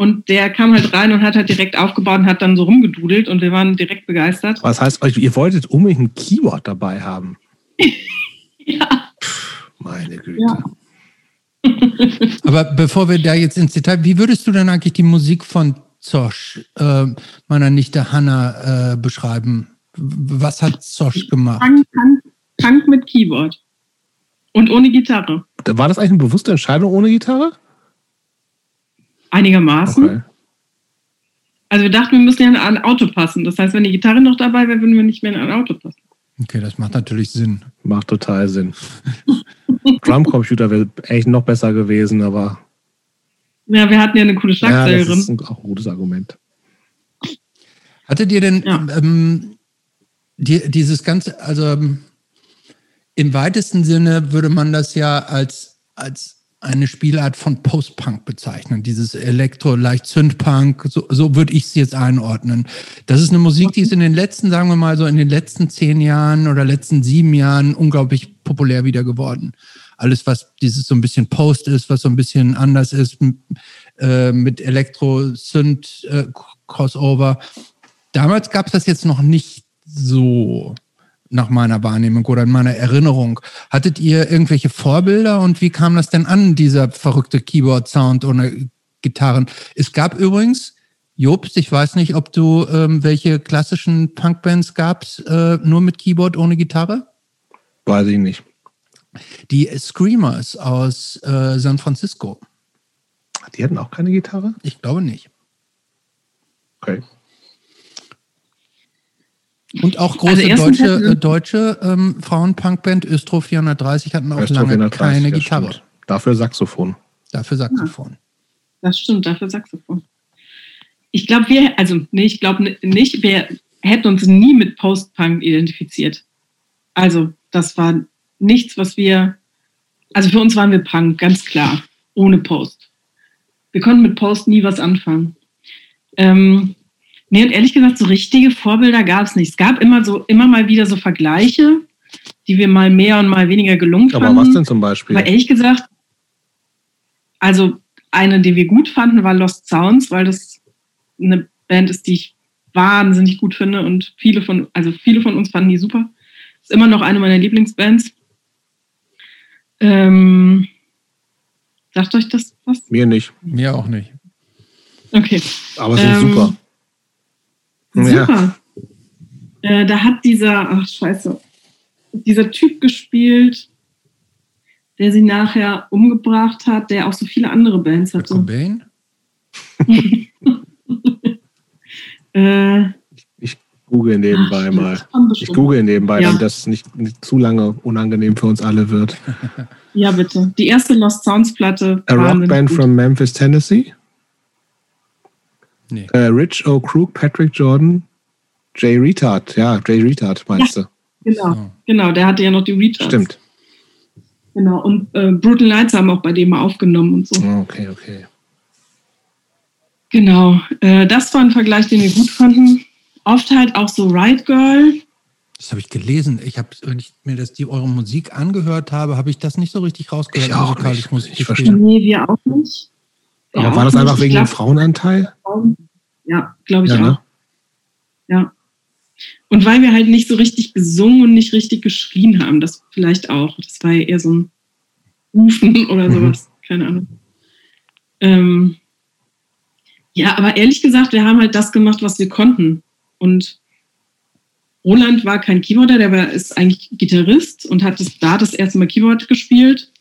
[SPEAKER 3] und der kam halt rein und hat halt direkt aufgebaut und hat dann so rumgedudelt und wir waren direkt begeistert.
[SPEAKER 2] Was heißt, euch- ihr wolltet unbedingt ein Keyword dabei haben?
[SPEAKER 3] Ja.
[SPEAKER 2] Meine Güte.
[SPEAKER 3] Ja.
[SPEAKER 1] Aber bevor wir da jetzt ins Detail, wie würdest du denn eigentlich die Musik von Zosch, äh, meiner Nichte Hanna, äh, beschreiben? Was hat Zosch gemacht?
[SPEAKER 3] Punk, Punk, Punk mit Keyboard. Und ohne Gitarre.
[SPEAKER 2] War das eigentlich eine bewusste Entscheidung ohne Gitarre?
[SPEAKER 3] Einigermaßen.
[SPEAKER 2] Okay.
[SPEAKER 3] Also wir dachten, wir müssen ja in ein Auto passen. Das heißt, wenn die Gitarre noch dabei wäre, würden wir nicht mehr in ein Auto passen.
[SPEAKER 1] Okay, das macht natürlich Sinn.
[SPEAKER 2] Macht total Sinn. Drumcomputer wäre echt noch besser gewesen, aber
[SPEAKER 3] Ja, wir hatten ja eine coole
[SPEAKER 2] ja, das
[SPEAKER 3] Schlagzeugerin.
[SPEAKER 2] ist ein, auch ein gutes Argument.
[SPEAKER 1] Hattet ihr denn
[SPEAKER 3] Ja.
[SPEAKER 1] ähm, die, dieses ganze, also ähm, im weitesten Sinne würde man das ja als, als eine Spielart von Post-Punk bezeichnen. Dieses Elektro, leicht Synth-Punk, so, so würde ich es jetzt einordnen. Das ist eine Musik, die ist in den letzten, sagen wir mal so, in den letzten zehn Jahren oder letzten sieben Jahren unglaublich populär wieder geworden. Alles, was dieses so ein bisschen Post ist, was so ein bisschen anders ist, äh, mit Elektro-Synth-Crossover. Äh, Damals gab es das jetzt noch nicht so nach meiner Wahrnehmung oder in meiner Erinnerung. Hattet ihr irgendwelche Vorbilder und wie kam das denn an, dieser verrückte Keyboard-Sound ohne Gitarren? Es gab übrigens, Jobst, ich weiß nicht, ob du ähm, welche klassischen Punkbands gab, äh, nur mit Keyboard ohne Gitarre?
[SPEAKER 2] Weiß ich nicht.
[SPEAKER 1] Die Screamers aus äh, San Francisco.
[SPEAKER 2] Die hatten auch keine Gitarre?
[SPEAKER 1] Ich glaube nicht.
[SPEAKER 2] Okay.
[SPEAKER 1] Und auch große also deutsche, äh, deutsche ähm, Frauenpunkband Östro 430 hatten auch Östro lange 430, keine Gitarre.
[SPEAKER 2] Stimmt. Dafür Saxophon.
[SPEAKER 1] Dafür Saxophon. Ja,
[SPEAKER 3] das stimmt, dafür Saxophon. Ich glaube, wir, also nee, ich glaube nicht, wir hätten uns nie mit Post-Punk identifiziert. Also, das war nichts, was wir, also für uns waren wir Punk, ganz klar, ohne Post. Wir konnten mit Post nie was anfangen. Ähm, Nee, und ehrlich gesagt, so richtige Vorbilder gab es nicht. Es gab immer so, immer mal wieder so Vergleiche, die wir mal mehr und mal weniger gelungen
[SPEAKER 2] fanden. Aber was denn zum Beispiel?
[SPEAKER 3] Aber ehrlich gesagt, also eine, die wir gut fanden, war Lost Sounds, weil das eine Band ist, die ich wahnsinnig gut finde und viele von, also viele von uns fanden die super. Ist immer noch eine meiner Lieblingsbands. Ähm, sagt euch das was?
[SPEAKER 2] Mir nicht.
[SPEAKER 1] Mir auch nicht.
[SPEAKER 3] Okay.
[SPEAKER 2] Aber sind ähm, super.
[SPEAKER 3] Super. Ja. Äh, da hat dieser, ach scheiße, dieser Typ gespielt, der sie nachher umgebracht hat, der auch so viele andere Bands hatte.
[SPEAKER 1] Cobain?
[SPEAKER 2] äh, ich google nebenbei ach, mal. Ich google nebenbei, ja. damit das nicht, nicht, zu lange unangenehm für uns alle wird.
[SPEAKER 3] Ja, bitte. Die erste Lost Sounds Platte.
[SPEAKER 2] A Rockband from Memphis, Tennessee. Nee. Äh, Rich O'Crook, Patrick Jordan, Jay Retard. Ja, Jay Retard meinst ja,
[SPEAKER 3] du? Genau, oh. genau, der hatte ja noch die Retards.
[SPEAKER 2] Stimmt.
[SPEAKER 3] Genau, und äh, Brutal Nights haben auch bei dem mal aufgenommen und so.
[SPEAKER 2] Oh, okay, okay.
[SPEAKER 3] Genau, äh, das war ein Vergleich, den wir gut fanden. Oft halt auch so Right Girl.
[SPEAKER 1] Das habe ich gelesen. Ich habe, wenn ich mir das die eure Musik angehört habe, habe ich das nicht so richtig rausgehört.
[SPEAKER 2] Ich auch nicht.
[SPEAKER 3] Musik ich verstehe. Nee, wir auch nicht.
[SPEAKER 2] Aber ja, war das einfach wegen glaub, dem Frauenanteil?
[SPEAKER 3] Ja, glaube ich ja, ne? auch. Ja. Und weil wir halt nicht so richtig gesungen und nicht richtig geschrien haben, das vielleicht auch. Das war ja eher so ein Rufen oder mhm. sowas. Mhm. Keine Ahnung. Ähm, ja, aber ehrlich gesagt, wir haben halt das gemacht, was wir konnten. Und Roland war kein Keyboarder, der war, ist eigentlich Gitarrist und hat das, da das erste Mal Keyboard gespielt.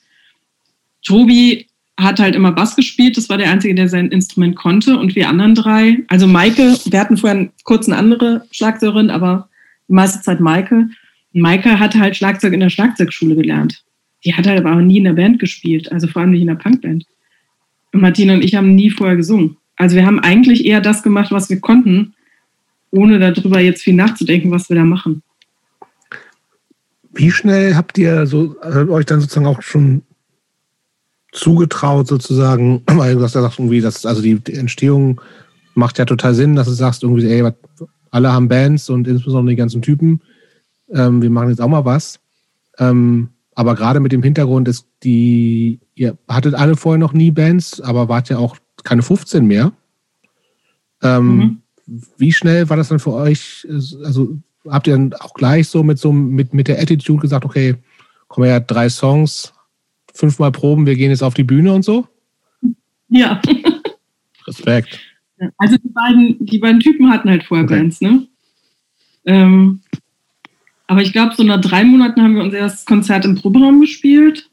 [SPEAKER 3] Tobi hat halt immer Bass gespielt. Das war der Einzige, der sein Instrument konnte. Und wir anderen drei, also Maike, wir hatten vorher kurz eine andere Schlagzeugerin, aber die meiste Zeit Maike. Maike hat halt Schlagzeug in der Schlagzeugschule gelernt. Die hat halt aber auch nie in der Band gespielt, also vor allem nicht in der Punkband. Und Martina und ich haben nie vorher gesungen. Also wir haben eigentlich eher das gemacht, was wir konnten, ohne darüber jetzt viel nachzudenken, was wir da machen.
[SPEAKER 2] Wie schnell habt ihr so, äh, euch dann sozusagen auch schon zugetraut sozusagen, weil du hast ja gesagt, irgendwie, dass, also die, Entstehung macht ja total Sinn, dass du sagst, irgendwie, ey, alle haben Bands und insbesondere die ganzen Typen, ähm, wir machen jetzt auch mal was. Ähm, aber gerade mit dem Hintergrund ist die, ihr hattet alle vorher noch nie Bands, aber wart ja auch keine 15 mehr. Ähm, mhm. Wie schnell war das dann für euch? Also habt ihr dann auch gleich so mit so mit, mit der Attitude gesagt, okay, kommen ja drei Songs, fünfmal proben, wir gehen jetzt auf die Bühne und so?
[SPEAKER 3] Ja.
[SPEAKER 2] Respekt.
[SPEAKER 3] Also die beiden, die beiden Typen hatten halt vorher okay. Bands, ne? Ähm, aber ich glaube, so nach drei Monaten haben wir unser erstes Konzert im Proberaum gespielt.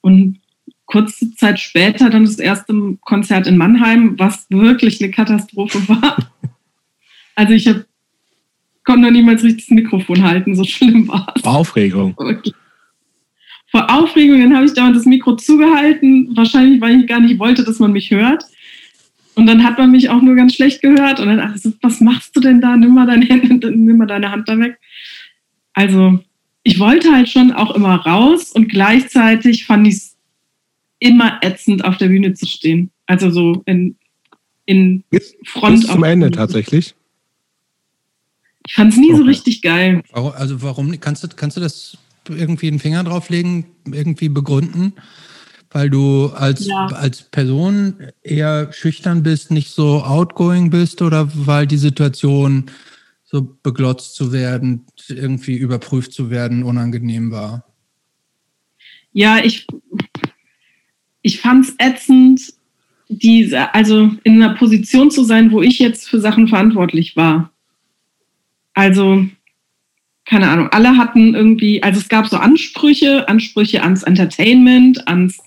[SPEAKER 3] Und kurze Zeit später dann das erste Konzert in Mannheim, was wirklich eine Katastrophe war. Also ich hab, konnte noch niemals richtig das Mikrofon halten, so schlimm war es.
[SPEAKER 2] Aufregung.
[SPEAKER 3] Wirklich vor Aufregung, dann habe ich dauernd das Mikro zugehalten, wahrscheinlich, weil ich gar nicht wollte, dass man mich hört. Und dann hat man mich auch nur ganz schlecht gehört. Und dann, also, was machst du denn da? Nimm mal deine Hände, nimm mal deine Hand da weg. Also, ich wollte halt schon auch immer raus und gleichzeitig fand ich es immer ätzend, auf der Bühne zu stehen. Also so in, in
[SPEAKER 2] bis, Front. Bis zum Ende tatsächlich.
[SPEAKER 3] Ich fand es nie okay. so richtig geil.
[SPEAKER 1] Also warum kannst du, kannst du das irgendwie einen Finger drauflegen, irgendwie begründen, weil du als, ja. als Person eher schüchtern bist, nicht so outgoing bist oder weil die Situation so beglotzt zu werden, irgendwie überprüft zu werden, unangenehm war?
[SPEAKER 3] Ja, ich, ich fand es ätzend, diese, also in einer Position zu sein, wo ich jetzt für Sachen verantwortlich war. Also, keine Ahnung, alle hatten irgendwie, also es gab so Ansprüche, Ansprüche ans Entertainment, ans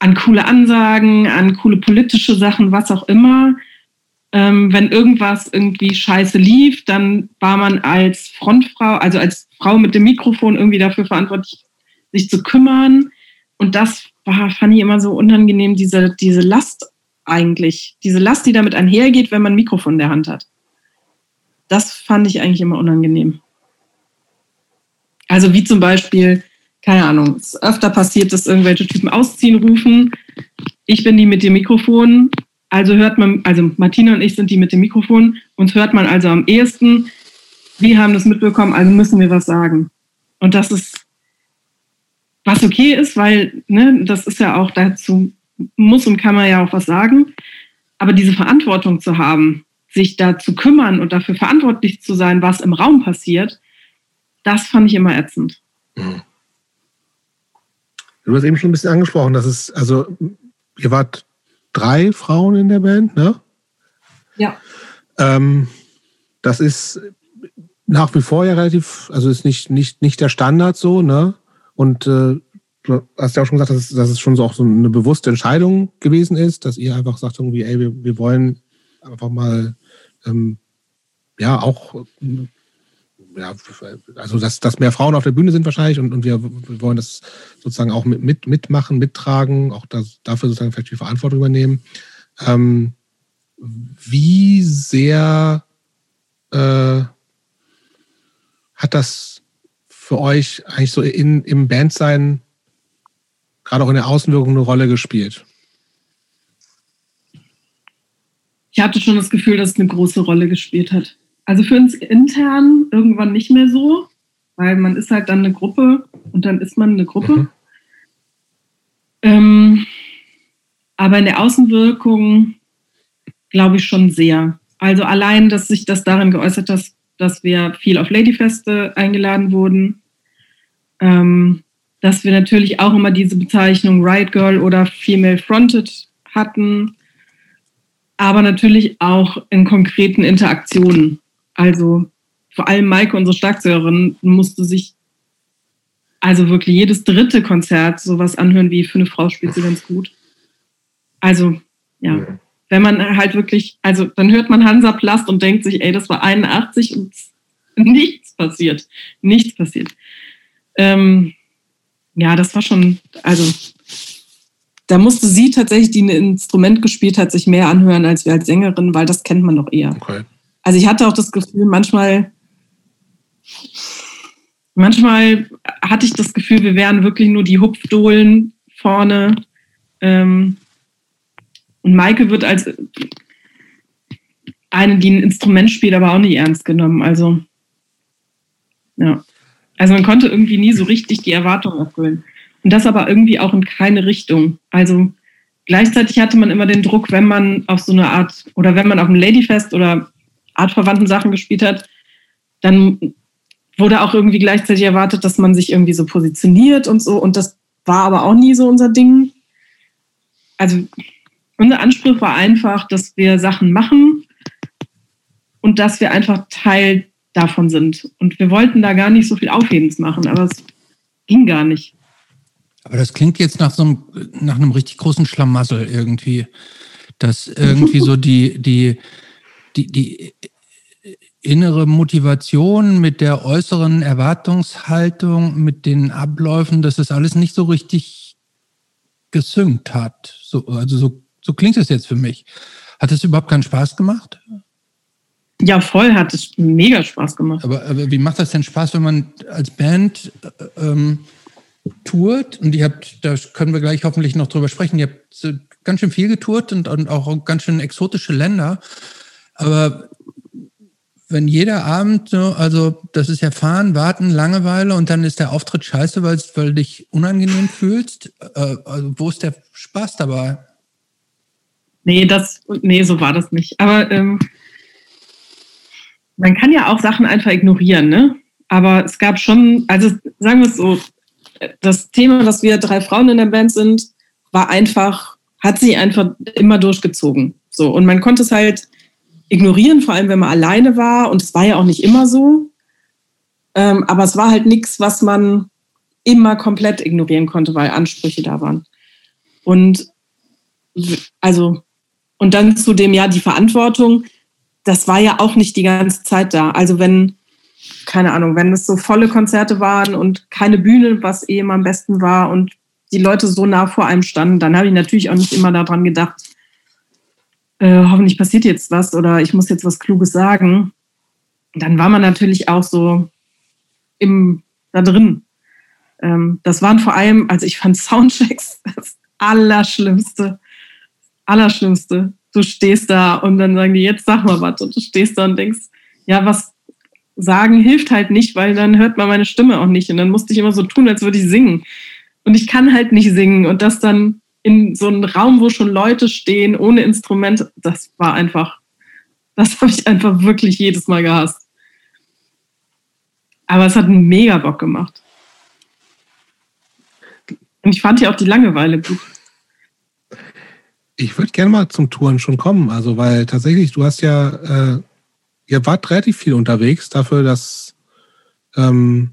[SPEAKER 3] an coole Ansagen, an coole politische Sachen, was auch immer. Ähm, wenn irgendwas irgendwie scheiße lief, dann war man als Frontfrau, also als Frau mit dem Mikrofon irgendwie dafür verantwortlich, sich zu kümmern. Und das war, fand ich immer so unangenehm, diese, diese Last eigentlich, diese Last, die damit einhergeht, wenn man ein Mikrofon in der Hand hat. Das fand ich eigentlich immer unangenehm. Also wie zum Beispiel, keine Ahnung, es ist öfter passiert, dass irgendwelche Typen ausziehen rufen. Ich bin die mit dem Mikrofon. Also hört man, also Martina und ich sind die mit dem Mikrofon. Uns hört man also am ehesten. Wir haben das mitbekommen, also müssen wir was sagen. Und das ist, was okay ist, weil ne, das ist ja auch dazu, muss und kann man ja auch was sagen. Aber diese Verantwortung zu haben, sich da zu kümmern und dafür verantwortlich zu sein, was im Raum passiert, das fand ich immer ätzend. Mhm.
[SPEAKER 2] Du hast eben schon ein bisschen angesprochen, dass es, also ihr wart drei Frauen in der Band, ne?
[SPEAKER 3] Ja.
[SPEAKER 2] Ähm, das ist nach wie vor ja relativ, also ist nicht, nicht, nicht der Standard so, ne? Und äh, du hast ja auch schon gesagt, dass es, dass es schon so auch so eine bewusste Entscheidung gewesen ist, dass ihr einfach sagt irgendwie, ey, wir, wir wollen einfach mal ähm, ja auch ja, also dass, dass mehr Frauen auf der Bühne sind wahrscheinlich und, und wir, wir wollen das sozusagen auch mit, mit, mitmachen, mittragen, auch das, dafür sozusagen vielleicht die Verantwortung übernehmen. Ähm, wie sehr äh, hat das für euch eigentlich so in, im Bandsein, gerade auch in der Außenwirkung, eine Rolle gespielt?
[SPEAKER 3] Ich hatte schon das Gefühl, dass es eine große Rolle gespielt hat. Also für uns intern irgendwann nicht mehr so, weil man ist halt dann eine Gruppe und dann ist man eine Gruppe. Mhm. Ähm, aber in der Außenwirkung glaube ich schon sehr. Also allein, dass sich das darin geäußert hat, dass wir viel auf Ladyfeste eingeladen wurden, ähm, dass wir natürlich auch immer diese Bezeichnung Riot Girl oder Female Fronted hatten, aber natürlich auch in konkreten Interaktionen. Also vor allem Maike, unsere Schlagzeugerin, musste sich also wirklich jedes dritte Konzert sowas anhören wie für eine Frau spielt sie ganz gut. Also, ja. ja. Wenn man halt wirklich, also dann hört man Hansa Plast und denkt sich, ey, das war 81 und nichts passiert. Nichts passiert. Ähm, ja, das war schon, also da musste sie tatsächlich, die ein Instrument gespielt hat, sich mehr anhören als wir als Sängerin, weil das kennt man doch eher. Okay. Also ich hatte auch das Gefühl, manchmal, manchmal hatte ich das Gefühl, wir wären wirklich nur die Hupfdohlen vorne. Ähm, und Maike wird als eine, die ein Instrument spielt, aber auch nicht ernst genommen. Also, ja. Also man konnte irgendwie nie so richtig die Erwartungen erfüllen. Und das aber irgendwie auch in keine Richtung. Also gleichzeitig hatte man immer den Druck, wenn man auf so eine Art oder wenn man auf einem Ladyfest oder artverwandten Sachen gespielt hat, dann wurde auch irgendwie gleichzeitig erwartet, dass man sich irgendwie so positioniert und so. Und das war aber auch nie so unser Ding. Also unser Anspruch war einfach, dass wir Sachen machen und dass wir einfach Teil davon sind. Und wir wollten da gar nicht so viel Aufhebens machen, aber es ging gar nicht.
[SPEAKER 1] Aber das klingt jetzt nach so einem, nach einem richtig großen Schlamassel irgendwie, dass irgendwie so die, die, die, die innere Motivation mit der äußeren Erwartungshaltung, mit den Abläufen, dass das alles nicht so richtig gesynkt hat. So, also so, so klingt es jetzt für mich. Hat es überhaupt keinen Spaß gemacht?
[SPEAKER 3] Ja, voll hat es mega Spaß gemacht.
[SPEAKER 1] Aber, aber wie macht das denn Spaß, wenn man als Band äh, ähm, tourt? Und ihr habt, da können wir gleich hoffentlich noch drüber sprechen, ihr habt ganz schön viel getourt und, und auch ganz schön exotische Länder. Aber wenn jeder Abend so, also das ist ja Fahren, Warten, Langeweile und dann ist der Auftritt scheiße, weil, du dich unangenehm fühlst, äh, also wo ist der Spaß dabei?
[SPEAKER 3] Nee, das, nee, so war das nicht. Aber ähm, man kann ja auch Sachen einfach ignorieren, ne? Aber es gab schon, also sagen wir es so, das Thema, dass wir drei Frauen in der Band sind, war einfach, hat sie einfach immer durchgezogen. So, und man konnte es halt ignorieren, vor allem wenn man alleine war. Und es war ja auch nicht immer so. Ähm, aber es war halt nichts, was man immer komplett ignorieren konnte, weil Ansprüche da waren. Und also, und dann zu dem, ja, die Verantwortung, das war ja auch nicht die ganze Zeit da. Also wenn, keine Ahnung, wenn es so volle Konzerte waren und keine Bühne, was eh immer am besten war und die Leute so nah vor einem standen, dann habe ich natürlich auch nicht immer daran gedacht, äh, hoffentlich passiert jetzt was oder ich muss jetzt was Kluges sagen. Dann war man natürlich auch so im, da drin. Ähm, das waren vor allem, also ich fand Soundchecks das Allerschlimmste. Allerschlimmste. Du stehst da und dann sagen die, jetzt sag mal was. Und du stehst da und denkst, ja, was sagen hilft halt nicht, weil dann hört man meine Stimme auch nicht. Und dann musste ich immer so tun, als würde ich singen. Und ich kann halt nicht singen. Und das dann in so einem Raum, wo schon Leute stehen, ohne Instrument, das war einfach, das habe ich einfach wirklich jedes Mal gehasst. Aber es hat einen mega Bock gemacht. Und ich fand ja auch die Langeweile gut.
[SPEAKER 2] Ich würde gerne mal zum Touren schon kommen, also weil tatsächlich, du hast ja, äh, ihr wart relativ viel unterwegs dafür, dass ähm,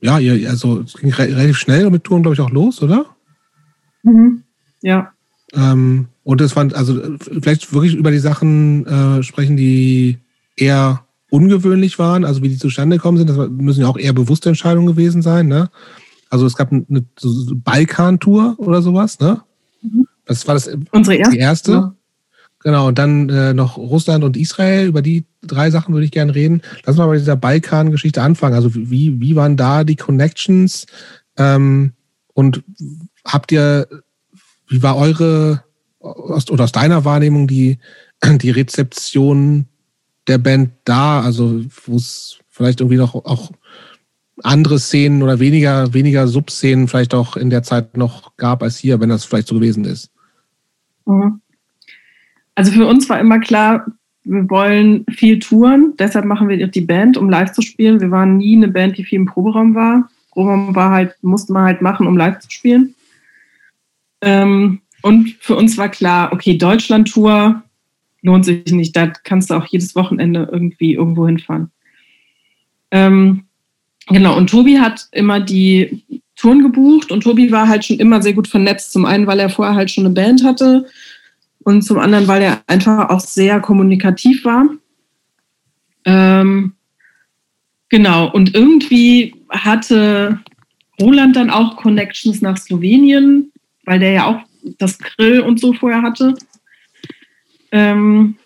[SPEAKER 2] ja, ihr, also es ging re relativ schnell mit Touren, glaube ich, auch los, oder?
[SPEAKER 3] Mhm. Ja.
[SPEAKER 2] Ähm, und es waren, also vielleicht wirklich über die Sachen äh, sprechen, die eher ungewöhnlich waren, also wie die zustande gekommen sind. Das müssen ja auch eher bewusste Entscheidungen gewesen sein. Ne? Also es gab eine Balkan-Tour oder sowas. Ne? Mhm. Das war das
[SPEAKER 3] Unsere erste.
[SPEAKER 2] Die erste. Ja. Genau, und dann äh, noch Russland und Israel. Über die drei Sachen würde ich gerne reden. Lass mal bei dieser Balkan-Geschichte anfangen. Also wie, wie waren da die Connections? Ähm, und habt ihr, wie war eure oder aus deiner Wahrnehmung die, die Rezeption der Band da? Also, wo es vielleicht irgendwie noch auch andere Szenen oder weniger, weniger Subszenen vielleicht auch in der Zeit noch gab als hier, wenn das vielleicht so gewesen ist?
[SPEAKER 3] Mhm. Also für uns war immer klar, wir wollen viel touren, deshalb machen wir die Band, um live zu spielen. Wir waren nie eine Band, die viel im Proberaum war. Proberaum war halt, musste man halt machen, um live zu spielen. Ähm, und für uns war klar, okay, Deutschland-Tour lohnt sich nicht. Da kannst du auch jedes Wochenende irgendwie irgendwo hinfahren. Ähm, genau, und Tobi hat immer die Touren gebucht und Tobi war halt schon immer sehr gut vernetzt. Zum einen, weil er vorher halt schon eine Band hatte und zum anderen, weil er einfach auch sehr kommunikativ war. Ähm, genau, und irgendwie hatte Roland dann auch Connections nach Slowenien weil der ja auch das Grill und so vorher hatte. Ähm,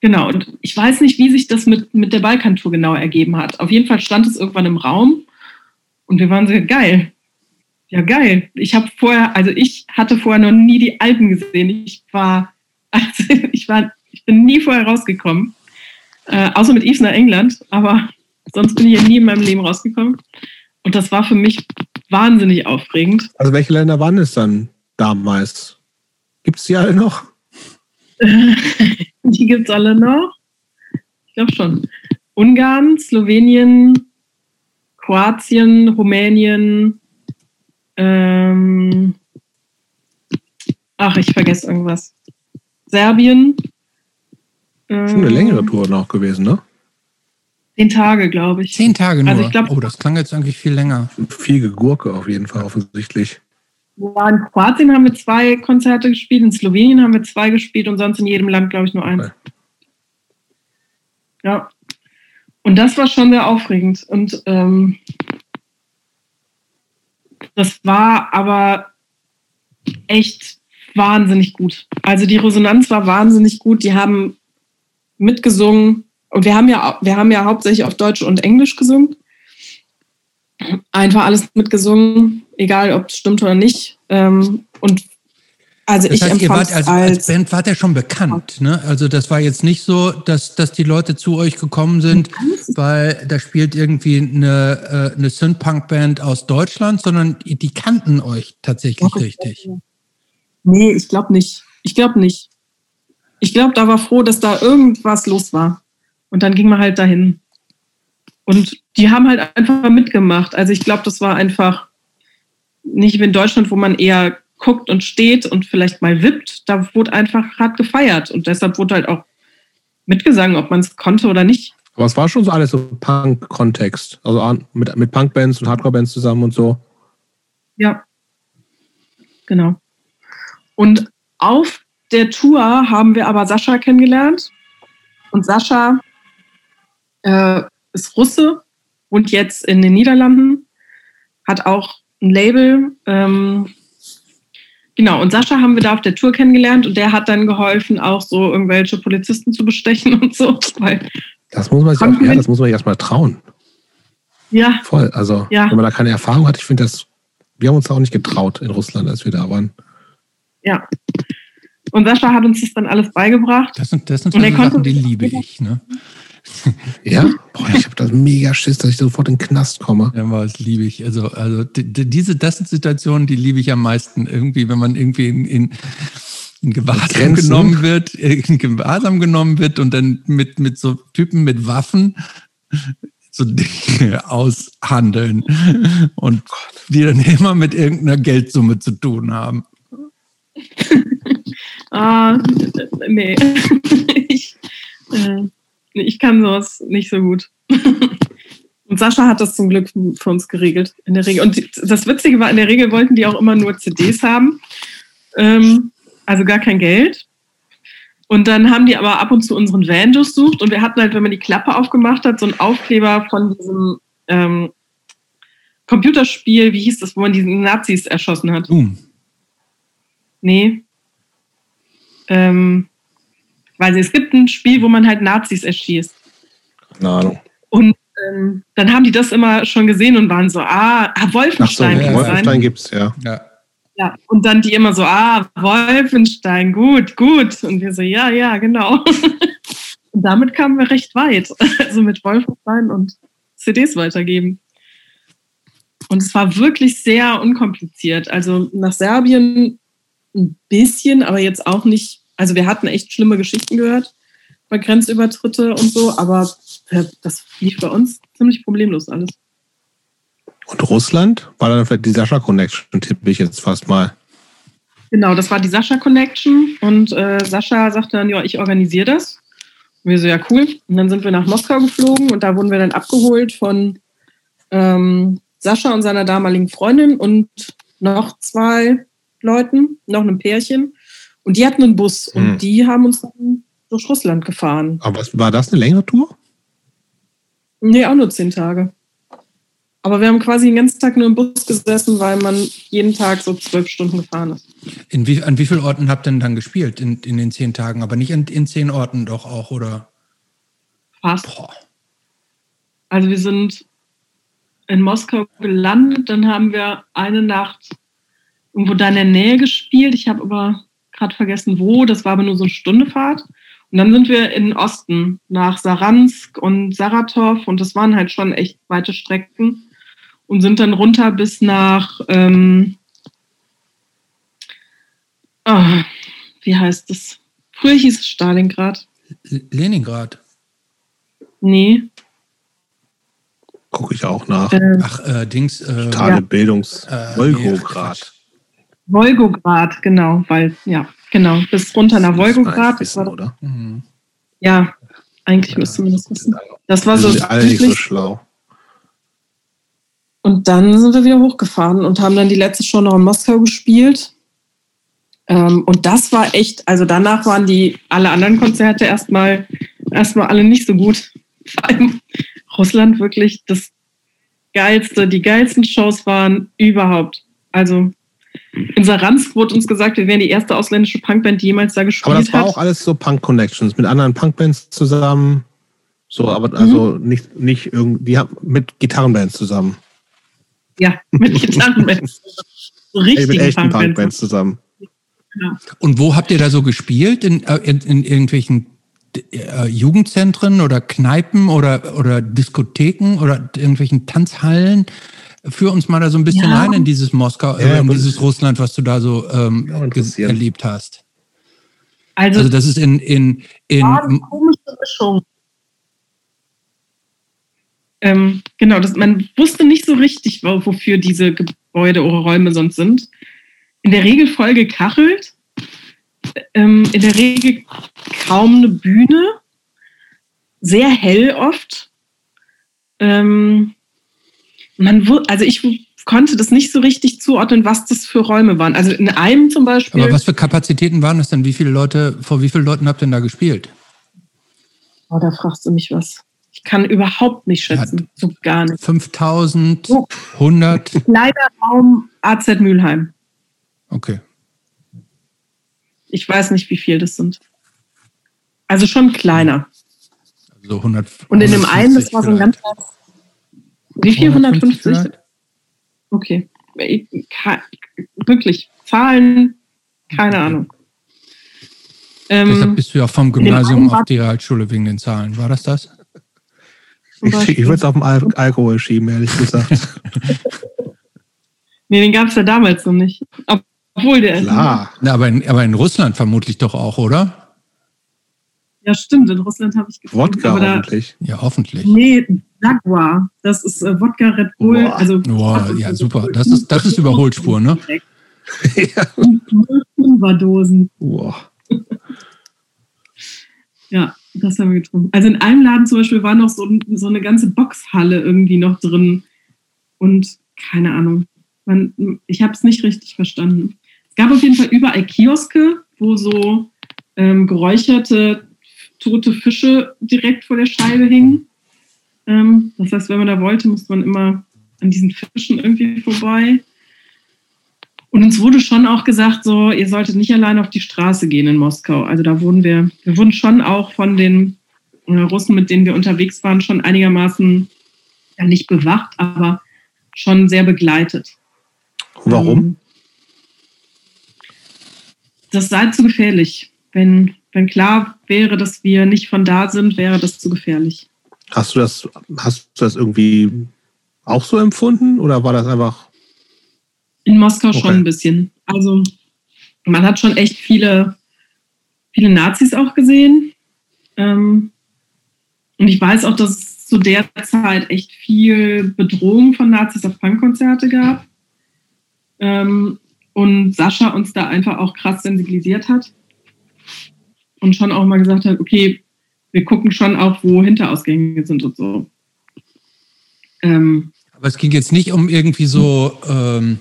[SPEAKER 3] genau, und ich weiß nicht, wie sich das mit, mit der Balkantour genau ergeben hat. Auf jeden Fall stand es irgendwann im Raum und wir waren so geil. Ja, geil. Ich habe vorher, also ich hatte vorher noch nie die Alpen gesehen. Ich war, also ich war, ich bin nie vorher rausgekommen. Äh, außer mit Yves nach England, aber sonst bin ich ja nie in meinem Leben rausgekommen. Und das war für mich wahnsinnig aufregend.
[SPEAKER 2] Also welche Länder waren es dann damals? Gibt es die alle noch?
[SPEAKER 3] die gibt es alle noch. Ich glaube schon. Ungarn, Slowenien, Kroatien, Rumänien. Ähm, ach, ich vergesse irgendwas. Serbien.
[SPEAKER 2] Schon eine längere Tour noch gewesen, ne?
[SPEAKER 3] Zehn Tage, glaube ich.
[SPEAKER 1] Zehn Tage nur? Also ich glaub, oh, das klang jetzt eigentlich viel länger.
[SPEAKER 2] Viel Gurke auf jeden Fall, offensichtlich.
[SPEAKER 3] Ja, in Kroatien haben wir zwei Konzerte gespielt, in Slowenien haben wir zwei gespielt und sonst in jedem Land, glaube ich, nur eins. Okay. Ja. Und das war schon sehr aufregend. Und ähm, das war aber echt wahnsinnig gut. Also die Resonanz war wahnsinnig gut. Die haben mitgesungen, und wir haben ja, wir haben ja hauptsächlich auf Deutsch und Englisch gesungen. Einfach alles mitgesungen, egal ob es stimmt oder nicht. Ähm, und Also
[SPEAKER 1] Das
[SPEAKER 3] ich
[SPEAKER 1] heißt, ihr wart als,
[SPEAKER 3] als,
[SPEAKER 1] als Band wart ja schon bekannt, ne? Also das war jetzt nicht so, dass, dass die Leute zu euch gekommen sind, weil da spielt irgendwie eine, äh, eine Synth-Punk-Band aus Deutschland, sondern die die kannten euch tatsächlich richtig.
[SPEAKER 3] Nee, ich glaube nicht. Ich glaube nicht. Ich glaube, da war froh, dass da irgendwas los war. Und dann ging man halt dahin. Und die haben halt einfach mitgemacht. Also ich glaube, das war einfach nicht wie in Deutschland, wo man eher guckt und steht und vielleicht mal wippt. Da wurde einfach hart gefeiert. Und deshalb wurde halt auch mitgesungen, ob man es konnte oder nicht.
[SPEAKER 2] Aber es war schon so alles so Punk-Kontext. Also mit, mit Punk-Bands und Hardcore-Bands zusammen und so.
[SPEAKER 3] Ja. Genau. Und auf der Tour haben wir aber Sascha kennengelernt. Und Sascha äh, ist Russe, wohnt jetzt in den Niederlanden, hat auch ein Label. Ähm, genau, und Sascha haben wir da auf der Tour kennengelernt und der hat dann geholfen, auch so irgendwelche Polizisten zu bestechen und so. Weil,
[SPEAKER 2] Das muss man sich auch, ja, das muss man sich erstmal trauen.
[SPEAKER 3] ja,
[SPEAKER 2] Voll. Also,
[SPEAKER 3] Ja.
[SPEAKER 2] wenn man da keine Erfahrung hat, ich finde das, wir haben uns da auch nicht getraut in Russland, als wir da waren.
[SPEAKER 3] ja. Und Sascha hat uns das dann alles beigebracht.
[SPEAKER 1] Das sind, das sind
[SPEAKER 3] Und er
[SPEAKER 1] Sachen,
[SPEAKER 3] konnte-
[SPEAKER 1] die liebe ich. Ne?
[SPEAKER 2] Ja? Boah, ich habe das mega Schiss, dass ich sofort in den Knast komme.
[SPEAKER 1] Ja, aber das liebe ich. Also, also die, die, diese, das sind Situationen, die liebe ich am meisten. Irgendwie, wenn man irgendwie in, in, in Gewahrsam
[SPEAKER 2] Grenzen.
[SPEAKER 1] genommen wird, in Gewahrsam genommen wird und dann mit, mit so Typen mit Waffen so Dinge aushandeln und die dann immer mit irgendeiner Geldsumme zu tun haben.
[SPEAKER 3] Ah, nee. ich, äh, nee, ich kann sowas nicht so gut. Und Sascha hat das zum Glück für uns geregelt, in der Regel. Und das Witzige war, in der Regel wollten die auch immer nur CDs haben, ähm, also gar kein Geld. Und dann haben die aber ab und zu unseren Van durchsucht und wir hatten halt, wenn man die Klappe aufgemacht hat, so einen Aufkleber von diesem ähm, Computerspiel, wie hieß das, wo man die Nazis erschossen hat.
[SPEAKER 1] Boom.
[SPEAKER 3] Nee. Ähm, weil es gibt ein Spiel, wo man halt Nazis erschießt.
[SPEAKER 2] Keine Ahnung.
[SPEAKER 3] Und ähm, dann haben die das immer schon gesehen und waren so, ah, ah
[SPEAKER 2] Ach so,
[SPEAKER 3] Wolfenstein.
[SPEAKER 1] ja,
[SPEAKER 3] kann es
[SPEAKER 2] Wolfenstein
[SPEAKER 3] sein.
[SPEAKER 2] gibt's, ja.
[SPEAKER 1] Ja.
[SPEAKER 3] Ja, und dann die immer so, ah, Wolfenstein, gut, gut. Und wir so, ja, ja, genau. und damit kamen wir recht weit. Also mit Wolfenstein und CDs weitergeben. Und es war wirklich sehr unkompliziert. Also nach Serbien ein bisschen, aber jetzt auch nicht. Also wir hatten echt schlimme Geschichten gehört bei Grenzübertritte und so, aber äh, das lief bei uns ziemlich problemlos alles.
[SPEAKER 2] Und Russland war dann vielleicht die Sascha Connection, tippe ich jetzt fast mal.
[SPEAKER 3] Genau, das war die Sascha Connection und äh, Sascha sagte dann, ja, ich organisiere das. Und wir so, ja, cool. Und dann sind wir nach Moskau geflogen und da wurden wir dann abgeholt von ähm, Sascha und seiner damaligen Freundin und noch zwei Leuten, noch einem Pärchen. Und die hatten einen Bus und
[SPEAKER 2] Hm.
[SPEAKER 3] die haben uns dann durch Russland gefahren.
[SPEAKER 2] Aber was, war das eine längere Tour?
[SPEAKER 3] Nee, auch nur zehn Tage. Aber wir haben quasi den ganzen Tag nur im Bus gesessen, weil man jeden Tag so zwölf Stunden gefahren ist.
[SPEAKER 1] In wie, an wie vielen Orten habt ihr denn dann gespielt in, in den zehn Tagen? Aber nicht in, in zehn Orten doch auch, oder?
[SPEAKER 3] Fast.
[SPEAKER 1] Boah.
[SPEAKER 3] Also wir sind in Moskau gelandet, dann haben wir eine Nacht irgendwo da in der Nähe gespielt. Ich habe aber gerade vergessen, wo. Das war aber nur so eine Stunde Fahrt. Und dann sind wir in den Osten nach Saransk und Saratow und das waren halt schon echt weite Strecken und sind dann runter bis nach, ähm, ah, wie heißt es? Früher hieß es Stalingrad.
[SPEAKER 1] L- Leningrad.
[SPEAKER 3] Nee.
[SPEAKER 2] Gucke ich auch nach.
[SPEAKER 3] Äh,
[SPEAKER 1] Ach, äh, Dings. Äh,
[SPEAKER 2] Totale
[SPEAKER 3] ja.
[SPEAKER 2] Bildungs.
[SPEAKER 1] äh,
[SPEAKER 2] Wolgograd.
[SPEAKER 3] Wolgograd, genau, weil, ja, genau, bis runter nach war,
[SPEAKER 2] wissen, oder?
[SPEAKER 1] Mhm.
[SPEAKER 3] ja, eigentlich müsste man das wissen. Das war so
[SPEAKER 2] alle nicht so schlau.
[SPEAKER 3] Und dann sind wir wieder hochgefahren und haben dann die letzte Show noch in Moskau gespielt. Ähm, und das war echt, also danach waren die alle anderen Konzerte erstmal erstmal alle nicht so gut. Vor allem Russland wirklich das geilste, die geilsten Shows waren überhaupt. Also in Saransk wurde uns gesagt, wir wären die erste ausländische Punkband, die jemals da gespielt
[SPEAKER 2] Aber das war
[SPEAKER 3] hat.
[SPEAKER 2] auch alles so Punk-Connections mit anderen Punkbands zusammen. So, aber
[SPEAKER 3] Mhm.
[SPEAKER 2] also nicht, nicht irgendwie, die haben mit Gitarrenbands zusammen.
[SPEAKER 3] Ja, mit Gitarrenbands. So
[SPEAKER 2] Ey, mit
[SPEAKER 3] richtigen
[SPEAKER 2] echten
[SPEAKER 3] Punkbands.
[SPEAKER 2] Punkbands zusammen.
[SPEAKER 3] Ja.
[SPEAKER 1] Und wo habt ihr da so gespielt? In, äh, in, in irgendwelchen äh, Jugendzentren oder Kneipen oder, oder Diskotheken oder irgendwelchen Tanzhallen? Führ uns mal da so ein bisschen
[SPEAKER 3] Ja.
[SPEAKER 1] rein in dieses Moskau,
[SPEAKER 2] Ja,
[SPEAKER 1] äh, in dieses Russland, was du da so ähm, erlebt hast.
[SPEAKER 3] Also,
[SPEAKER 1] Also das ist in, in, in
[SPEAKER 3] komische Mischung. Ähm, genau, das, man wusste nicht so richtig, wo- wofür diese Gebäude oder Räume sonst sind. In der Regel voll gekachelt, ähm, in der Regel kaum eine Bühne, sehr hell oft. Ähm, man, also ich konnte das nicht so richtig zuordnen, was das für Räume waren. Also in einem zum Beispiel.
[SPEAKER 1] aber was für Kapazitäten waren das denn? Wie viele Leute, vor wie vielen Leuten habt ihr denn da gespielt?
[SPEAKER 3] Oh, da fragst du mich was. Ich kann überhaupt nicht schätzen. So gar nicht.
[SPEAKER 1] 5000,
[SPEAKER 3] Oh.
[SPEAKER 1] 100?
[SPEAKER 3] Kleiner Raum AZ Mülheim.
[SPEAKER 1] Okay.
[SPEAKER 3] Ich weiß nicht, wie viel das sind. Also schon kleiner.
[SPEAKER 1] So 100.
[SPEAKER 3] Und in dem
[SPEAKER 1] 150
[SPEAKER 3] einen, das war so ein
[SPEAKER 1] vielleicht.
[SPEAKER 3] ganz. Wie viel? 150?
[SPEAKER 1] vielleicht?
[SPEAKER 3] Okay. Ich- ke- Wirklich. Zahlen, keine Ahnung.
[SPEAKER 1] Deshalb
[SPEAKER 3] Ähm,
[SPEAKER 1] bist du ja vom Gymnasium auf die Realschule wegen den Zahlen. War das das?
[SPEAKER 2] Ich, ich würde es auf den Al Alkohol schieben, ehrlich gesagt.
[SPEAKER 3] nee, den gab es ja damals noch nicht. Obwohl der.
[SPEAKER 2] Klar.
[SPEAKER 1] Na, aber, in, aber in Russland vermutlich doch auch, oder?
[SPEAKER 3] Ja, stimmt. In Russland habe ich gefunden.
[SPEAKER 2] Wodka hoffentlich.
[SPEAKER 1] Ja, hoffentlich.
[SPEAKER 3] Nee, Jaguar. Das ist äh, Wodka Red Bull.
[SPEAKER 2] Boah.
[SPEAKER 3] Also,
[SPEAKER 1] Boah, ja, super. Das ist, das ist Überholspur, ne?
[SPEAKER 2] ja. Boah.
[SPEAKER 3] Ja, das haben wir getrunken. Also in einem Laden zum Beispiel war noch so, so eine ganze Boxhalle irgendwie noch drin. Und keine Ahnung. Man, ich habe es nicht richtig verstanden. Es gab auf jeden Fall überall Kioske, wo so ähm, geräucherte tote Fische direkt vor der Scheibe hingen. Ähm, das heißt, wenn man da wollte, musste man immer an diesen Fischen irgendwie vorbei. Und uns wurde schon auch gesagt, so, ihr solltet nicht allein auf die Straße gehen in Moskau. Also da wurden wir, wir wurden schon auch von den äh, Russen, mit denen wir unterwegs waren, schon einigermaßen, ja nicht bewacht, aber schon sehr begleitet.
[SPEAKER 2] Warum?
[SPEAKER 3] Ähm, Das sei zu gefährlich. Wenn, wenn klar wäre, dass wir nicht von da sind, wäre das zu gefährlich.
[SPEAKER 2] Hast du das, hast du das irgendwie auch so empfunden oder war das einfach
[SPEAKER 3] In Moskau
[SPEAKER 2] Okay.
[SPEAKER 3] schon ein bisschen. Also man hat schon echt viele, viele Nazis auch gesehen. Ähm, und ich weiß auch, dass es zu der Zeit echt viel Bedrohung von Nazis auf Punkkonzerte gab. Ähm, und Sascha uns da einfach auch krass sensibilisiert hat. Und schon auch mal gesagt hat, okay, wir gucken schon auch, wo Hinterausgänge sind und so. Ähm,
[SPEAKER 1] Aber es ging jetzt nicht um irgendwie so ähm,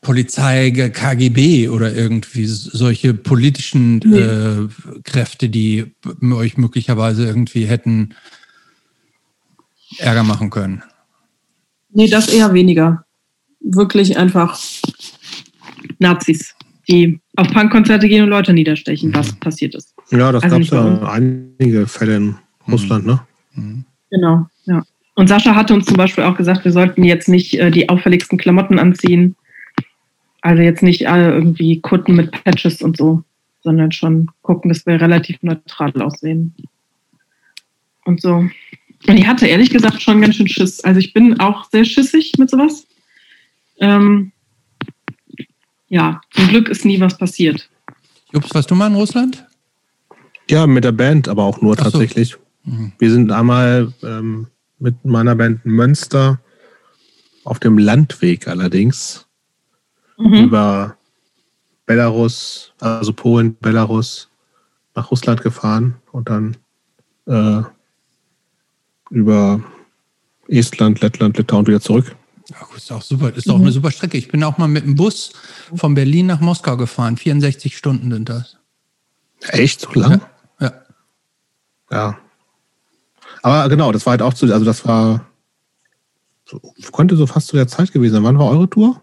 [SPEAKER 1] Polizei, KGB oder irgendwie solche politischen
[SPEAKER 3] Nee.
[SPEAKER 1] äh, Kräfte, die euch möglicherweise irgendwie hätten Ärger machen können.
[SPEAKER 3] Nee, das eher weniger. Wirklich einfach Nazis, die auf Punkkonzerte gehen und Leute niederstechen, was passiert ist.
[SPEAKER 2] Ja, das
[SPEAKER 3] Also
[SPEAKER 2] gab es ja einige Fälle in Russland, ne?
[SPEAKER 1] Mhm.
[SPEAKER 3] Genau, ja. Und Sascha hatte uns zum Beispiel auch gesagt, wir sollten jetzt nicht äh, die auffälligsten Klamotten anziehen. Also jetzt nicht alle irgendwie Kutten mit Patches und so, sondern schon gucken, dass wir relativ neutral aussehen. Und so. Und ich hatte ehrlich gesagt schon ganz schön Schiss. Also ich bin auch sehr schissig mit sowas. Ähm, ja, zum Glück ist nie was passiert.
[SPEAKER 1] Jups, warst du mal in Russland?
[SPEAKER 2] Ja, mit der Band, aber auch nur
[SPEAKER 1] so.
[SPEAKER 2] tatsächlich.
[SPEAKER 1] Mhm.
[SPEAKER 2] Wir sind einmal ähm, mit meiner Band Münster auf dem Landweg allerdings
[SPEAKER 3] Mhm.
[SPEAKER 2] über Belarus, also Polen, Belarus, nach Russland gefahren und dann äh, über Estland, Lettland, Litauen wieder zurück.
[SPEAKER 1] Ja, gut, ist auch super. Ist auch eine super Strecke. Ich bin auch mal mit dem Bus von Berlin nach Moskau gefahren. 64 Stunden sind das.
[SPEAKER 2] Echt so lang?
[SPEAKER 1] Ja.
[SPEAKER 2] Ja. Aber genau, das war halt auch zu, also das war, so, konnte so fast zu der Zeit gewesen sein. Wann war eure Tour?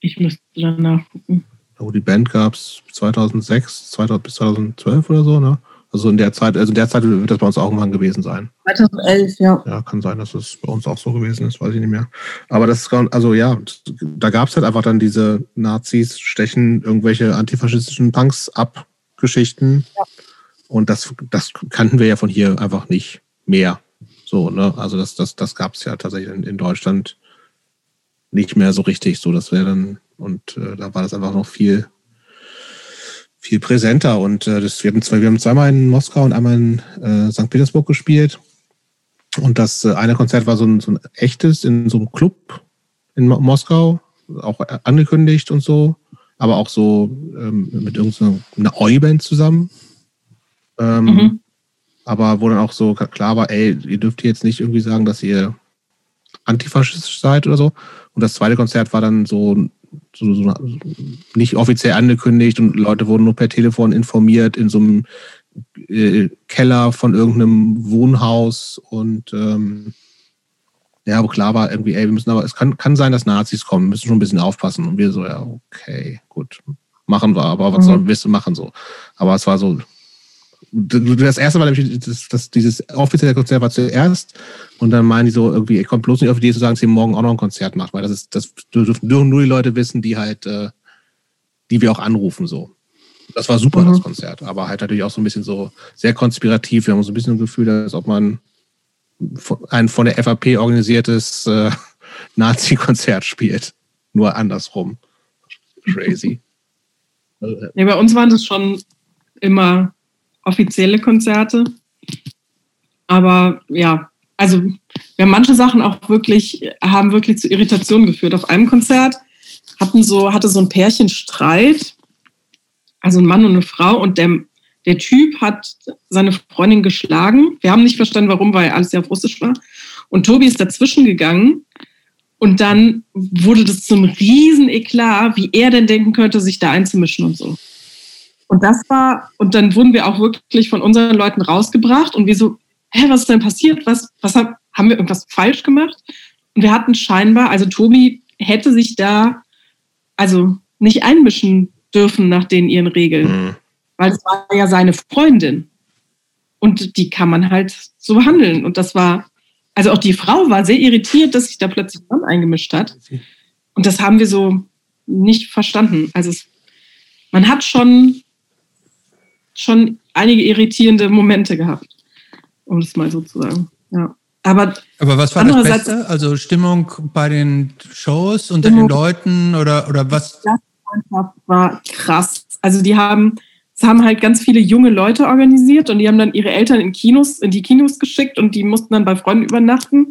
[SPEAKER 3] Ich müsste dann nachgucken.
[SPEAKER 2] Oh, die Band gab es 2006, 2000, bis 2012 oder so, ne? Also in der Zeit, also in der Zeit wird das bei uns auch irgendwann gewesen sein.
[SPEAKER 3] 2011, ja.
[SPEAKER 2] Ja, kann sein, dass das bei uns auch so gewesen ist, weiß ich nicht mehr. Aber das ist, also ja, da gab es halt einfach dann diese Nazis stechen irgendwelche antifaschistischen Punks ab Geschichten. Ja. Und das, das kannten wir ja von hier einfach nicht mehr. So, ne? Also das, das, das gab es ja tatsächlich in, in, Deutschland nicht mehr so richtig. So, das wäre dann, und äh, da war das einfach noch viel, viel präsenter. Und äh, das, wir, haben zwei, wir haben zweimal in Moskau und einmal in äh, St. Petersburg gespielt. Und das äh, eine Konzert war so ein, so ein echtes in so einem Club in Mo Moskau, auch angekündigt und so, aber auch so ähm, mit irgendeiner Oi-Band zusammen. Ähm, mhm. Aber wo dann auch so klar war, ey, ihr dürft jetzt nicht irgendwie sagen, dass ihr antifaschistisch seid oder so. Und das zweite Konzert war dann so, so, so nicht offiziell angekündigt und Leute wurden nur per Telefon informiert in so einem äh, Keller von irgendeinem Wohnhaus und ähm, ja, wo klar war irgendwie, ey, wir müssen aber, es kann, kann sein, dass Nazis kommen, wir müssen schon ein bisschen aufpassen. Und wir so, ja, okay, gut, machen wir, aber was mhm. sollen wir machen so? Aber es war so, das erste Mal, das, das, dieses offizielle Konzert war zuerst und dann meinen die so irgendwie, ihr kommt bloß nicht auf die Idee zu sagen, dass ihr morgen auch noch ein Konzert macht, weil das ist, das dürfen nur die Leute wissen, die halt, äh, die wir auch anrufen so. Das war super, mhm. das Konzert, aber halt natürlich auch so ein bisschen so sehr konspirativ. Wir haben so ein bisschen ein Gefühl, als ob man ein von der FAP organisiertes äh, Nazi-Konzert spielt. Nur andersrum. Crazy.
[SPEAKER 3] ja, bei uns waren das schon immer offizielle Konzerte. Aber ja, also wir haben manche Sachen auch wirklich, haben wirklich zu Irritationen geführt. Auf einem Konzert hatten so, hatte so ein Pärchen Streit, also ein Mann und eine Frau, und der, der Typ hat seine Freundin geschlagen. Wir haben nicht verstanden, warum, weil alles ja auf Russisch war. Und Tobi ist dazwischen gegangen. Und dann wurde das zum riesen Eklat, wie er denn denken könnte, sich da einzumischen und so. Und das war, und dann wurden wir auch wirklich von unseren Leuten rausgebracht und wir so, hä, was ist denn passiert? Was, was haben, haben wir irgendwas falsch gemacht? Und wir hatten scheinbar, also Tobi hätte sich da also nicht einmischen dürfen nach den ihren Regeln, mhm. weil es war ja seine Freundin. Und die kann man halt so behandeln. Und das war, also auch die Frau war sehr irritiert, dass sich da plötzlich Mann eingemischt hat. Und das haben wir so nicht verstanden. Also es, man hat schon schon einige irritierende Momente gehabt, um es mal so zu sagen. Ja. Aber,
[SPEAKER 1] Aber was war das Beste? Also Stimmung bei den Shows unter den Leuten oder, oder was?
[SPEAKER 3] Das war krass. Also die haben, es haben halt ganz viele junge Leute organisiert und die haben dann ihre Eltern in Kinos, in die Kinos geschickt und die mussten dann bei Freunden übernachten.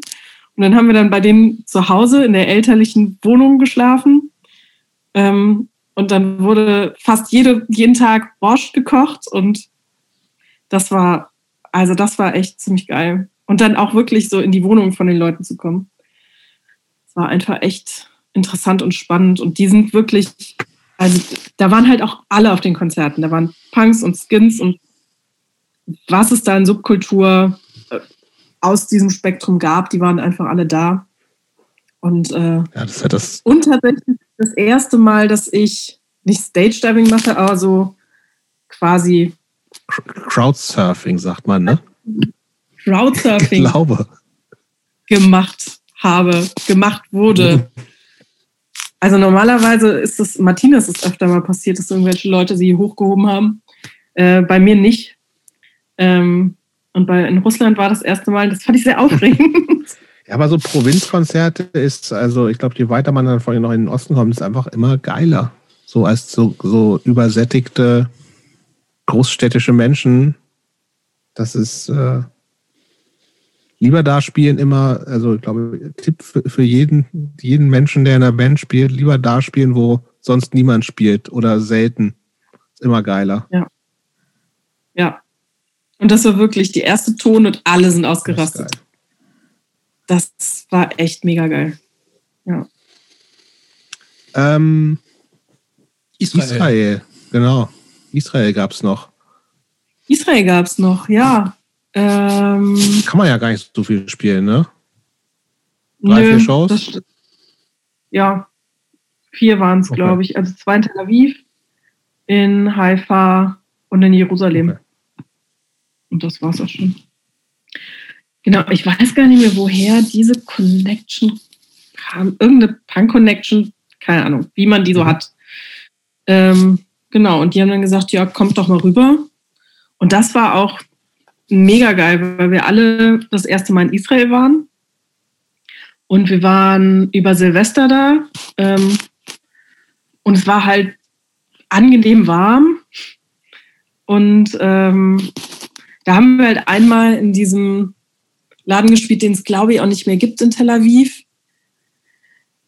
[SPEAKER 3] Und dann haben wir dann bei denen zu Hause in der elterlichen Wohnung geschlafen. Ähm, und dann wurde fast jede, jeden Tag Borscht gekocht und das war, also das war echt ziemlich geil. Und dann auch wirklich so in die Wohnung von den Leuten zu kommen. Es war einfach echt interessant und spannend. Und die sind wirklich, also da waren halt auch alle auf den Konzerten. Da waren Punks und Skins und was es da in Subkultur äh, aus diesem Spektrum gab, die waren einfach alle da. Und, äh, ja, das hat das und tatsächlich das erste Mal, dass ich nicht Stage Diving mache, aber so quasi
[SPEAKER 2] Crowdsurfing, sagt man, ne?
[SPEAKER 3] Crowdsurfing.
[SPEAKER 2] Ich glaube.
[SPEAKER 3] Gemacht habe, gemacht wurde. Also normalerweise ist es, Martina ist es öfter mal passiert, dass irgendwelche Leute sie hochgehoben haben. Äh, bei mir nicht. Ähm, und bei, in Russland war das erste Mal, das fand ich sehr aufregend.
[SPEAKER 2] Ja, aber so Provinzkonzerte ist, also ich glaube, je weiter man dann vorhin noch in den Osten kommt, ist einfach immer geiler. So als so, so übersättigte großstädtische Menschen. Das ist äh, lieber da spielen immer, also ich glaube, Tipp für, für jeden, jeden Menschen, der in einer Band spielt, lieber da spielen, wo sonst niemand spielt oder selten. Ist immer geiler.
[SPEAKER 3] Ja. Ja. Und das war wirklich die erste Ton und alle sind ausgerastet. Das, das war echt mega geil. Ja.
[SPEAKER 2] Ähm, Israel. Israel, genau. Israel gab es noch.
[SPEAKER 3] Israel gab es noch, ja. Ähm,
[SPEAKER 2] Kann man ja gar nicht so viel spielen, ne? Drei, nö, vier Shows?
[SPEAKER 3] ja, vier waren es, okay. glaube ich. Also zwei in Tel Aviv, in Haifa und in Jerusalem. Okay. Und das war es auch schon. Genau, ich weiß gar nicht mehr, woher diese Connection kam. Irgendeine Punk-Connection, keine Ahnung, wie man die so mhm. hat. Ähm, genau, und die haben dann gesagt, ja, kommt doch mal rüber. Und das war auch mega geil, weil wir alle das erste Mal in Israel waren. Und wir waren über Silvester da. Ähm, und es war halt angenehm warm. Und ähm, da haben wir halt einmal in diesem Laden gespielt, den es glaube ich auch nicht mehr gibt in Tel Aviv.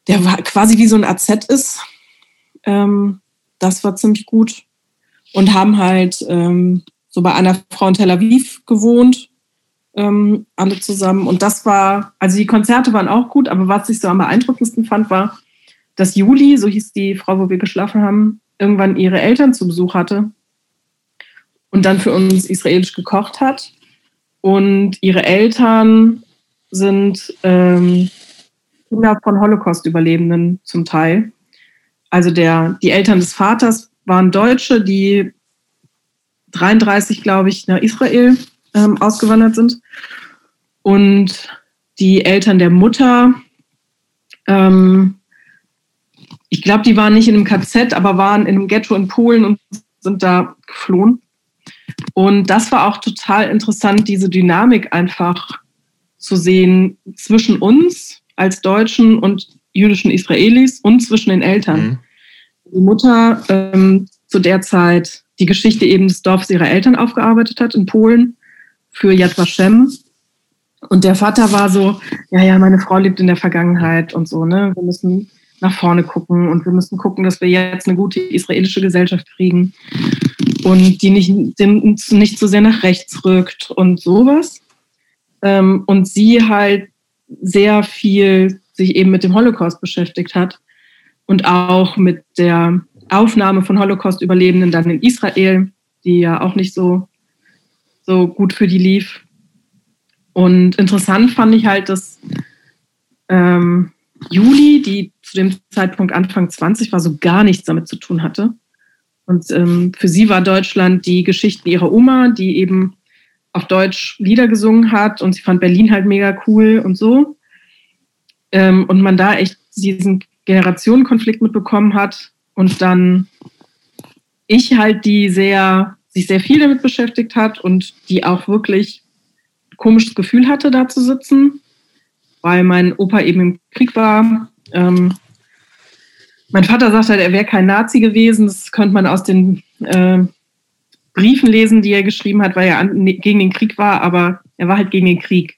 [SPEAKER 3] Der war quasi wie so ein AZ ist. Ähm, das war ziemlich gut. Und haben halt ähm, so bei einer Frau in Tel Aviv gewohnt, ähm, alle zusammen. Und das war, also die Konzerte waren auch gut, aber was ich so am beeindruckendsten fand, war, dass Juli, so hieß die Frau, wo wir geschlafen haben, irgendwann ihre Eltern zu Besuch hatte und dann für uns israelisch gekocht hat. Und ihre Eltern sind ähm, Kinder von Holocaust-Überlebenden zum Teil. Also der, die Eltern des Vaters waren Deutsche, die 33, glaube ich, nach Israel ähm, ausgewandert sind. Und die Eltern der Mutter, ähm, ich glaube, die waren nicht in einem KZ, aber waren in einem Ghetto in Polen und sind da geflohen. Und das war auch total interessant, diese Dynamik einfach zu sehen zwischen uns als Deutschen und jüdischen Israelis und zwischen den Eltern. Mhm. Die Mutter ähm, zu der Zeit die Geschichte eben des Dorfs ihrer Eltern aufgearbeitet hat in Polen für Yad Vashem. Und der Vater war so, ja, ja, meine Frau lebt in der Vergangenheit und so, ne? Wir müssen nach vorne gucken und wir müssen gucken, dass wir jetzt eine gute israelische Gesellschaft kriegen und die nicht, nicht zu sehr nach rechts rückt und sowas. Ähm, und sie halt sehr viel sich eben mit dem Holocaust beschäftigt hat und auch mit der Aufnahme von Holocaust-Überlebenden dann in Israel, die ja auch nicht so, so gut für die lief. Und interessant fand ich halt, dass ähm, Juli, die zu dem Zeitpunkt Anfang 20 war, so gar nichts damit zu tun hatte. Und ähm, für sie war Deutschland die Geschichten ihrer Oma, die eben auf Deutsch Lieder gesungen hat und sie fand Berlin halt mega cool und so. Ähm, und man da echt diesen Generationenkonflikt mitbekommen hat, und dann ich halt, die sehr, sich sehr viel damit beschäftigt hat und die auch wirklich ein komisches Gefühl hatte, da zu sitzen, weil mein Opa eben im Krieg war. Ähm, mein Vater sagt halt, er wäre kein Nazi gewesen. Das könnte man aus den äh, Briefen lesen, die er geschrieben hat, weil er an, ne, gegen den Krieg war, aber er war halt gegen den Krieg.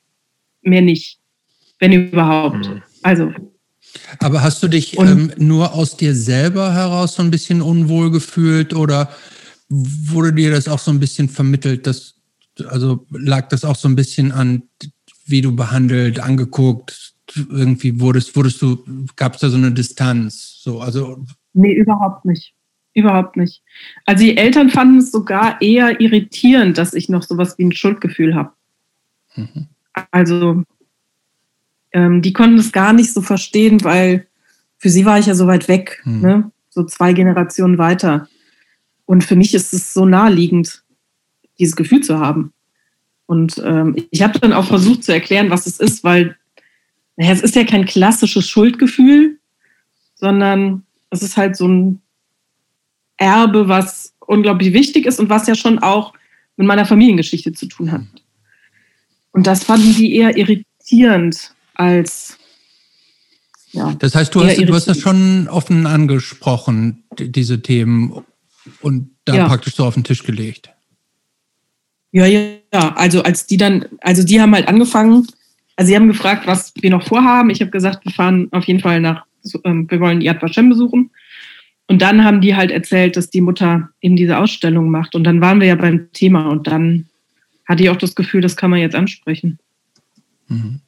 [SPEAKER 3] Mehr nicht, wenn überhaupt. Mhm. Also
[SPEAKER 1] aber hast du dich ähm, nur aus dir selber heraus so ein bisschen unwohl gefühlt oder wurde dir das auch so ein bisschen vermittelt, dass, also lag das auch so ein bisschen an, wie du behandelt, angeguckt, irgendwie wurdest, wurdest du, gab es da so eine Distanz? So, also
[SPEAKER 3] nee, überhaupt nicht. Überhaupt nicht. Also die Eltern fanden es sogar eher irritierend, dass ich noch sowas wie ein Schuldgefühl habe. Mhm. Also ähm, die konnten es gar nicht so verstehen, weil für sie war ich ja so weit weg, hm. ne? so zwei Generationen weiter. Und für mich ist es so naheliegend, dieses Gefühl zu haben. Und ähm, ich habe dann auch versucht zu erklären, was es ist, weil naja, es ist ja kein klassisches Schuldgefühl, sondern es ist halt so ein Erbe, was unglaublich wichtig ist und was ja schon auch mit meiner Familiengeschichte zu tun hat. Und das fanden die eher irritierend, als
[SPEAKER 1] ja, das heißt, du hast, du hast das schon offen angesprochen, diese Themen, und da ja. praktisch so auf den Tisch gelegt.
[SPEAKER 3] Ja, ja, also als die dann, also die haben halt angefangen, also sie haben gefragt, was wir noch vorhaben. Ich habe gesagt, wir fahren auf jeden Fall nach, ähm, wir wollen Yad Vashem besuchen. Und dann haben die halt erzählt, dass die Mutter eben diese Ausstellung macht. Und dann waren wir ja beim Thema und dann hatte ich auch das Gefühl, das kann man jetzt ansprechen. Mhm.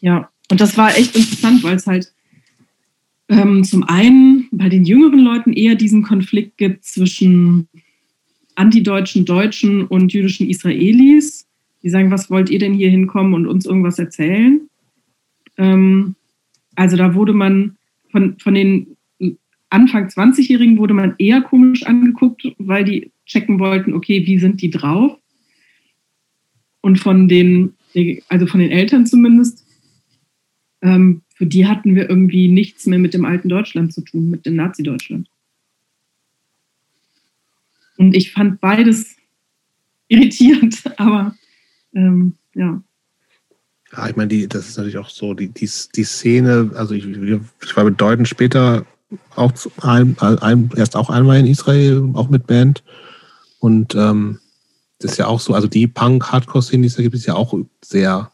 [SPEAKER 3] Ja, und das war echt interessant, weil es halt ähm, zum einen bei den jüngeren Leuten eher diesen Konflikt gibt zwischen antideutschen Deutschen und jüdischen Israelis. Die sagen, was wollt ihr denn hier hinkommen und uns irgendwas erzählen? Ähm, also da wurde man von, von den Anfang 20-Jährigen wurde man eher komisch angeguckt, weil die checken wollten, okay, wie sind die drauf? und von den, also von den Eltern zumindest, ähm, für die hatten wir irgendwie nichts mehr mit dem alten Deutschland zu tun, mit dem Nazi-Deutschland. Und ich fand beides irritierend, aber ähm, ja.
[SPEAKER 2] Ja, ich meine, die, das ist natürlich auch so, die, die, die Szene, also ich, ich war bedeutend später auch ein, ein, erst auch einmal in Israel, auch mit Band. Und ähm, das ist ja auch so, also die Punk-Hardcore-Szene, die es da gibt, ist ja auch sehr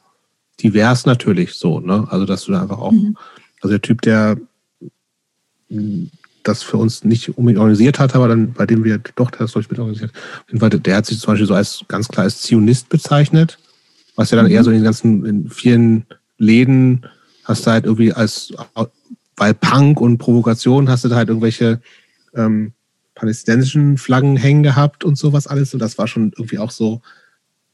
[SPEAKER 2] divers natürlich so, ne? Also dass du da einfach auch, mhm. also der Typ, der das für uns nicht unbedingt organisiert hat, aber dann, bei dem wir doch das durch mit organisiert, der hat sich zum Beispiel so als ganz klar als Zionist bezeichnet, was ja dann mhm. eher so in den ganzen, in vielen Läden hast du halt irgendwie als, weil Punk und Provokation hast du da halt irgendwelche ähm, palästinensischen Flaggen hängen gehabt und sowas alles. Und das war schon irgendwie auch so,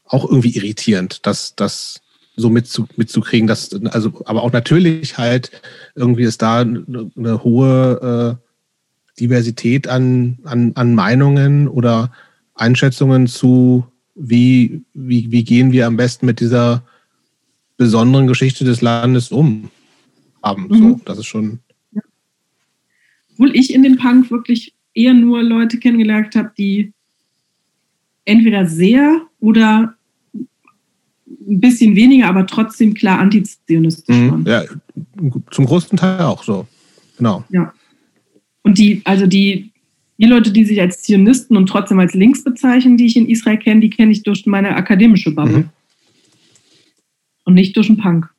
[SPEAKER 2] auch irgendwie irritierend, dass das so mitzu, mitzukriegen, dass, also, aber auch natürlich halt irgendwie ist da eine, eine hohe äh, Diversität an, an, an Meinungen oder Einschätzungen zu, wie, wie, wie gehen wir am besten mit dieser besonderen Geschichte des Landes um haben. Mhm. So, das ist schon. Ja.
[SPEAKER 3] Obwohl ich in dem Punk wirklich eher nur Leute kennengelernt habe, die entweder sehr oder ein bisschen weniger, aber trotzdem klar antizionistisch mhm, waren.
[SPEAKER 2] Ja, zum größten Teil auch so. Genau.
[SPEAKER 3] Ja. Und die, also die, die Leute, die sich als Zionisten und trotzdem als links bezeichnen, die ich in Israel kenne, die kenne ich durch meine akademische Bubble. Mhm. Und nicht durch den Punk.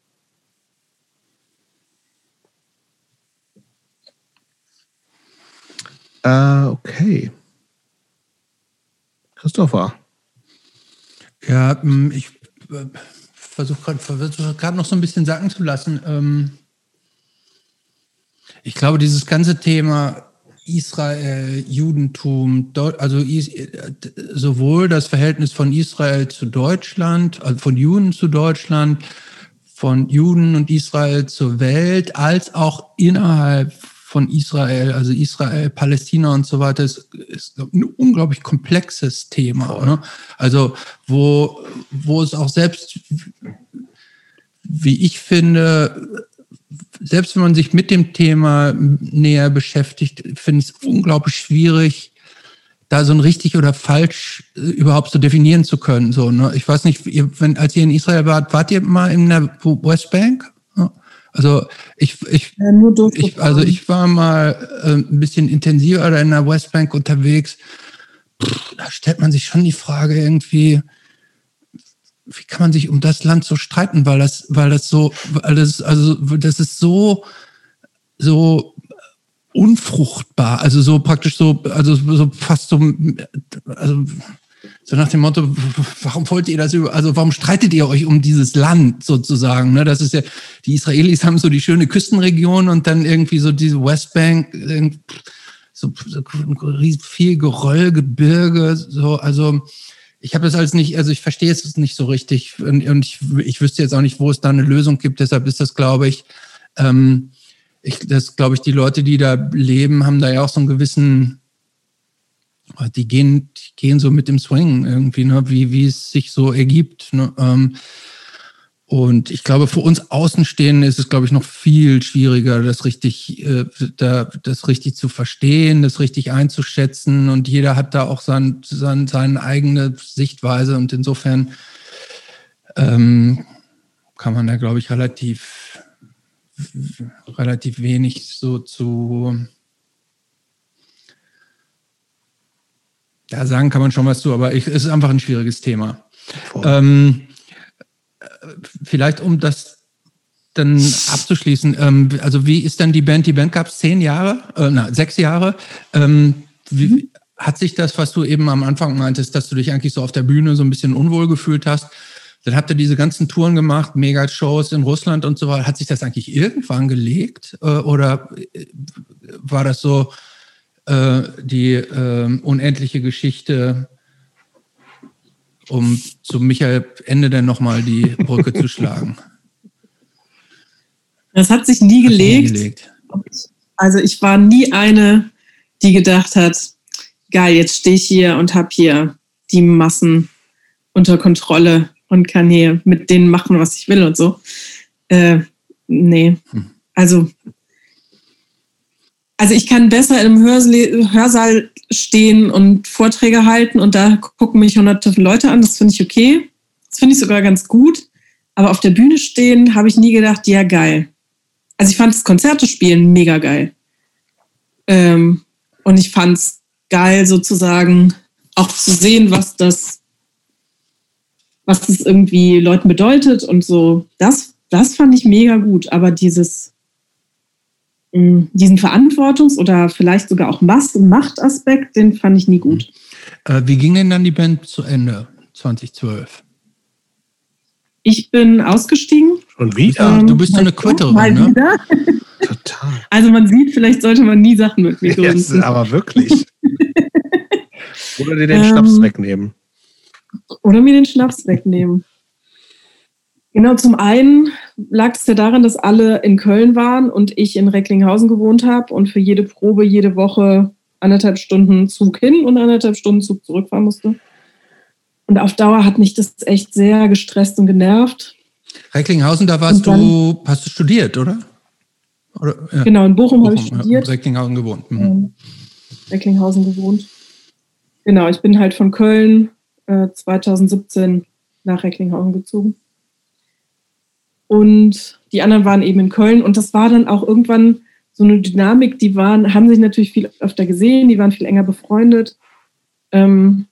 [SPEAKER 2] Äh, okay. Christopher.
[SPEAKER 1] Ja, hm, ich äh, versuche gerade versuch noch so ein bisschen sacken zu lassen. Ähm, ich glaube, dieses ganze Thema Israel, Judentum, also sowohl das Verhältnis von Israel zu Deutschland, also von Juden zu Deutschland, von Juden und Israel zur Welt, als auch innerhalb von Israel, also Israel, Palästina und so weiter, ist, ist ein unglaublich komplexes Thema. Ne? Also wo, wo es auch selbst, wie ich finde, selbst wenn man sich mit dem Thema näher beschäftigt, finde ich es unglaublich schwierig, da so ein richtig oder falsch äh, überhaupt so definieren zu können. So, ne? Ich weiß nicht, ihr, wenn, als ihr in Israel wart, wart ihr mal in der Westbank? Also ich, ich, ja, ich, also ich war mal äh, ein bisschen intensiver in der Westbank unterwegs. Pff, da stellt man sich schon die Frage irgendwie, wie kann man sich um das Land so streiten, weil das, weil das so, weil das, also das ist so, so unfruchtbar, also so praktisch so, also so fast so, also so nach dem Motto, warum wollt ihr das über, also warum streitet ihr euch um dieses Land sozusagen? Ne? Das ist ja, die Israelis haben so die schöne Küstenregion und dann irgendwie so diese Westbank, so, so viel Geröll, Gebirge, so, also ich habe das alles nicht, also ich verstehe es nicht so richtig und, und ich, ich wüsste jetzt auch nicht, wo es da eine Lösung gibt. Deshalb ist das, glaube ich, ähm, ich, das glaube ich, die Leute, die da leben, haben da ja auch so einen gewissen die gehen, die gehen so mit dem Swing irgendwie, ne, wie, wie es sich so ergibt. Ne, ähm, und ich glaube, für uns Außenstehende ist es, glaube ich, noch viel schwieriger, das richtig, äh, da, das richtig zu verstehen, das richtig einzuschätzen. Und jeder hat da auch sein, sein, seine eigene Sichtweise. Und insofern ähm, kann man da, glaube ich, relativ, relativ wenig so zu Ja, sagen kann man schon was zu, aber ich, es ist einfach ein schwieriges Thema. Ähm, vielleicht um das dann abzuschließen, ähm, also wie ist dann die Band? Die Band gab es zehn Jahre, äh, na, sechs Jahre. Ähm, wie, mhm. Hat sich das, was du eben am Anfang meintest, dass du dich eigentlich so auf der Bühne so ein bisschen unwohl gefühlt hast, dann habt ihr diese ganzen Touren gemacht, Mega-Shows in Russland und so weiter. Hat sich das eigentlich irgendwann gelegt? Äh, oder äh, war das so, äh, die äh, unendliche Geschichte, um zu Michael Ende dann nochmal die Brücke zu schlagen.
[SPEAKER 3] Das hat sich nie gelegt. nie gelegt. Also ich war nie eine, die gedacht hat, geil, jetzt stehe ich hier und habe hier die Massen unter Kontrolle. und kann hier mit denen machen, was ich will und so. Äh, nee. Hm. Also, also ich kann besser im Hörsaal stehen und Vorträge halten und da gucken mich hunderte Leute an. Das finde ich okay. Das finde ich sogar ganz gut. Aber auf der Bühne stehen habe ich nie gedacht, ja, geil. Also ich fand das Konzerte spielen mega geil. Ähm, und ich fand es geil, sozusagen auch zu sehen, was das, was das irgendwie Leuten bedeutet und so. Das, das fand ich mega gut. Aber dieses, diesen Verantwortungs- oder vielleicht sogar auch Machtaspekt, den fand ich nie gut.
[SPEAKER 1] Äh, wie ging denn dann die Band zu Ende 2012?
[SPEAKER 3] Ich bin ausgestiegen.
[SPEAKER 2] Und wieder?
[SPEAKER 1] Ähm, du bist so eine Quitterin, ne? Wieder.
[SPEAKER 3] Total. Also man sieht, vielleicht sollte man nie Sachen mit mir
[SPEAKER 2] yes, aber wirklich. oder dir den ähm, Schnaps wegnehmen.
[SPEAKER 3] Oder mir den Schnaps wegnehmen. Genau, zum einen lag es ja daran, dass alle in Köln waren und ich in Recklinghausen gewohnt habe und für jede Probe jede Woche anderthalb Stunden Zug hin und anderthalb Stunden Zug zurückfahren musste. Und auf Dauer hat mich das echt sehr gestresst und genervt.
[SPEAKER 1] Recklinghausen, da warst dann, du, hast du studiert, oder?
[SPEAKER 3] oder ja. Genau, in Bochum, Bochum habe ich studiert.
[SPEAKER 1] Ja, Recklinghausen gewohnt. Mhm.
[SPEAKER 3] Ähm, Recklinghausen gewohnt. Genau, ich bin halt von Köln äh, 2017 nach Recklinghausen gezogen. Und die anderen waren eben in Köln. Und das war dann auch irgendwann so eine Dynamik, die waren, haben sich natürlich viel öfter gesehen, die waren viel enger befreundet. Ähm,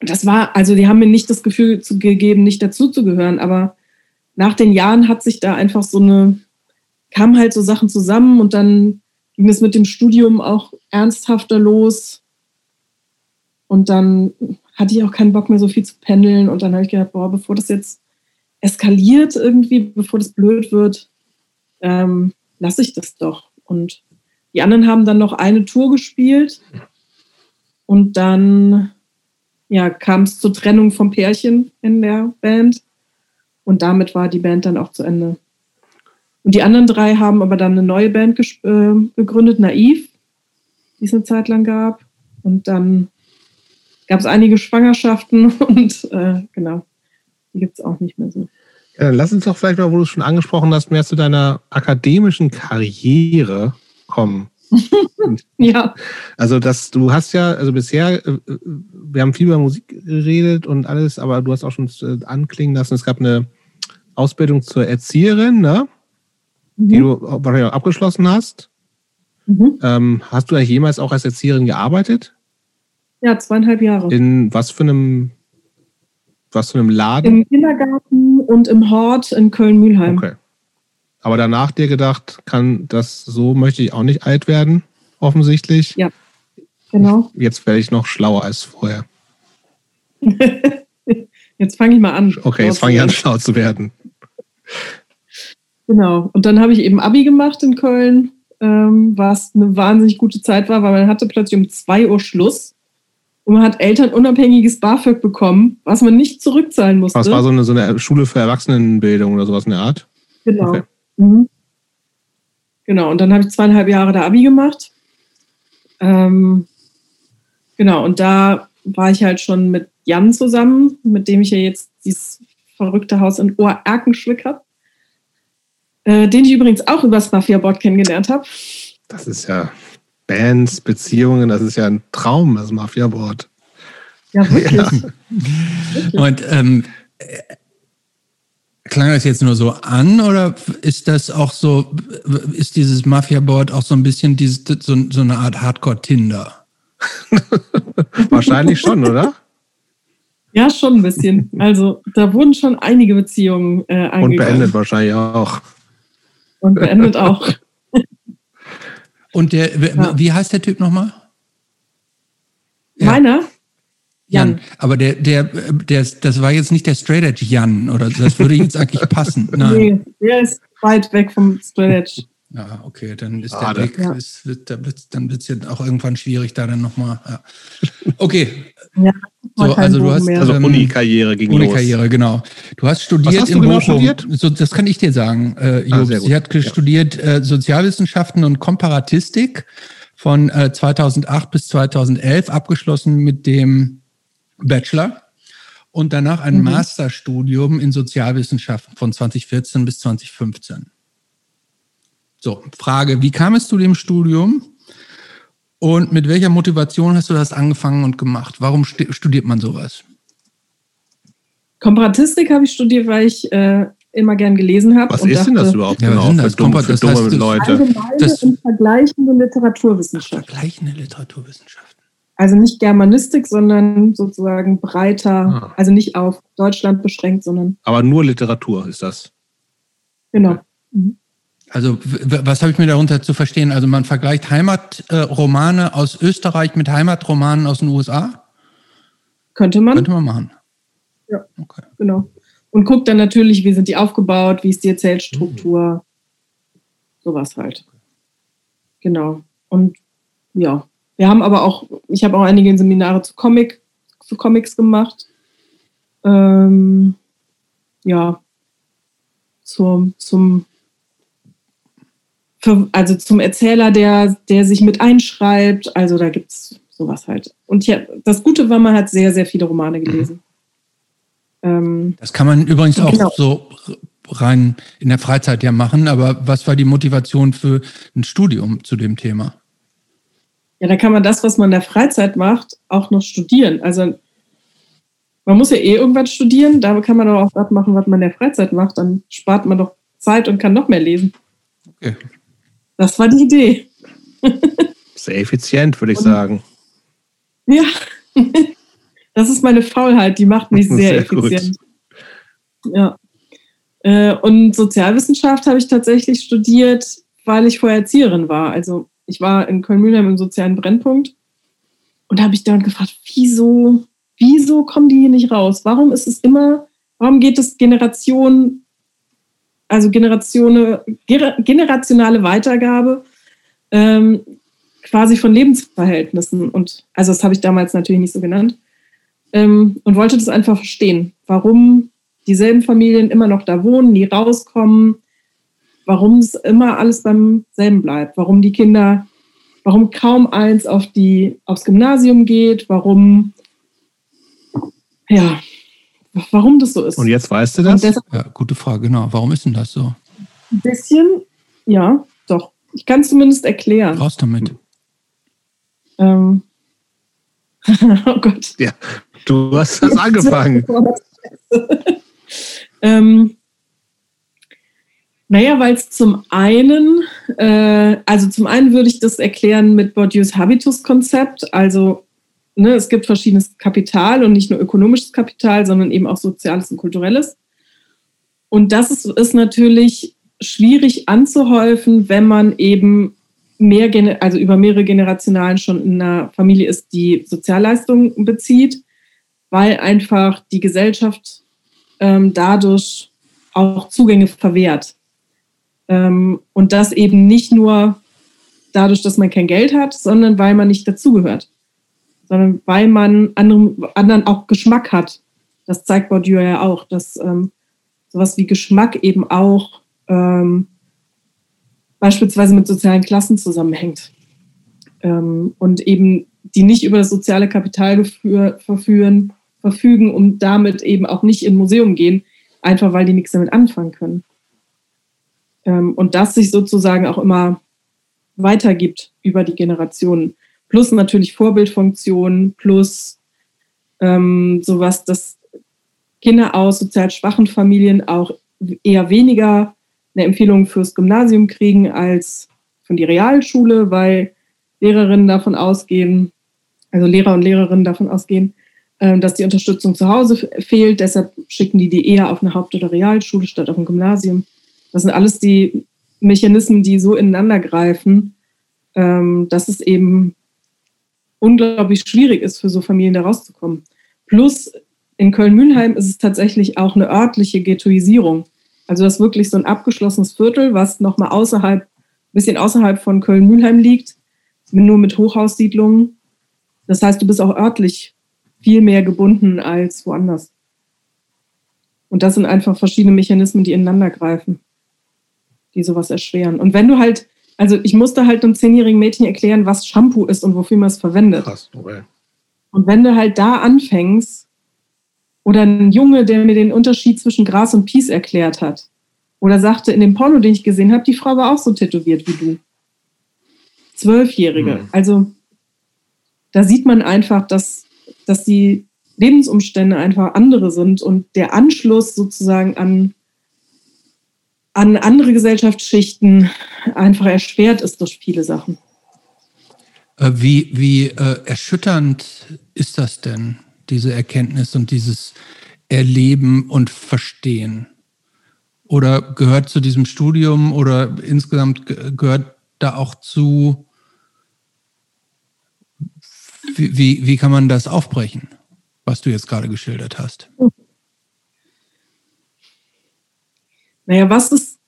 [SPEAKER 3] das war, also die haben mir nicht das Gefühl zu, gegeben, nicht dazuzugehören, aber nach den Jahren hat sich da einfach so eine, kamen halt so Sachen zusammen und dann ging es mit dem Studium auch ernsthafter los. Und dann hatte ich auch keinen Bock mehr so viel zu pendeln. Und dann habe ich gedacht, boah, bevor das jetzt eskaliert irgendwie, bevor das blöd wird, ähm, lasse ich das doch. Und die anderen haben dann noch eine Tour gespielt. Und dann ja, kam es zur Trennung vom Pärchen in der Band. Und damit war die Band dann auch zu Ende. Und die anderen drei haben aber dann eine neue Band äh, gegründet, Naiv, die es eine Zeit lang gab. Und dann gab es einige Schwangerschaften und äh, genau, die gibt es auch nicht mehr so.
[SPEAKER 2] Ja, dann lass uns doch vielleicht mal, wo du es schon angesprochen hast, mehr zu deiner akademischen Karriere kommen.
[SPEAKER 3] ja.
[SPEAKER 2] Also das, du hast ja, also bisher, äh, wir haben viel über Musik geredet und alles, aber du hast auch schon äh, anklingen lassen, es gab eine Ausbildung zur Erzieherin, ne? Mhm. Die du wahrscheinlich auch abgeschlossen hast. Mhm. Ähm, hast du da jemals auch als Erzieherin gearbeitet?
[SPEAKER 3] Ja, zweieinhalb Jahre.
[SPEAKER 2] In was für einem, was für einem Laden?
[SPEAKER 3] Im Kindergarten und im Hort in Köln-Mühlheim. Okay.
[SPEAKER 2] Aber danach dir gedacht, kann das so möchte ich auch nicht alt werden, offensichtlich.
[SPEAKER 3] Ja, genau.
[SPEAKER 2] Jetzt werde ich noch schlauer als vorher.
[SPEAKER 3] jetzt fange ich mal an.
[SPEAKER 2] Okay, jetzt fange ich an, schlau zu werden.
[SPEAKER 3] Genau. Und dann habe ich eben Abi gemacht in Köln, ähm, was eine wahnsinnig gute Zeit war, weil man hatte plötzlich um 2 Uhr Schluss und man hat elternunabhängiges BAföG bekommen, was man nicht zurückzahlen musste.
[SPEAKER 2] Was war so eine, so eine Schule für Erwachsenenbildung oder sowas in der Art?
[SPEAKER 3] Genau. Okay. Mhm. Genau, und dann habe ich zweieinhalb Jahre da Abi gemacht. Ähm, genau, und da war ich halt schon mit Jan zusammen, mit dem ich ja jetzt dieses verrückte Haus in Ohr-Erkenschwick habe. Äh, den ich übrigens auch übers Mafia-Board kennengelernt habe.
[SPEAKER 2] Das ist ja Bands, Beziehungen, das ist ja ein Traum, das Mafia-Board.
[SPEAKER 3] Ja, wirklich. Ja.
[SPEAKER 1] Und ähm, Klang das jetzt nur so an oder ist das auch so, ist dieses Mafia-Board auch so ein bisschen dieses, so, so eine Art Hardcore-Tinder?
[SPEAKER 2] Wahrscheinlich schon, oder?
[SPEAKER 3] Ja, schon ein bisschen. Also da wurden schon einige Beziehungen äh, eingegangen.
[SPEAKER 2] Und beendet wahrscheinlich auch.
[SPEAKER 3] Und beendet auch.
[SPEAKER 1] Und der, ja. wie heißt der Typ nochmal?
[SPEAKER 3] Meiner?
[SPEAKER 1] Jan. Jan. Aber der, der, der, das war jetzt nicht der Straight Edge Jan, oder das würde jetzt eigentlich passen. Nein. Nee,
[SPEAKER 3] der ist weit weg vom Straight Edge.
[SPEAKER 1] Ja, okay, dann ist der Weg, ja. ist, dann wird es ja auch irgendwann schwierig, da dann nochmal. Ja. Okay.
[SPEAKER 3] Ja,
[SPEAKER 1] so, also du hast
[SPEAKER 2] also ähm, Uni-Karriere ging
[SPEAKER 1] Uni-Karriere, genau. Du hast studiert
[SPEAKER 2] Was hast in genau
[SPEAKER 1] Bochum. Studiert? So, das kann ich dir sagen, äh, ah, Sie hat ja. studiert äh, Sozialwissenschaften und Komparatistik von äh, 2008 bis 2011, abgeschlossen mit dem Bachelor. und danach ein mhm. Masterstudium in Sozialwissenschaften von 2014 bis 2015. So, Frage, wie kam es zu dem Studium und mit welcher Motivation hast du das angefangen und gemacht? Warum studiert man sowas?
[SPEAKER 3] Komparatistik habe ich studiert, weil ich äh, immer gern gelesen habe.
[SPEAKER 2] Was ist dachte, denn das überhaupt
[SPEAKER 1] ja, genau? Das, dumme, das
[SPEAKER 2] dumme heißt, Leute.
[SPEAKER 3] Allgemeine das, und vergleichende Literaturwissenschaft.
[SPEAKER 1] Vergleichende Literaturwissenschaft.
[SPEAKER 3] Also nicht Germanistik, sondern sozusagen breiter, ah. also nicht auf Deutschland beschränkt, sondern.
[SPEAKER 2] Aber nur Literatur ist das.
[SPEAKER 3] Genau. Mhm.
[SPEAKER 1] Also was habe ich mir darunter zu verstehen? Also man vergleicht Heimatromane aus Österreich mit Heimatromanen aus den USA?
[SPEAKER 3] Könnte man.
[SPEAKER 1] Könnte man machen.
[SPEAKER 3] Ja, okay. genau. Und guckt dann natürlich, wie sind die aufgebaut, wie ist die Erzählstruktur, mhm. sowas halt. Genau. Und ja, wir haben aber auch, ich habe auch einige Seminare zu Comic, zu Comics gemacht. Ähm, ja, zum, zum also zum Erzähler, der, der sich mit einschreibt. Also da gibt es sowas halt. Und ja, das Gute war, man hat sehr, sehr viele Romane gelesen.
[SPEAKER 1] Mhm. Ähm, das kann man übrigens auch genau. so rein in der Freizeit ja machen, aber was war die Motivation für ein Studium zu dem Thema?
[SPEAKER 3] Ja, da kann man das, was man in der Freizeit macht, auch noch studieren. Also man muss ja eh irgendwas studieren, da kann man aber auch das machen, was man in der Freizeit macht. Dann spart man doch Zeit und kann noch mehr lesen. Okay. Das war die Idee.
[SPEAKER 2] Sehr effizient, würde ich und, sagen.
[SPEAKER 3] Ja, das ist meine Faulheit, die macht mich sehr, sehr effizient. Gut. Ja. Äh, und Sozialwissenschaft habe ich tatsächlich studiert, weil ich vorher Erzieherin war. Also ich war in Köln-Mühlheim im sozialen Brennpunkt und habe ich dann gefragt, wieso, wieso kommen die hier nicht raus? Warum ist es immer, warum geht es Generation also Generation, generationale Weitergabe ähm, quasi von Lebensverhältnissen. Und also das habe ich damals natürlich nicht so genannt. Ähm, und wollte das einfach verstehen, warum dieselben Familien immer noch da wohnen, nie rauskommen, warum es immer alles beim selben bleibt, warum die Kinder, warum kaum eins auf die, aufs Gymnasium geht, warum, ja, warum das so ist.
[SPEAKER 2] Und jetzt weißt du das?
[SPEAKER 1] ja, gute Frage, genau. Warum ist denn das so?
[SPEAKER 3] Ein bisschen, ja, doch. Ich kann es zumindest erklären.
[SPEAKER 1] Raus damit.
[SPEAKER 3] Ähm. oh Gott.
[SPEAKER 2] Ja, du hast das angefangen.
[SPEAKER 3] ähm, naja, weil es zum einen, äh, also zum einen würde ich das erklären mit Bourdieu's Habitus-Konzept. Also ne, es gibt verschiedenes Kapital und nicht nur ökonomisches Kapital, sondern eben auch soziales und kulturelles. Und das ist, ist natürlich schwierig anzuhäufen, wenn man eben mehr, also über mehrere Generationen schon in einer Familie ist, die Sozialleistungen bezieht, weil einfach die Gesellschaft ähm, dadurch auch Zugänge verwehrt. Ähm, und das eben nicht nur dadurch, dass man kein Geld hat, sondern weil man nicht dazugehört sondern weil man anderen, anderen auch Geschmack hat. Das zeigt Bourdieu ja auch, dass ähm, sowas wie Geschmack eben auch ähm, beispielsweise mit sozialen Klassen zusammenhängt. Ähm, und eben die nicht über das soziale Kapital verführen, verfügen und damit eben auch nicht in Museum gehen, einfach weil die nichts damit anfangen können. Ähm, und das sich sozusagen auch immer weitergibt über die Generationen plus natürlich Vorbildfunktionen, plus ähm, sowas, dass Kinder aus sozial schwachen Familien auch eher weniger eine Empfehlung fürs Gymnasium kriegen als von der Realschule, weil Lehrerinnen davon ausgehen, also Lehrer und Lehrerinnen davon ausgehen, äh, dass die Unterstützung zu Hause fehlt. Deshalb schicken die die eher auf eine Haupt- oder Realschule statt auf ein Gymnasium. Das sind alles die Mechanismen, die so ineinander greifen, ähm, dass es eben unglaublich schwierig ist, für so Familien da rauszukommen. Plus in Köln-Mülheim ist es tatsächlich auch eine örtliche Ghettoisierung. Also das ist wirklich so ein abgeschlossenes Viertel, was nochmal außerhalb, ein bisschen außerhalb von Köln-Mülheim liegt, nur mit Hochhaussiedlungen. Das heißt, du bist auch örtlich viel mehr gebunden als woanders. Und das sind einfach verschiedene Mechanismen, die ineinander greifen, die sowas erschweren. Und wenn du halt also ich musste halt einem zehnjährigen Mädchen erklären, was Shampoo ist und wofür man es verwendet. Krass, okay. Und wenn du halt da anfängst, Oder ein Junge, der mir den Unterschied zwischen Gras und Peace erklärt hat. Oder sagte in dem Porno, den ich gesehen habe, die Frau war auch so tätowiert wie du. Zwölfjährige. Mhm. Also da sieht man einfach, dass, dass die Lebensumstände einfach andere sind und der Anschluss sozusagen an, an andere Gesellschaftsschichten einfach erschwert ist durch viele Sachen.
[SPEAKER 1] Äh, wie, wie äh, erschütternd ist das denn? diese Erkenntnis und dieses Erleben und Verstehen? Oder gehört zu diesem Studium oder insgesamt gehört da auch zu, wie, wie, wie kann man das aufbrechen, was du jetzt gerade geschildert hast?
[SPEAKER 3] Naja, was das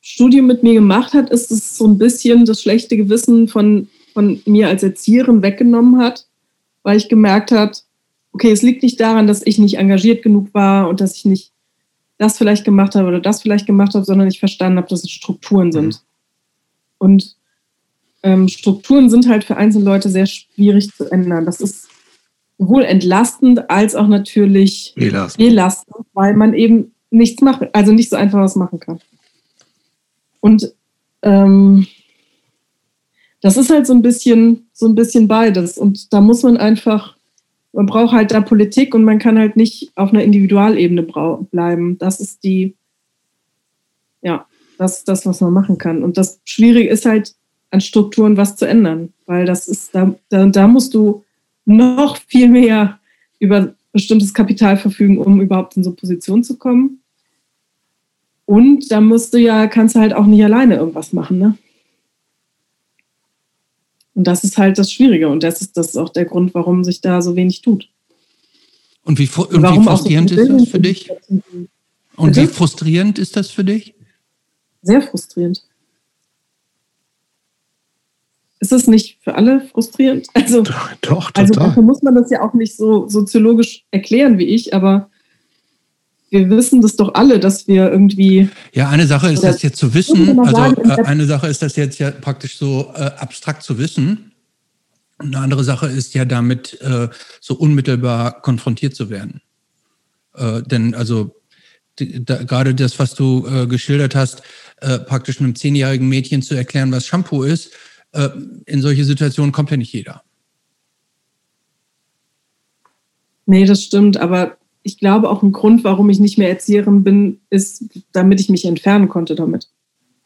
[SPEAKER 3] Studium mit mir gemacht hat, ist es so ein bisschen das schlechte Gewissen von, von mir als Erzieherin weggenommen hat, weil ich gemerkt habe, okay, es liegt nicht daran, dass ich nicht engagiert genug war und dass ich nicht das vielleicht gemacht habe oder das vielleicht gemacht habe, sondern ich verstanden habe, dass es Strukturen sind. Mhm. Und ähm, Strukturen sind halt für einzelne Leute sehr schwierig zu ändern. Das ist sowohl entlastend als auch natürlich belastend, belastend weil man eben nichts macht, also nicht so einfach was machen kann. Und ähm, das ist halt so ein bisschen, so ein bisschen beides. Und da muss man einfach man braucht halt da Politik und man kann halt nicht auf einer Individualebene bleiben. Das ist die, ja, das ist das, was man machen kann. Und das Schwierige ist halt, an Strukturen was zu ändern, weil das ist, da, da, da musst du noch viel mehr über bestimmtes Kapital verfügen, um überhaupt in so Position zu kommen. Und da musst du ja, kannst du halt auch nicht alleine irgendwas machen, ne? Und das ist halt das Schwierige und das ist, das ist auch der Grund, warum sich da so wenig tut.
[SPEAKER 1] Und wie, und wie frustrierend so ist das für dich? Und wie frustrierend ist das für dich?
[SPEAKER 3] Sehr frustrierend. Ist es nicht für alle frustrierend? Also,
[SPEAKER 2] doch, doch
[SPEAKER 3] also total. Also dafür muss man das ja auch nicht so soziologisch erklären wie ich, aber wir wissen das doch alle, dass wir irgendwie.
[SPEAKER 1] Ja, eine Sache ist das jetzt zu wissen. Also äh, eine Sache ist das jetzt ja praktisch so äh, abstrakt zu wissen. Eine andere Sache ist ja damit äh, so unmittelbar konfrontiert zu werden. Äh, denn also da, gerade das, was du äh, geschildert hast, äh, praktisch einem zehnjährigen Mädchen zu erklären, was Shampoo ist, in solche Situationen kommt ja nicht jeder.
[SPEAKER 3] Nee, das stimmt, aber ich glaube auch ein Grund, warum ich nicht mehr Erzieherin bin, ist, damit ich mich entfernen konnte damit.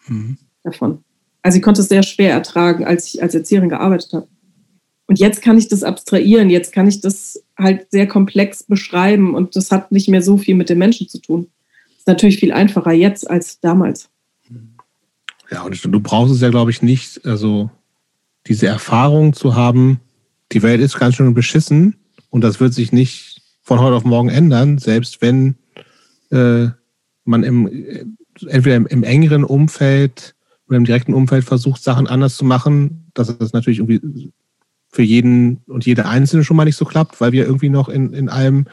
[SPEAKER 3] Mhm. Davon. Also ich konnte es sehr schwer ertragen, als ich als Erzieherin gearbeitet habe. Und jetzt kann ich das abstrahieren, jetzt kann ich das halt sehr komplex beschreiben und das hat nicht mehr so viel mit den Menschen zu tun. Das ist natürlich viel einfacher jetzt als damals.
[SPEAKER 2] Ja, und du brauchst es ja, glaube ich, nicht, also diese Erfahrung zu haben, die Welt ist ganz schön beschissen und das wird sich nicht von heute auf morgen ändern, selbst wenn äh, man im, entweder im, im, engeren Umfeld oder im direkten Umfeld versucht, Sachen anders zu machen, dass das natürlich irgendwie für jeden und jede Einzelne schon mal nicht so klappt, weil wir irgendwie noch in, in allem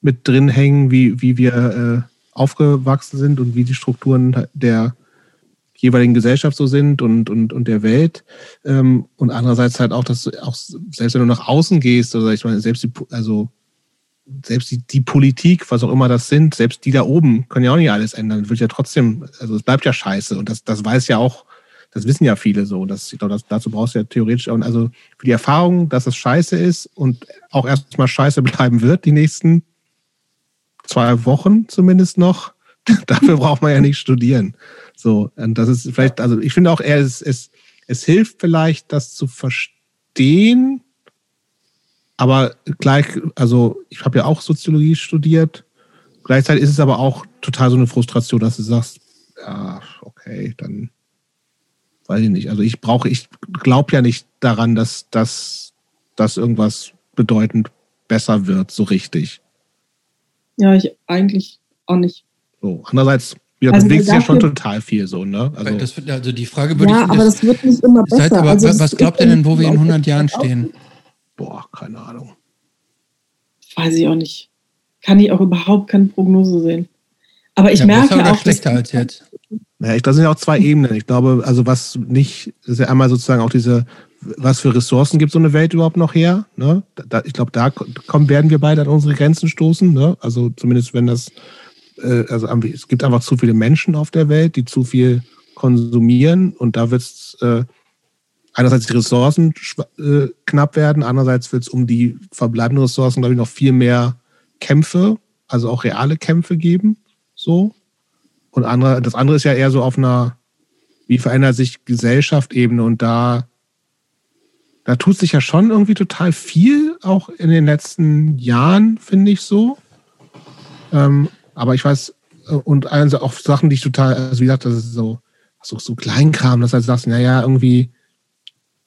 [SPEAKER 2] mit drin hängen, wie, wie wir äh, aufgewachsen sind und wie die Strukturen der jeweiligen Gesellschaft so sind und, und, und der Welt. Ähm, und andererseits halt auch, dass du auch, selbst wenn du nach außen gehst, oder ich meine, selbst die, also selbst die, die, Politik, was auch immer das sind, selbst die da oben können ja auch nicht alles ändern. Das wird ja trotzdem, also es bleibt ja scheiße. Und das, das weiß ja auch, das wissen ja viele so. Das, ich glaube, das, dazu brauchst du ja theoretisch auch, also für die Erfahrung, dass es scheiße ist und auch erstmal scheiße bleiben wird, die nächsten zwei Wochen zumindest noch, dafür braucht man ja nicht studieren. So, und das ist vielleicht, also ich finde auch eher, es, es, es hilft vielleicht, das zu verstehen, aber gleich, also ich habe ja auch Soziologie studiert. Gleichzeitig ist es aber auch total so eine Frustration, dass du sagst, ja, okay, dann weiß ich nicht. Also ich brauche, ich glaube ja nicht daran, dass das dass irgendwas bedeutend besser wird, so richtig.
[SPEAKER 3] Ja, ich eigentlich auch nicht.
[SPEAKER 2] So, andererseits, ja, also du bewegst ja schon total viel so, ne?
[SPEAKER 1] Also, das, also die Frage würde
[SPEAKER 3] ja,
[SPEAKER 1] ich.
[SPEAKER 3] Ja, aber das, das, wird nicht immer besser. Seid,
[SPEAKER 1] aber, also was glaubt ihr denn, wo wir in 100 Jahren stehen?
[SPEAKER 2] Boah, keine Ahnung.
[SPEAKER 3] Weiß ich auch nicht. Kann ich auch überhaupt keine Prognose sehen. Aber ich ja, merke
[SPEAKER 1] besser oder
[SPEAKER 3] auch.
[SPEAKER 1] schlechter als jetzt?
[SPEAKER 2] Ja, ich, da sind ja auch zwei Ebenen. Ich glaube, also was nicht, ist ja einmal sozusagen auch diese, was für Ressourcen gibt so eine Welt überhaupt noch her? Ne? Da, ich glaube, da kommen, werden wir beide an unsere Grenzen stoßen. Ne? Also zumindest wenn das, äh, also es gibt einfach zu viele Menschen auf der Welt, die zu viel konsumieren und da wird es äh, einerseits die Ressourcen äh, knapp werden, andererseits wird es um die verbleibenden Ressourcen, glaube ich, noch viel mehr Kämpfe, also auch reale Kämpfe geben. So. Und andere, das andere ist ja eher so auf einer, wie verändert sich Gesellschaft-Ebene und da, da tut sich ja schon irgendwie total viel, auch in den letzten Jahren, finde ich so. Ähm, aber ich weiß, äh, und also auch Sachen, die ich total, also wie gesagt, das ist so, so, so Kleinkram, dass du halt sagst, naja, irgendwie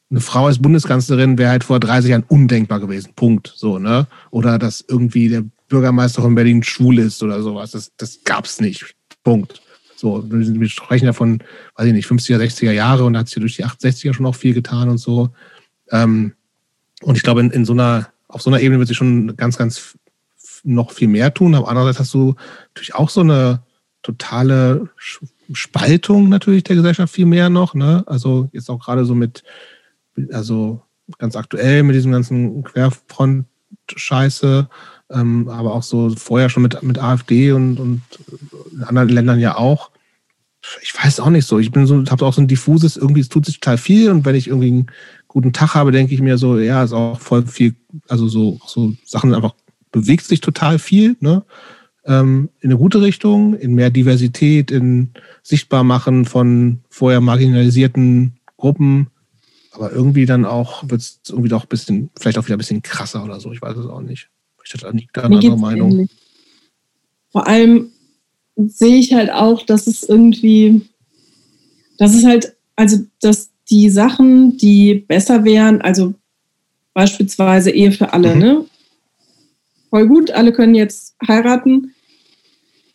[SPEAKER 2] eine Frau als Bundeskanzlerin wäre halt vor 30 Jahren undenkbar gewesen. Punkt. So, ne? Oder dass irgendwie der Bürgermeister von Berlin schwul ist oder sowas. Das, das gab's nicht. Punkt. So, wir sprechen ja von, weiß ich nicht, 50er, 60er Jahre und da hat sich durch die 60er schon auch viel getan und so. Ähm, und ich glaube, in, in so einer, auf so einer Ebene wird sich schon ganz, ganz noch viel mehr tun. Aber andererseits hast du natürlich auch so eine totale Spaltung natürlich der Gesellschaft viel mehr noch. Ne? Also jetzt auch gerade so mit, also ganz aktuell mit diesem ganzen Querfront-Scheiße, ähm, aber auch so vorher schon mit, mit AfD und, und in anderen Ländern ja auch. Ich weiß auch nicht so. Ich bin so, habe auch so ein diffuses, irgendwie, es tut sich total viel und wenn ich irgendwie einen guten Tag habe, denke ich mir so, ja, ist auch voll viel, also so, so Sachen einfach bewegt sich total viel, ne? Ähm, in eine gute Richtung, in mehr Diversität, in Sichtbarmachen von vorher marginalisierten Gruppen, aber irgendwie dann auch wird es irgendwie doch ein bisschen, vielleicht auch wieder ein bisschen krasser oder so. Ich weiß es auch nicht. Ich hatte da eine andere Meinung. Ähnlich.
[SPEAKER 3] Vor allem sehe ich halt auch, dass es irgendwie, dass es halt, also dass die Sachen, die besser wären, also beispielsweise Ehe für alle, mhm. ne? Voll gut, alle können jetzt heiraten.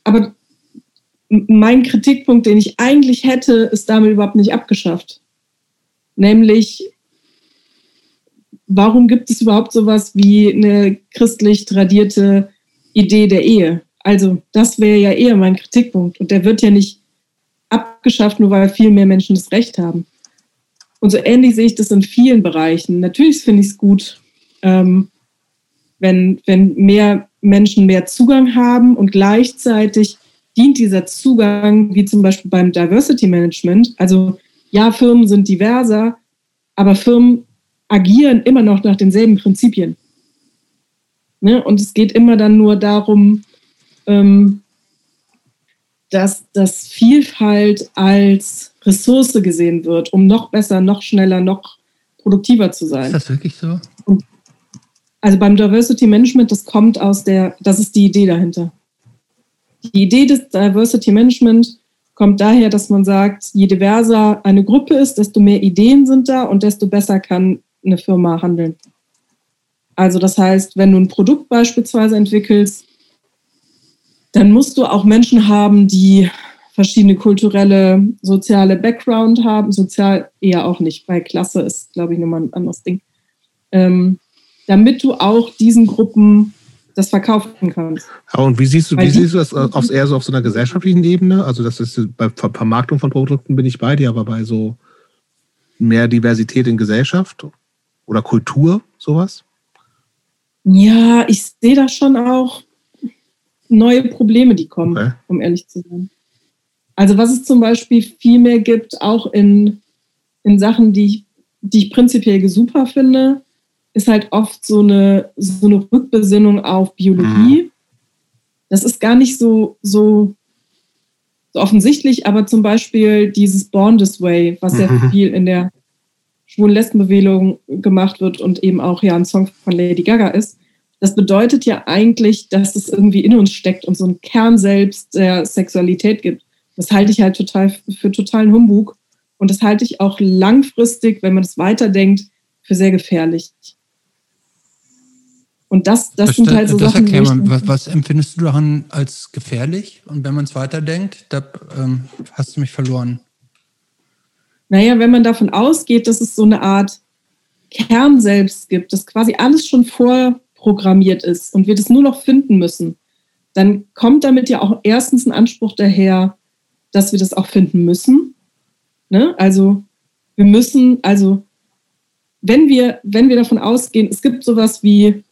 [SPEAKER 3] Aber mein Kritikpunkt, den ich eigentlich hätte, ist damit überhaupt nicht abgeschafft nämlich warum gibt es überhaupt sowas wie eine christlich tradierte Idee der Ehe? Also das wäre ja eher mein Kritikpunkt und der wird ja nicht abgeschafft, nur weil viel mehr Menschen das Recht haben. Und so ähnlich sehe ich das in vielen Bereichen. Natürlich finde ich es gut, ähm, wenn, wenn mehr Menschen mehr Zugang haben und gleichzeitig dient dieser Zugang, wie zum Beispiel beim Diversity Management, also ja, Firmen sind diverser, aber Firmen agieren immer noch nach denselben Prinzipien. Ne? Und es geht immer dann nur darum, ähm, dass, dass Vielfalt als Ressource gesehen wird, um noch besser, noch schneller, noch produktiver zu sein.
[SPEAKER 1] Ist das wirklich so?
[SPEAKER 3] Also beim Diversity Management, das kommt aus der, das ist die Idee dahinter. Die Idee des Diversity Management kommt daher, dass man sagt, je diverser eine Gruppe ist, desto mehr Ideen sind da und desto besser kann eine Firma handeln. Also das heißt, wenn du ein Produkt beispielsweise entwickelst, dann musst du auch Menschen haben, die verschiedene kulturelle, soziale Background haben. Sozial eher auch nicht, weil Klasse ist, glaube ich, nochmal ein anderes Ding. Ähm, damit du auch diesen Gruppen das verkaufen kannst.
[SPEAKER 2] Und wie siehst du, wie siehst du das auf, eher so auf so einer gesellschaftlichen Ebene? Also das ist bei Vermarktung von Produkten bin ich bei dir, aber bei so mehr Diversität in Gesellschaft oder Kultur, sowas?
[SPEAKER 3] Ja, ich sehe da schon auch neue Probleme, die kommen, okay. um ehrlich zu sein. Also was es zum Beispiel viel mehr gibt, auch in, in Sachen, die ich, die ich prinzipiell super finde, ist halt oft so eine, so eine Rückbesinnung auf Biologie. Mhm. Das ist gar nicht so, so, so offensichtlich, aber zum Beispiel dieses Born This Way, was ja mhm. viel in der schwulen Lesbenbewegung gemacht wird und eben auch ja ein Song von Lady Gaga ist, das bedeutet ja eigentlich, dass es irgendwie in uns steckt und so ein Kern selbst der Sexualität gibt. Das halte ich halt total für totalen Humbug. Und das halte ich auch langfristig, wenn man es weiterdenkt, für sehr gefährlich. Und das, das, sind halt so das Sachen.
[SPEAKER 1] Mal, was, was, empfindest du daran als gefährlich? Und wenn man es weiterdenkt, da ähm, hast du mich verloren.
[SPEAKER 3] Naja, wenn man davon ausgeht, dass es so eine Art Kern selbst gibt, dass quasi alles schon vorprogrammiert ist und wir das nur noch finden müssen, dann kommt damit ja auch erstens ein Anspruch daher, dass wir das auch finden müssen. Ne? Also wir müssen, also wenn wir, wenn wir davon ausgehen, es gibt sowas wie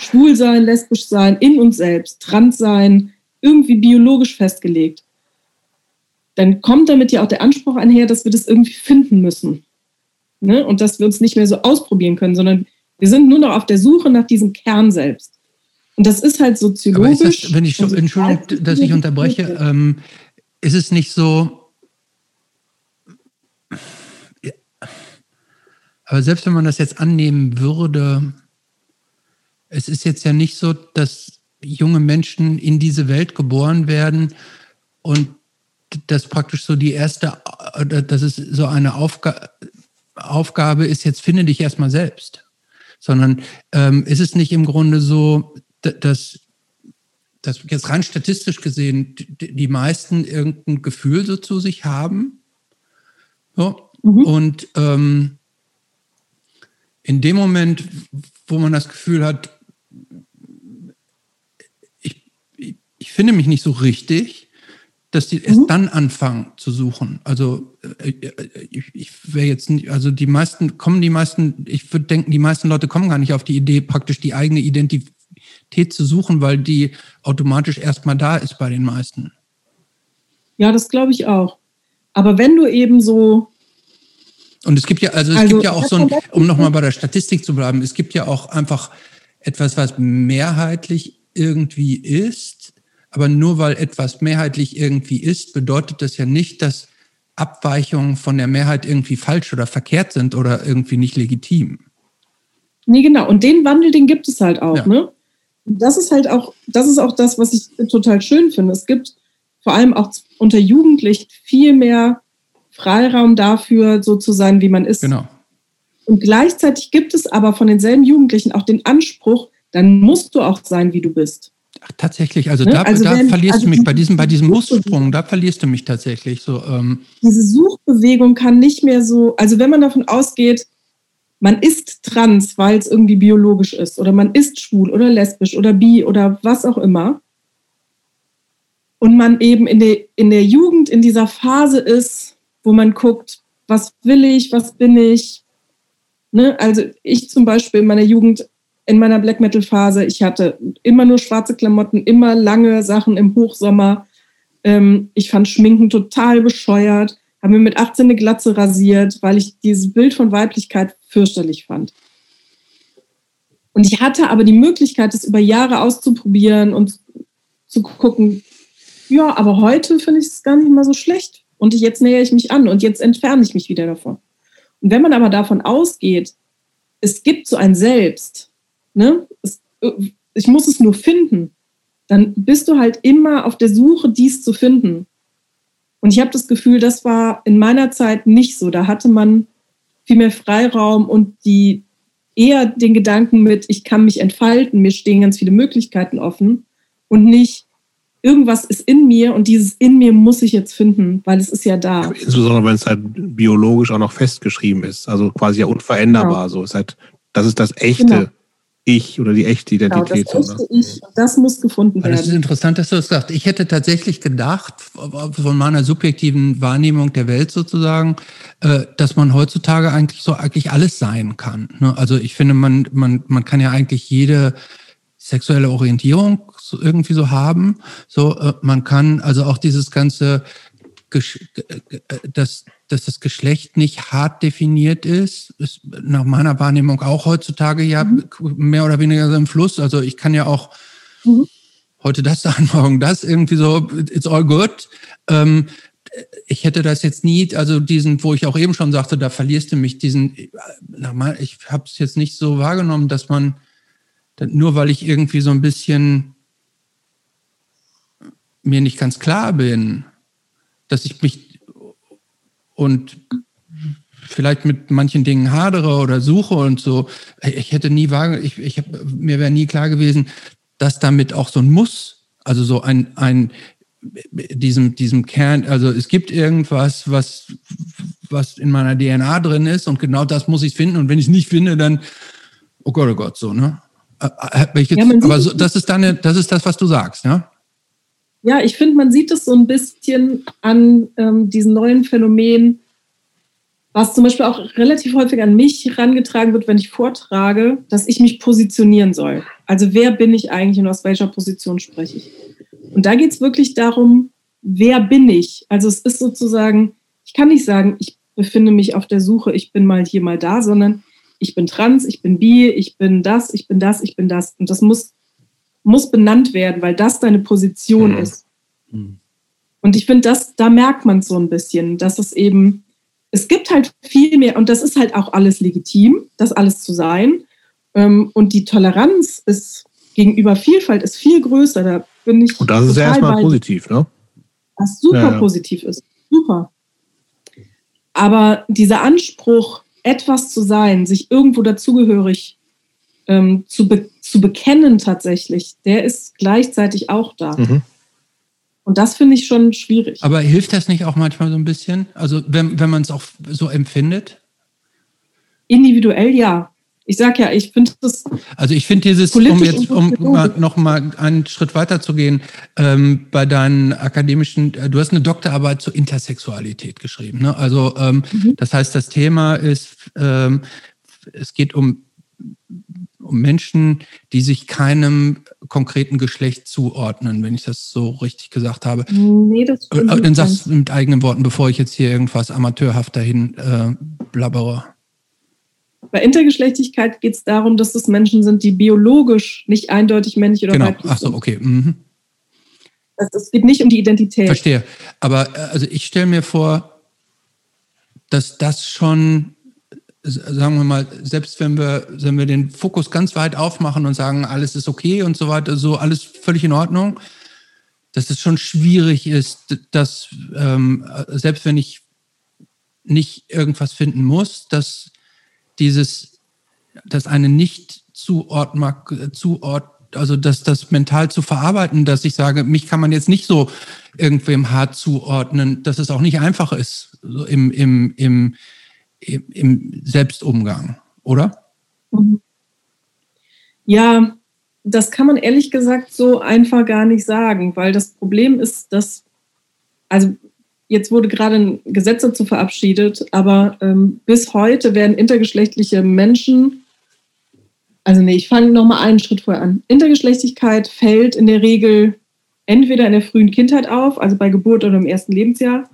[SPEAKER 3] schwul sein, lesbisch sein, in uns selbst, trans sein, irgendwie biologisch festgelegt, dann kommt damit ja auch der Anspruch einher, dass wir das irgendwie finden müssen. Ne? Und dass wir uns nicht mehr so ausprobieren können, sondern wir sind nur noch auf der Suche nach diesem Kern selbst. Und das ist halt soziologisch.
[SPEAKER 1] Aber das, wenn ich, so, Entschuldigung, dass ich unterbreche, ähm, ist es nicht so, aber selbst wenn man das jetzt annehmen würde, es ist jetzt ja nicht so, dass junge Menschen in diese Welt geboren werden und das praktisch so die erste, dass es so eine Aufga Aufgabe ist, jetzt finde dich erstmal selbst. Sondern ähm, ist es nicht im Grunde so, dass, dass jetzt rein statistisch gesehen die, die meisten irgendein Gefühl so zu sich haben? So. Mhm. Und ähm, in dem Moment, wo man das Gefühl hat, ich, ich, finde mich nicht so richtig, dass die erst mhm. dann anfangen zu suchen. Also äh, äh, ich, ich wäre jetzt nicht, also die meisten kommen, die meisten, ich würde denken, die meisten Leute kommen gar nicht auf die Idee, praktisch die eigene Identität zu suchen, weil die automatisch erstmal da ist bei den meisten.
[SPEAKER 3] Ja, das glaube ich auch. Aber wenn du eben so
[SPEAKER 1] und es gibt ja, also es also, gibt ja auch so ein, um nochmal bei der Statistik zu bleiben, es gibt ja auch einfach etwas, was mehrheitlich irgendwie ist, aber nur weil etwas mehrheitlich irgendwie ist, bedeutet das ja nicht, dass Abweichungen von der Mehrheit irgendwie falsch oder verkehrt sind oder irgendwie nicht legitim.
[SPEAKER 3] Nee, genau. Und den Wandel, den gibt es halt auch, ja. ne? Das ist halt auch, das ist auch das, was ich total schön finde. Es gibt vor allem auch unter Jugendlichen viel mehr Freiraum dafür, so zu sein, wie man ist.
[SPEAKER 1] Genau.
[SPEAKER 3] Und gleichzeitig gibt es aber von denselben Jugendlichen auch den Anspruch, dann musst du auch sein, wie du bist.
[SPEAKER 1] Tatsächlich, also ne? da, also da wenn, verlierst also du mich bei diesem, bei diesem Mussprung, da verlierst du mich tatsächlich so. Ähm.
[SPEAKER 3] Diese Suchbewegung kann nicht mehr so, also wenn man davon ausgeht, man ist trans, weil es irgendwie biologisch ist, oder man ist schwul oder lesbisch oder bi oder was auch immer, und man eben in der, in der Jugend in dieser Phase ist, wo man guckt, was will ich, was bin ich. Ne? Also ich zum Beispiel in meiner Jugend, in meiner Black Metal Phase, ich hatte immer nur schwarze Klamotten, immer lange Sachen im Hochsommer. Ähm, ich fand Schminken total bescheuert, habe mir mit 18 eine Glatze rasiert, weil ich dieses Bild von Weiblichkeit fürchterlich fand. Und ich hatte aber die Möglichkeit, das über Jahre auszuprobieren und zu gucken, ja, aber heute finde ich es gar nicht mal so schlecht. Und jetzt nähere ich mich an und jetzt entferne ich mich wieder davon. Und wenn man aber davon ausgeht, es gibt so ein Selbst, ne? Es, ich muss es nur finden, dann bist du halt immer auf der Suche, dies zu finden. Und ich habe das Gefühl, das war in meiner Zeit nicht so. Da hatte man viel mehr Freiraum und die eher den Gedanken mit, ich kann mich entfalten, mir stehen ganz viele Möglichkeiten offen und nicht, irgendwas ist in mir und dieses in mir muss ich jetzt finden, weil es ist ja da.
[SPEAKER 2] Insbesondere wenn es halt biologisch auch noch festgeschrieben ist, also quasi ja unveränderbar. Genau. So ist halt, das ist das echte genau. Ich oder die echte Identität.
[SPEAKER 3] Genau, das echte Ich, das muss gefunden werden.
[SPEAKER 1] Das ist interessant, dass du das sagst. Ich hätte tatsächlich gedacht, von meiner subjektiven Wahrnehmung der Welt sozusagen, äh, dass man heutzutage eigentlich so eigentlich alles sein kann. Ne? Also ich finde, man, man, man kann ja eigentlich jede sexuelle Orientierung so irgendwie so haben. So, äh, man kann also auch dieses ganze, dass, dass das Geschlecht nicht hart definiert ist, ist nach meiner Wahrnehmung auch heutzutage ja mhm. mehr oder weniger so im Fluss. Also ich kann ja auch mhm. heute das sagen, morgen das, irgendwie so, it's all good. Ähm, ich hätte das jetzt nie, also diesen, wo ich auch eben schon sagte, da verlierst du mich, diesen, ich habe es jetzt nicht so wahrgenommen, dass man nur weil ich irgendwie so ein bisschen mir nicht ganz klar bin, dass ich mich und vielleicht mit manchen Dingen hadere oder suche und so. Ich hätte nie wahrgenommen, ich, ich hab, mir wäre nie klar gewesen, dass damit auch so ein Muss, also so ein, ein diesem, diesem Kern, also es gibt irgendwas, was, was in meiner DNA drin ist und genau das muss ich finden und wenn ich es nicht finde, dann, oh Gott, oh Gott, so, ne? Äh, äh, jetzt, ja, aber so, das ist deine, das ist das, was du sagst, ja?
[SPEAKER 3] Ja, ich finde, man sieht es so ein bisschen an ähm, diesen neuen Phänomenen, was zum Beispiel auch relativ häufig an mich herangetragen wird, wenn ich vortrage, dass ich mich positionieren soll. Also wer bin ich eigentlich und aus welcher Position spreche ich? Und da geht es wirklich darum, wer bin ich? Also es ist sozusagen, ich kann nicht sagen, ich befinde mich auf der Suche, ich bin mal hier, mal da, sondern ich bin trans, ich bin bi, ich bin das, ich bin das, ich bin das. Und das muss, muss benannt werden, weil das deine Position mhm. ist. Mhm. Und ich finde, das, da merkt man so ein bisschen, dass es eben, es gibt halt viel mehr, und das ist halt auch alles legitim, das alles zu sein. Ähm, und die Toleranz ist gegenüber Vielfalt ist viel größer. Da bin ich.
[SPEAKER 2] Und das ist erstmal positiv, ne?
[SPEAKER 3] Was super ja, ja. positiv ist. Super. Aber dieser Anspruch, etwas zu sein, sich irgendwo dazugehörig ähm, zu, be zu bekennen tatsächlich, der ist gleichzeitig auch da. Mhm. Und das finde ich schon schwierig.
[SPEAKER 1] Aber hilft das nicht auch manchmal so ein bisschen? Also wenn, wenn man es auch so empfindet?
[SPEAKER 3] Individuell ja. Ich sage ja, ich finde das.
[SPEAKER 1] Also ich finde dieses, um jetzt um mal, noch mal einen Schritt weiter zu gehen, ähm, bei deinen akademischen, äh, du hast eine Doktorarbeit zur Intersexualität geschrieben. Ne? Also ähm, mhm. das heißt, das Thema ist, ähm, es geht um um Menschen, die sich keinem konkreten Geschlecht zuordnen, wenn ich das so richtig gesagt habe. Nee, das stimmt. Dann sagst du mit eigenen Worten, bevor ich jetzt hier irgendwas amateurhaft dahin äh, blabbere.
[SPEAKER 3] Bei Intergeschlechtlichkeit geht es darum, dass es Menschen sind, die biologisch nicht eindeutig männlich oder
[SPEAKER 1] genau. weiblich sind. Ach so, okay. Mhm.
[SPEAKER 3] Es geht nicht um die Identität.
[SPEAKER 1] Verstehe. Aber äh, also ich stelle mir vor, dass das schon sagen wir mal, selbst wenn wir, wenn wir den Fokus ganz weit aufmachen und sagen, alles ist okay und so weiter, so alles völlig in Ordnung, dass es schon schwierig ist, dass ähm, selbst wenn ich nicht irgendwas finden muss, dass dieses, dass eine nicht zuordnen, zuort, also dass das mental zu verarbeiten, dass ich sage, mich kann man jetzt nicht so irgendwem hart zuordnen, dass es auch nicht einfach ist, so im, im, im, im Selbstumgang, oder? Mhm.
[SPEAKER 3] Ja, das kann man ehrlich gesagt so einfach gar nicht sagen, weil das Problem ist, dass, also jetzt wurde gerade ein Gesetz dazu verabschiedet, aber ähm, bis heute werden intergeschlechtliche Menschen, also nee, ich fange nochmal einen Schritt vorher an. Intergeschlechtlichkeit fällt in der Regel entweder in der frühen Kindheit auf, also bei Geburt oder im ersten Lebensjahr,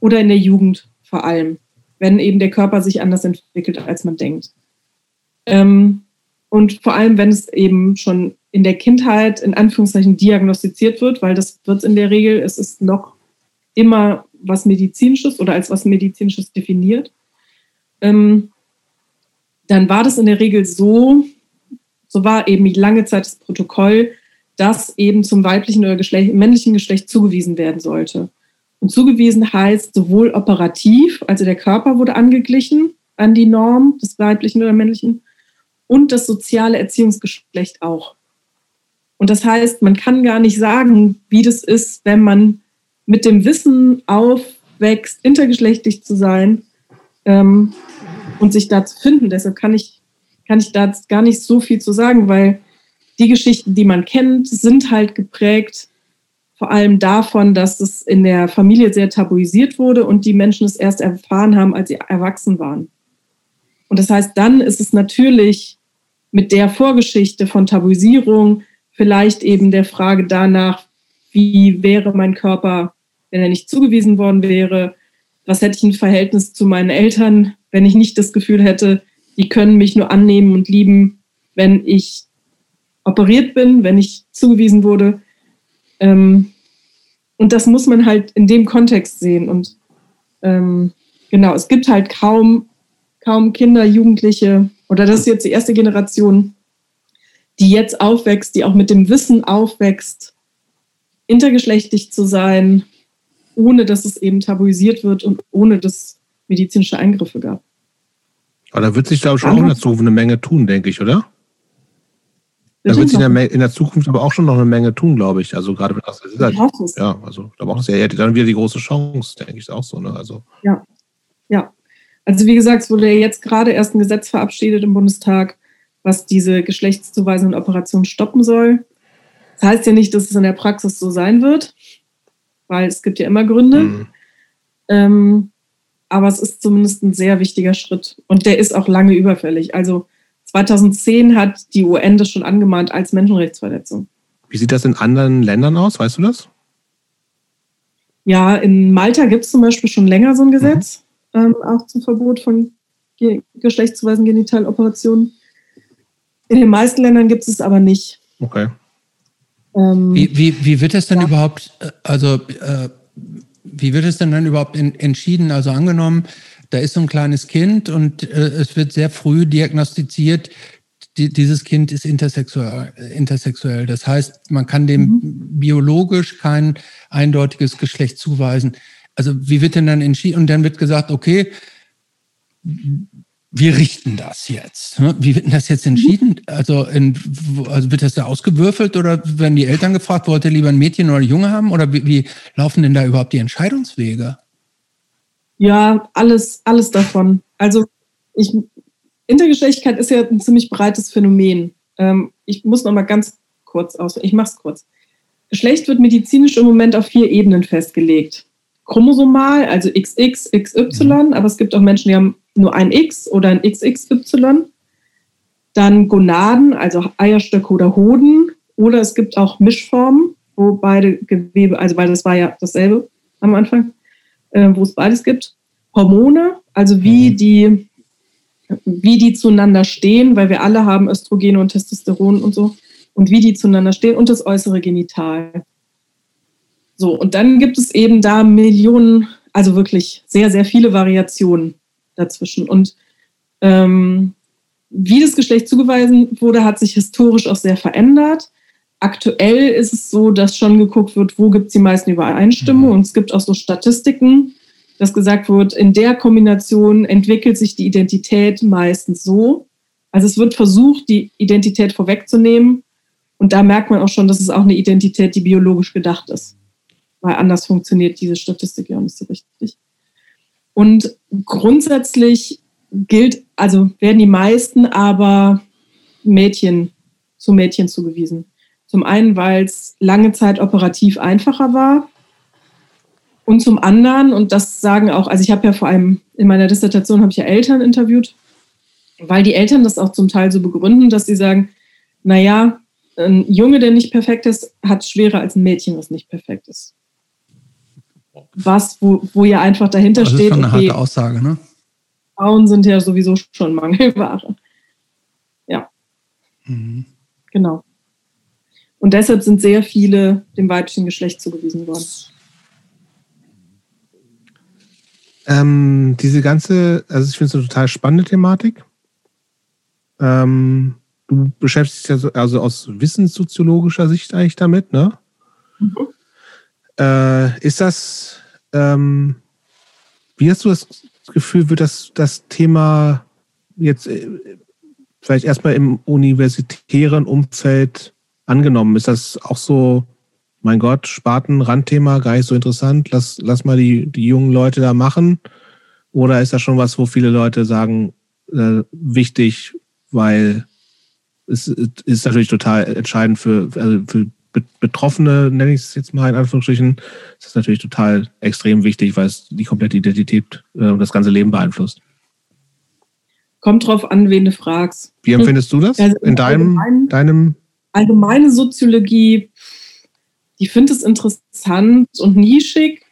[SPEAKER 3] oder in der Jugend vor allem wenn eben der Körper sich anders entwickelt, als man denkt. Ähm, und vor allem, wenn es eben schon in der Kindheit in Anführungszeichen diagnostiziert wird, weil das wird in der Regel, es ist noch immer was Medizinisches oder als was Medizinisches definiert, ähm, dann war das in der Regel so, so war eben lange Zeit das Protokoll, dass eben zum weiblichen oder Geschlecht, männlichen Geschlecht zugewiesen werden sollte. Und zugewiesen heißt sowohl operativ, also der Körper wurde angeglichen an die Norm des weiblichen oder männlichen, und das soziale Erziehungsgeschlecht auch. Und das heißt, man kann gar nicht sagen, wie das ist, wenn man mit dem Wissen aufwächst, intergeschlechtlich zu sein ähm, und sich da zu finden. Deshalb kann ich, kann ich da gar nicht so viel zu sagen, weil die Geschichten, die man kennt, sind halt geprägt vor allem davon, dass es in der Familie sehr tabuisiert wurde und die Menschen es erst erfahren haben, als sie erwachsen waren. Und das heißt, dann ist es natürlich mit der Vorgeschichte von Tabuisierung vielleicht eben der Frage danach, wie wäre mein Körper, wenn er nicht zugewiesen worden wäre? Was hätte ich ein Verhältnis zu meinen Eltern, wenn ich nicht das Gefühl hätte, die können mich nur annehmen und lieben, wenn ich operiert bin, wenn ich zugewiesen wurde? Ähm, und das muss man halt in dem Kontext sehen. Und ähm, genau, es gibt halt kaum, kaum Kinder, Jugendliche, oder das ist jetzt die erste Generation, die jetzt aufwächst, die auch mit dem Wissen aufwächst, intergeschlechtlich zu sein, ohne dass es eben tabuisiert wird und ohne dass es medizinische Eingriffe gab.
[SPEAKER 2] Aber da wird sich da schon auch in der Zukunft eine Menge tun, denke ich, oder? Da wird sich in der, in der, Zukunft aber auch schon noch eine Menge tun, glaube ich. Also gerade wenn das ist halt, ja, also da braucht es ja dann wieder die große Chance, denke ich auch so. Ne? Also.
[SPEAKER 3] Ja, ja. Also wie gesagt, es wurde ja jetzt gerade erst ein Gesetz verabschiedet im Bundestag, was diese geschlechtszuweisenden Operationen stoppen soll. Das heißt ja nicht, dass es in der Praxis so sein wird, weil es gibt ja immer Gründe. Mhm. Ähm, aber es ist zumindest ein sehr wichtiger Schritt und der ist auch lange überfällig. Also 2010 hat die UN das schon angemahnt als Menschenrechtsverletzung.
[SPEAKER 2] Wie sieht das in anderen Ländern aus? Weißt du das?
[SPEAKER 3] Ja, in Malta gibt es zum Beispiel schon länger so ein Gesetz, mhm. ähm, auch zum Verbot von ge geschlechtszuweisen Genitaloperationen. In den meisten Ländern gibt es es aber nicht.
[SPEAKER 2] Okay.
[SPEAKER 1] Ähm, wie, wie, wie wird es denn ja. überhaupt, äh, also äh, wie wird es denn dann überhaupt in, entschieden? Also angenommen, da ist so ein kleines Kind und äh, es wird sehr früh diagnostiziert, die, dieses Kind ist intersexuell, intersexuell. Das heißt, man kann dem mhm. biologisch kein eindeutiges Geschlecht zuweisen. Also wie wird denn dann entschieden? Und dann wird gesagt, okay, wir richten das jetzt. Ne? Wie wird denn das jetzt entschieden? Also, in, also wird das da ausgewürfelt oder werden die Eltern gefragt, wollt ihr lieber ein Mädchen oder ein Junge haben? Oder wie, wie laufen denn da überhaupt die Entscheidungswege?
[SPEAKER 3] Ja, alles, alles davon. Also ich, Intergeschlechtlichkeit ist ja ein ziemlich breites Phänomen. Ähm, ich muss noch mal ganz kurz aus, ich mache es kurz. Geschlecht wird medizinisch im Moment auf vier Ebenen festgelegt. Chromosomal, also XX, XY, mhm. aber es gibt auch Menschen, die haben nur ein X oder ein XXY. Dann Gonaden, also Eierstöcke oder Hoden. Oder es gibt auch Mischformen, wo beide Gewebe, also weil das war ja dasselbe am Anfang, äh, wo es beides gibt. Hormone, also wie mhm. die wie die zueinander stehen, weil wir alle haben Östrogene und Testosteron und so, und wie die zueinander stehen und das äußere Genital. So, und dann gibt es eben da Millionen, also wirklich sehr, sehr viele Variationen dazwischen. Und ähm, wie das Geschlecht zugewiesen wurde, hat sich historisch auch sehr verändert. Aktuell ist es so, dass schon geguckt wird, wo gibt es die meisten Übereinstimmungen. Mhm. Und es gibt auch so Statistiken, dass gesagt wird, in der Kombination entwickelt sich die Identität meistens so. Also es wird versucht, die Identität vorwegzunehmen. Und da merkt man auch schon, dass es auch eine Identität, die biologisch gedacht ist. Weil anders funktioniert diese Statistik ja auch nicht so richtig. Und grundsätzlich gilt, also werden die meisten aber Mädchen zu Mädchen zugewiesen. Zum einen, weil es lange Zeit operativ einfacher war. Und zum anderen, und das sagen auch, also ich habe ja vor allem in meiner Dissertation habe ich ja Eltern interviewt, weil die Eltern das auch zum Teil so begründen, dass sie sagen, naja, ein Junge, der nicht perfekt ist, hat es schwerer als ein Mädchen, was nicht perfekt ist was, wo, wo ja einfach dahinter steht. Das ist
[SPEAKER 1] schon eine okay, harte Aussage, ne?
[SPEAKER 3] Frauen sind ja sowieso schon Mangelware. Ja. Mhm. Genau. Und deshalb sind sehr viele dem weiblichen Geschlecht zugewiesen worden.
[SPEAKER 2] Ähm, diese ganze, also ich finde es eine total spannende Thematik. Ähm, du beschäftigst dich ja so, also aus wissenssoziologischer Sicht eigentlich damit, ne? Mhm. Äh, ist das, ähm, wie hast du das Gefühl, wird das, das Thema jetzt äh, vielleicht erstmal im universitären Umfeld angenommen? Ist das auch so, mein Gott, Spaten, Randthema, gar nicht so interessant, lass, lass mal die, die jungen Leute da machen? Oder ist das schon was, wo viele Leute sagen, äh, wichtig, weil es ist natürlich total entscheidend für, also für Betroffene, nenne ich es jetzt mal in Anführungsstrichen, ist das natürlich total extrem wichtig, weil es die komplette Identität äh, und das ganze Leben beeinflusst.
[SPEAKER 3] Kommt drauf an, wen du fragst.
[SPEAKER 2] Wie empfindest du das also in deinem, allgemein, deinem?
[SPEAKER 3] Allgemeine Soziologie, die finde es interessant und nischig.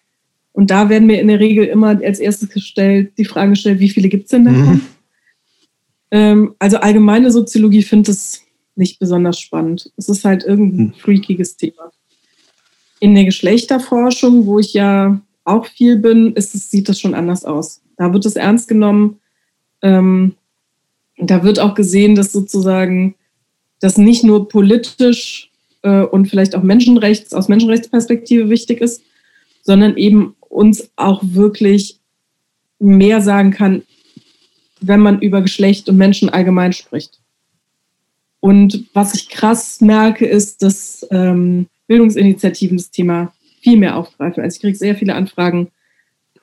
[SPEAKER 3] Und da werden mir in der Regel immer als erstes gestellt, die Frage gestellt, wie viele gibt es denn davon? Mhm. Ähm, also allgemeine Soziologie finde es nicht besonders spannend. Es ist halt irgendein hm. freakiges Thema. In der Geschlechterforschung, wo ich ja auch viel bin, es, sieht das schon anders aus. Da wird es ernst genommen. Ähm, da wird auch gesehen, dass sozusagen das nicht nur politisch äh, und vielleicht auch Menschenrechts, aus Menschenrechtsperspektive wichtig ist, sondern eben uns auch wirklich mehr sagen kann, wenn man über Geschlecht und Menschen allgemein spricht. Und was ich krass merke, ist, dass ähm, Bildungsinitiativen das Thema viel mehr aufgreifen. Also ich kriege sehr viele Anfragen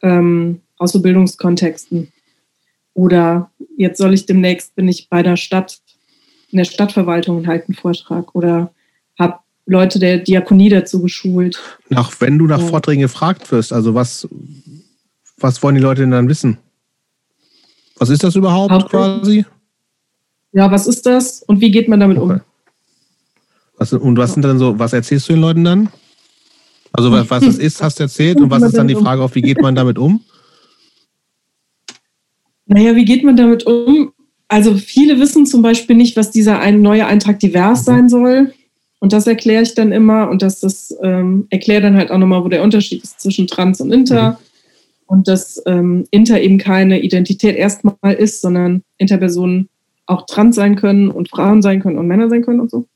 [SPEAKER 3] ähm, aus so Bildungskontexten. Oder jetzt soll ich demnächst, bin ich bei der Stadt, in der Stadtverwaltung und halte einen Vortrag. Oder habe Leute der Diakonie dazu geschult.
[SPEAKER 2] Nach, wenn du nach
[SPEAKER 3] So.
[SPEAKER 2] Vorträgen gefragt wirst, also was, was wollen die Leute denn dann wissen? Was ist das überhaupt
[SPEAKER 3] Hauptsächlich-
[SPEAKER 2] quasi?
[SPEAKER 3] Ja, was ist das und wie geht man damit um?
[SPEAKER 2] Okay. Was, und was sind dann so, was erzählst du den Leuten dann? Also was, was es ist, hast du erzählt und was ist dann die Frage auf, wie geht man damit um?
[SPEAKER 3] Naja, wie geht man damit um? Also viele wissen zum Beispiel nicht, was dieser ein, neue Eintrag divers sein soll. Und das erkläre ich dann immer und das, das ähm, erkläre dann halt auch nochmal, wo der Unterschied ist zwischen Trans und Inter. Und dass ähm, Inter eben keine Identität erstmal ist, sondern Interpersonen auch trans sein können und Frauen sein können und Männer sein können und so.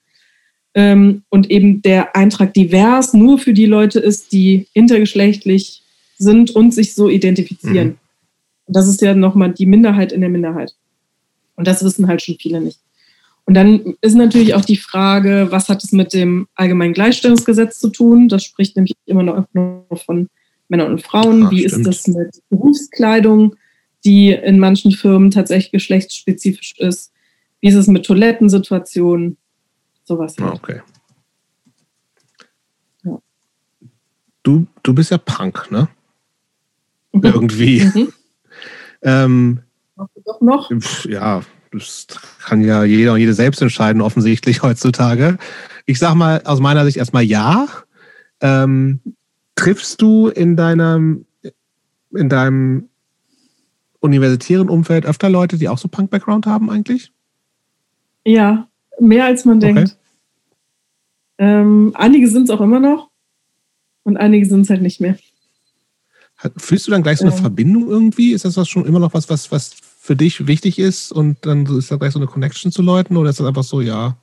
[SPEAKER 3] Ähm, und eben der Eintrag divers nur für die Leute ist, die intergeschlechtlich sind und sich so identifizieren.
[SPEAKER 2] Mhm.
[SPEAKER 3] Und das ist ja nochmal die Minderheit in der Minderheit. Und das wissen halt schon viele nicht. Und dann ist natürlich auch die Frage, was hat es mit dem allgemeinen Gleichstellungsgesetz zu tun? Das spricht nämlich immer noch von Männern und Frauen.
[SPEAKER 2] Ah,
[SPEAKER 3] Wie
[SPEAKER 2] stimmt.
[SPEAKER 3] ist das mit Berufskleidung, die in manchen Firmen tatsächlich geschlechtsspezifisch ist? Wie ist es mit Toilettensituationen? Sowas.
[SPEAKER 2] Ah,
[SPEAKER 3] halt.
[SPEAKER 2] okay.
[SPEAKER 3] Ja.
[SPEAKER 2] Du, du bist ja Punk, ne?
[SPEAKER 3] Mhm.
[SPEAKER 2] Irgendwie.
[SPEAKER 3] Mhm.
[SPEAKER 2] Ähm,
[SPEAKER 3] Machst du Doch noch?
[SPEAKER 2] ja, das kann ja jeder und jede selbst entscheiden, offensichtlich heutzutage. Ich sag mal aus meiner Sicht erstmal ja. Ähm, triffst du in deinem, in deinem universitären Umfeld öfter Leute, die auch so Punk-Background haben eigentlich?
[SPEAKER 3] Ja, mehr als man
[SPEAKER 2] Okay.
[SPEAKER 3] denkt. Ähm, einige sind es auch immer noch und einige sind es halt nicht mehr.
[SPEAKER 2] Fühlst du dann gleich so eine
[SPEAKER 3] Ähm.
[SPEAKER 2] Verbindung irgendwie? Ist das was schon immer noch was, was, was für dich wichtig ist und dann ist da gleich so eine Connection zu Leuten oder ist das einfach so, ja,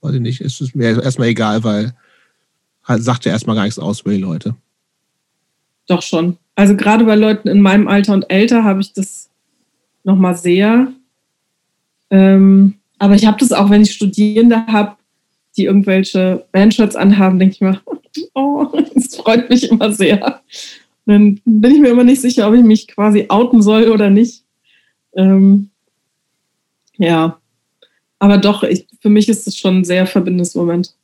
[SPEAKER 2] weiß ich nicht, ist es mir erstmal egal, weil halt sagt ja erstmal gar nichts aus über die Leute.
[SPEAKER 3] Doch schon. Also gerade bei Leuten in meinem Alter und älter habe ich das nochmal sehr. Ähm, aber ich habe das auch, wenn ich Studierende habe, die irgendwelche Bandshirts anhaben, denke ich mir, oh, das freut mich immer sehr. Dann bin ich mir immer nicht sicher, ob ich mich quasi outen soll oder nicht. Ähm, ja, aber doch, ich, für mich ist es schon ein sehr verbindendes Moment.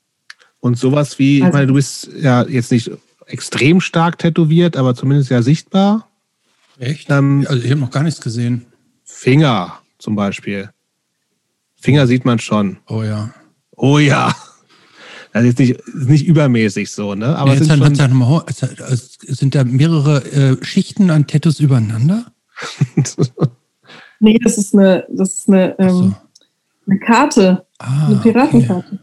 [SPEAKER 2] Und sowas wie, ich
[SPEAKER 3] Also-
[SPEAKER 2] meine, du bist ja jetzt nicht extrem stark tätowiert, aber zumindest ja sichtbar.
[SPEAKER 1] Echt?
[SPEAKER 2] Ähm,
[SPEAKER 1] Also ich habe noch gar nichts gesehen.
[SPEAKER 2] Finger zum Beispiel. Finger sieht man schon.
[SPEAKER 1] Oh ja.
[SPEAKER 2] Oh ja. Das ist nicht, ist nicht übermäßig so, ne? Aber es
[SPEAKER 1] jetzt
[SPEAKER 2] sind
[SPEAKER 1] sag mal, sind da mehrere äh, Schichten an Tattoos übereinander?
[SPEAKER 3] Nee, das ist eine, das ist eine, ähm, eine Karte,
[SPEAKER 1] Ah,
[SPEAKER 3] eine
[SPEAKER 1] okay.
[SPEAKER 3] Piratenkarte.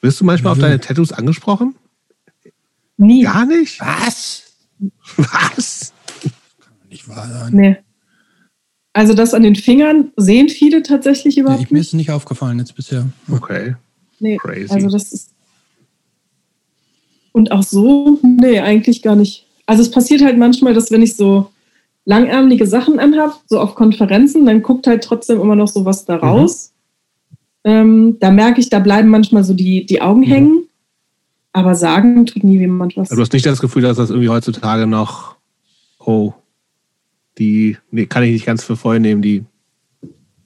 [SPEAKER 2] Wirst du manchmal auf deine Tattoos angesprochen?
[SPEAKER 3] Nie.
[SPEAKER 2] Gar nicht?
[SPEAKER 1] Was?
[SPEAKER 2] Was?
[SPEAKER 1] Nicht wahr sein.
[SPEAKER 3] Nee. Also das an den Fingern sehen viele tatsächlich überhaupt
[SPEAKER 1] ich, mir
[SPEAKER 3] nicht.
[SPEAKER 1] ist nicht aufgefallen jetzt bisher.
[SPEAKER 2] Okay.
[SPEAKER 3] Nee.
[SPEAKER 2] Crazy.
[SPEAKER 3] Also das ist. Und auch so, nee, eigentlich gar nicht. Also es passiert halt manchmal, dass wenn ich so langärmelige Sachen anhab, so auf Konferenzen, dann guckt halt trotzdem immer noch so was da raus. Ähm, da merke ich, da bleiben manchmal so die, die Augen
[SPEAKER 2] Mhm.
[SPEAKER 3] hängen. Aber sagen tut nie jemand was.
[SPEAKER 2] Also du hast nicht das Gefühl, dass das irgendwie heutzutage noch, oh, die, nee, kann ich nicht ganz für voll nehmen, die,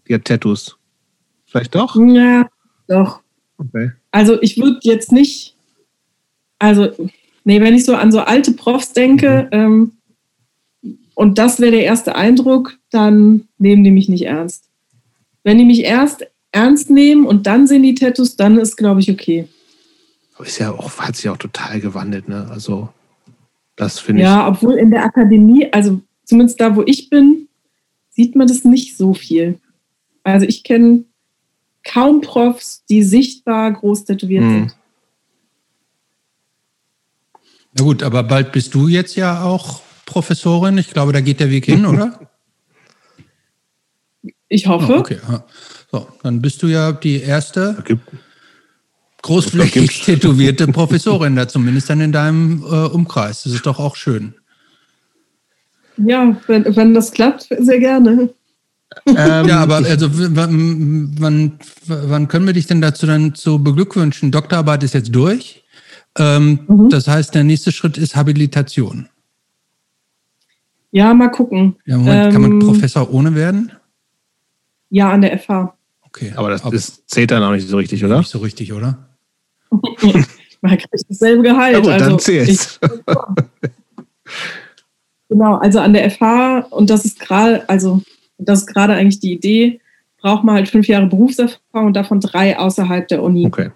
[SPEAKER 2] die hat Tattoos. Vielleicht doch?
[SPEAKER 3] Ja, doch.
[SPEAKER 2] Okay.
[SPEAKER 3] Also ich würde jetzt nicht, also, nee, wenn ich so an so alte Profs denke, ähm, und das wäre der erste Eindruck, dann nehmen die mich nicht ernst. Wenn die mich erst ernst nehmen und dann sehen die Tattoos, dann ist, glaube ich, okay.
[SPEAKER 2] Aber ist ja auch, hat sich auch total gewandelt, ne? Also, das finde
[SPEAKER 3] Ja, obwohl in der Akademie, also zumindest da, wo ich bin, sieht man das nicht so viel. Also ich kenne kaum Profs, die sichtbar groß tätowiert
[SPEAKER 2] Hm.
[SPEAKER 3] sind.
[SPEAKER 1] Na gut, aber bald bist du jetzt ja auch Professorin. Ich glaube, da geht der Weg hin, oder?
[SPEAKER 3] Ich
[SPEAKER 1] Oh,
[SPEAKER 3] hoffe.
[SPEAKER 1] okay. ja. So, dann bist du ja die erste großflächig tätowierte Professorin da, zumindest dann in deinem äh, Umkreis. Das ist doch auch schön.
[SPEAKER 3] Ja, wenn, wenn das klappt, sehr gerne.
[SPEAKER 2] ähm,
[SPEAKER 1] Ja, aber also w- wann, wann, wann können wir dich denn dazu dann zu beglückwünschen? Doktorarbeit ist jetzt durch. Ähm,
[SPEAKER 3] Mhm.
[SPEAKER 1] Das heißt, der nächste Schritt ist Habilitation.
[SPEAKER 3] Ja, mal gucken.
[SPEAKER 1] Ja, Moment, kann man
[SPEAKER 3] Ähm,
[SPEAKER 1] Professor ohne werden?
[SPEAKER 3] Ja, an der FH.
[SPEAKER 1] Okay.
[SPEAKER 2] aber das, das zählt dann auch nicht so richtig, oder?
[SPEAKER 1] nicht so richtig, oder?
[SPEAKER 3] Man kriegt dasselbe Gehalt.
[SPEAKER 2] Ja gut, dann
[SPEAKER 3] also
[SPEAKER 2] zählt's.
[SPEAKER 3] ich- Genau, also an der FH, und das ist gerade, also das ist gerade eigentlich die Idee, braucht man halt fünf Jahre Berufserfahrung und davon drei außerhalb der Uni.
[SPEAKER 2] Okay.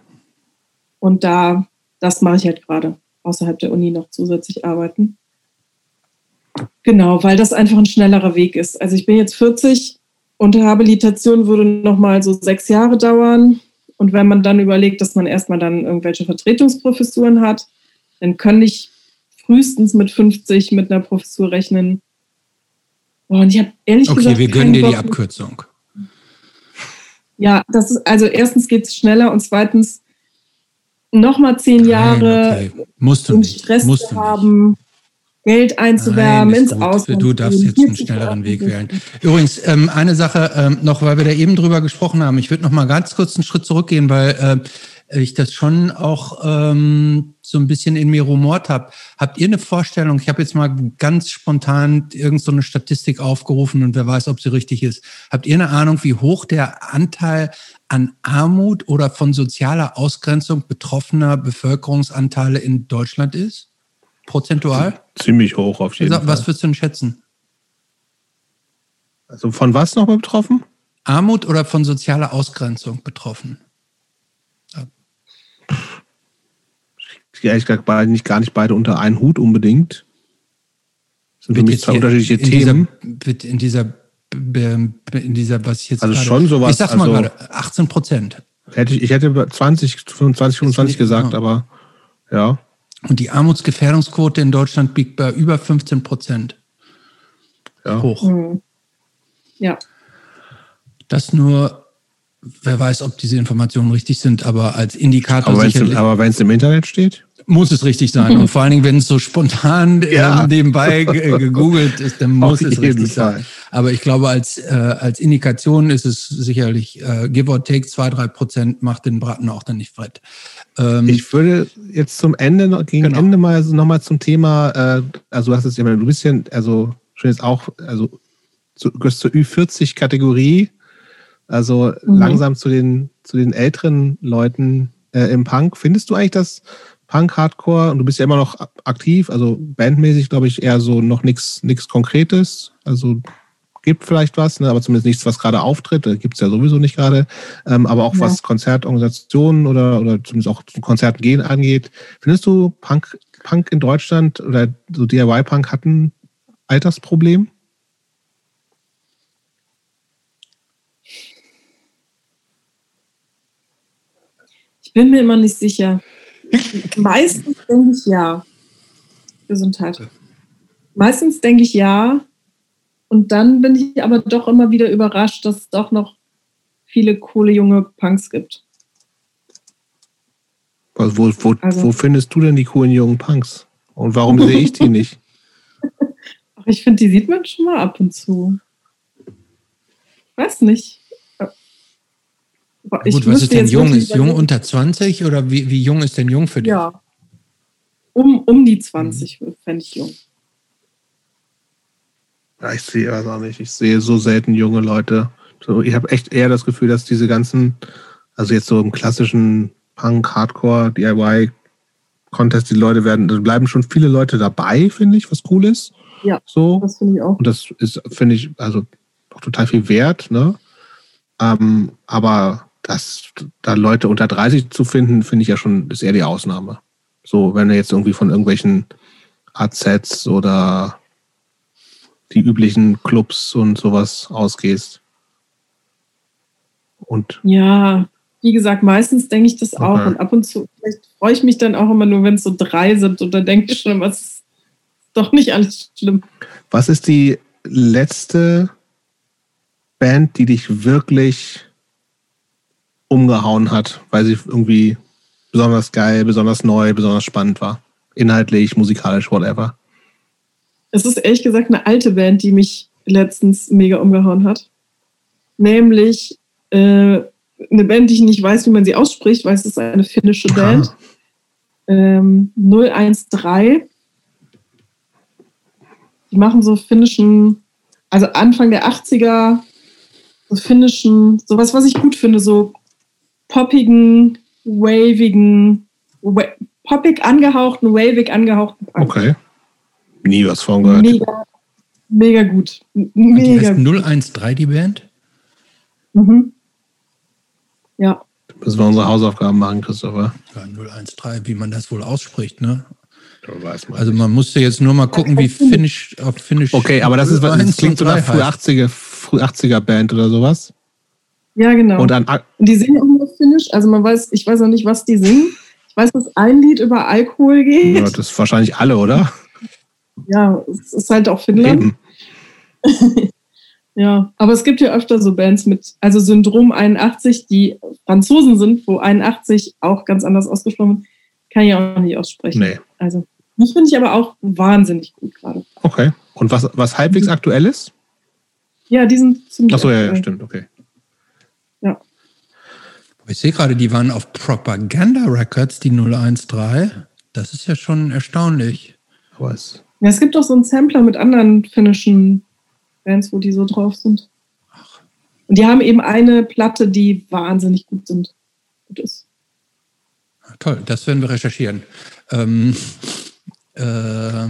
[SPEAKER 3] Und da, das mache ich halt gerade, außerhalb der Uni noch zusätzlich arbeiten. Genau, weil das einfach ein schnellerer Weg ist. Also ich bin jetzt 40 und Habilitation würde nochmal so sechs Jahre dauern. Und wenn man dann überlegt, dass man erstmal dann irgendwelche Vertretungsprofessuren hat, dann kann ich frühestens mit 50 mit einer Professur rechnen. Boah, und ich habe ehrlich
[SPEAKER 1] Okay,
[SPEAKER 3] gesagt.
[SPEAKER 1] wir gönnen dir die Abkürzung.
[SPEAKER 3] Ja, das ist, also erstens geht es schneller und zweitens nochmal zehn Jahre
[SPEAKER 1] Nein, okay. Musst du nicht.
[SPEAKER 3] Stress
[SPEAKER 1] Musst du nicht.
[SPEAKER 3] Geld einzuwerben,
[SPEAKER 1] Nein,
[SPEAKER 3] ins
[SPEAKER 1] gut.
[SPEAKER 3] Ausland.
[SPEAKER 1] Du darfst jetzt einen schnelleren Weg wählen. Übrigens, ähm, eine Sache ähm, noch, weil wir da eben drüber gesprochen haben. Ich würde noch mal ganz kurz einen Schritt zurückgehen, weil äh, ich das schon auch ähm, so ein bisschen in mir rumort habe. Habt ihr eine Vorstellung? Ich habe jetzt mal ganz spontan irgend so eine Statistik aufgerufen und wer weiß, ob sie richtig ist. Habt ihr eine Ahnung, wie hoch der Anteil an Armut oder von sozialer Ausgrenzung betroffener Bevölkerungsanteile in Deutschland ist? Prozentual?
[SPEAKER 2] Ziemlich hoch auf jeden
[SPEAKER 1] Was
[SPEAKER 2] Fall.
[SPEAKER 1] würdest du denn schätzen?
[SPEAKER 2] Also von was nochmal betroffen?
[SPEAKER 1] Armut oder von sozialer Ausgrenzung betroffen?
[SPEAKER 2] Ehrlich gesagt, beide nicht, gar nicht beide unter einen Hut unbedingt. Das sind für
[SPEAKER 1] Wird
[SPEAKER 2] mich
[SPEAKER 1] jetzt
[SPEAKER 2] zwei unterschiedliche
[SPEAKER 1] in
[SPEAKER 2] Themen.
[SPEAKER 1] Dieser, wird in dieser, in dieser, was ich jetzt
[SPEAKER 2] Also
[SPEAKER 1] gerade,
[SPEAKER 2] schon sowas,
[SPEAKER 1] Ich sag's mal
[SPEAKER 2] also-
[SPEAKER 1] gerade, 18 Prozent.
[SPEAKER 2] Hätte ich, ich hätte 20, 25, 25
[SPEAKER 1] nicht-
[SPEAKER 2] gesagt,
[SPEAKER 1] ja.
[SPEAKER 2] aber ja.
[SPEAKER 1] Und die Armutsgefährdungsquote in Deutschland liegt bei über 15 Prozent.
[SPEAKER 2] ja.
[SPEAKER 1] Hoch.
[SPEAKER 3] Mhm. Ja,
[SPEAKER 1] Das nur, wer weiß, ob diese Informationen richtig sind, aber als Indikator
[SPEAKER 2] Aber wenn es im Internet steht,
[SPEAKER 1] muss es richtig sein. Und vor allen Dingen, wenn es so spontan
[SPEAKER 2] Ja.
[SPEAKER 1] äh, nebenbei ge- gegoogelt ist, dann muss es richtig
[SPEAKER 2] Fall.
[SPEAKER 1] sein. Aber ich glaube, als, äh, als Indikation ist es sicherlich, äh, give or take, zwei, drei Prozent macht den Braten auch dann nicht fett. Ähm,
[SPEAKER 2] Ich würde jetzt zum Ende, gegen
[SPEAKER 1] Genau.
[SPEAKER 2] Ende mal nochmal zum Thema, äh, also du hast es ja bist ja, also schon jetzt auch, also zu, gehörst zur Ü40-Kategorie, also
[SPEAKER 3] Mhm.
[SPEAKER 2] langsam zu den, zu den älteren Leuten äh, im Punk. Findest du eigentlich das Punk Hardcore, und du bist ja immer noch aktiv, also bandmäßig glaube ich eher so noch nichts nichts Konkretes, also gibt vielleicht was, ne, aber zumindest nichts, was gerade auftritt. Gibt es ja sowieso nicht gerade. Ähm, aber auch
[SPEAKER 3] Ja.
[SPEAKER 2] was Konzertorganisationen oder, oder zumindest auch zu Konzerten gehen angeht. Findest du Punk, Punk in Deutschland oder so DIY-Punk hat ein Altersproblem?
[SPEAKER 3] ich bin mir immer nicht sicher. Meistens denke ich ja. Gesundheit. Meistens denke ich ja. Und dann bin ich aber doch immer wieder überrascht, dass es doch noch viele coole junge Punks gibt.
[SPEAKER 2] Also wo, wo,
[SPEAKER 3] Also-
[SPEAKER 2] wo findest du denn die coolen jungen Punks? Und warum sehe ich die nicht?
[SPEAKER 3] Ich finde, die sieht man schon mal ab und zu. Weiß nicht. Ich
[SPEAKER 1] gut, was ist denn jung? Ist jung unter 20 oder wie, wie jung ist denn jung für dich?
[SPEAKER 3] Ja. Um, um die 20 fände ich jung.
[SPEAKER 2] Ja, ich sehe das auch nicht. Ich sehe so selten junge Leute. So, ich habe echt eher das Gefühl, dass diese ganzen, also jetzt so im klassischen Punk, Hardcore, DIY Contest, die Leute werden, da bleiben schon viele Leute dabei, finde ich, was cool ist.
[SPEAKER 3] Ja.
[SPEAKER 2] So.
[SPEAKER 3] Das finde ich auch.
[SPEAKER 2] Und das ist, finde ich, also auch total viel wert, ne? Ähm, aber das, da Leute unter 30 zu finden, finde ich ja schon, ist eher die Ausnahme. So, wenn du jetzt irgendwie von irgendwelchen AZs oder die üblichen Clubs und sowas ausgehst. Und
[SPEAKER 3] Ja, wie gesagt, meistens denke ich das auch.
[SPEAKER 2] Okay.
[SPEAKER 3] Und ab und zu, vielleicht freue ich mich dann auch immer nur, wenn es so drei sind. Und dann denke ich schon, was ist doch nicht alles schlimm.
[SPEAKER 2] was ist die letzte Band, die dich wirklich umgehauen hat, weil sie irgendwie besonders geil, besonders neu, besonders spannend war? Inhaltlich, musikalisch, whatever.
[SPEAKER 3] Es ist ehrlich gesagt eine alte Band, die mich letztens mega umgehauen hat. Nämlich äh, eine Band, die ich nicht weiß, wie man sie ausspricht, weil es ist eine finnische Band. Ähm, 013. Die machen so finnischen, also Anfang der 80er, so finnischen, sowas, was ich gut finde, so poppigen wavigen, wa poppig angehauchten, wavig angehauchten Punk.
[SPEAKER 2] Okay. Nie was von gehört.
[SPEAKER 3] Mega, mega gut.
[SPEAKER 1] Die
[SPEAKER 3] Mega
[SPEAKER 1] heißt
[SPEAKER 3] gut.
[SPEAKER 1] 013, die Band?
[SPEAKER 3] Mhm. Ja.
[SPEAKER 2] Müssen wir unsere Hausaufgaben machen, Christopher.
[SPEAKER 1] Ja, 013, wie man das wohl ausspricht, ne?
[SPEAKER 2] Mal.
[SPEAKER 1] Also man musste jetzt nur mal gucken, wie Finnish auf Finnish.
[SPEAKER 2] okay, aber das ist was, das
[SPEAKER 1] 1
[SPEAKER 2] klingt so nach
[SPEAKER 1] 3
[SPEAKER 2] früh
[SPEAKER 1] heißt.
[SPEAKER 2] 80er, früh 80er Band oder sowas.
[SPEAKER 3] Ja, genau.
[SPEAKER 2] Und
[SPEAKER 3] Und,
[SPEAKER 2] an,
[SPEAKER 3] die singen auch nur Finnisch. Also man weiß, ich weiß auch nicht, was die singen. Ich weiß, dass ein Lied über Alkohol geht.
[SPEAKER 2] ja, das ist wahrscheinlich alle, oder?
[SPEAKER 3] Ja, es ist halt auch Finnland. Ja, aber es gibt ja öfter so Bands mit, also Syndrom 81, die Franzosen sind, wo 81 auch ganz anders ausgesprochen wird, kann ich auch nicht aussprechen.
[SPEAKER 2] Nee.
[SPEAKER 3] Also, die finde ich aber auch wahnsinnig gut gerade.
[SPEAKER 2] Okay. Und was, was halbwegs aktuell ist?
[SPEAKER 3] Ja, die sind ziemlich.
[SPEAKER 2] Achso, ja, ja, stimmt, okay.
[SPEAKER 1] Ich sehe gerade, die waren auf Propaganda Records, die 013. Das ist ja schon erstaunlich.
[SPEAKER 2] Es,
[SPEAKER 3] ja, es gibt auch so einen Sampler mit anderen finnischen Bands, wo die so drauf sind. Und die haben eben eine Platte, die wahnsinnig gut sind. Gut ist.
[SPEAKER 1] Ah, Toll, das werden wir recherchieren. Ähm, äh,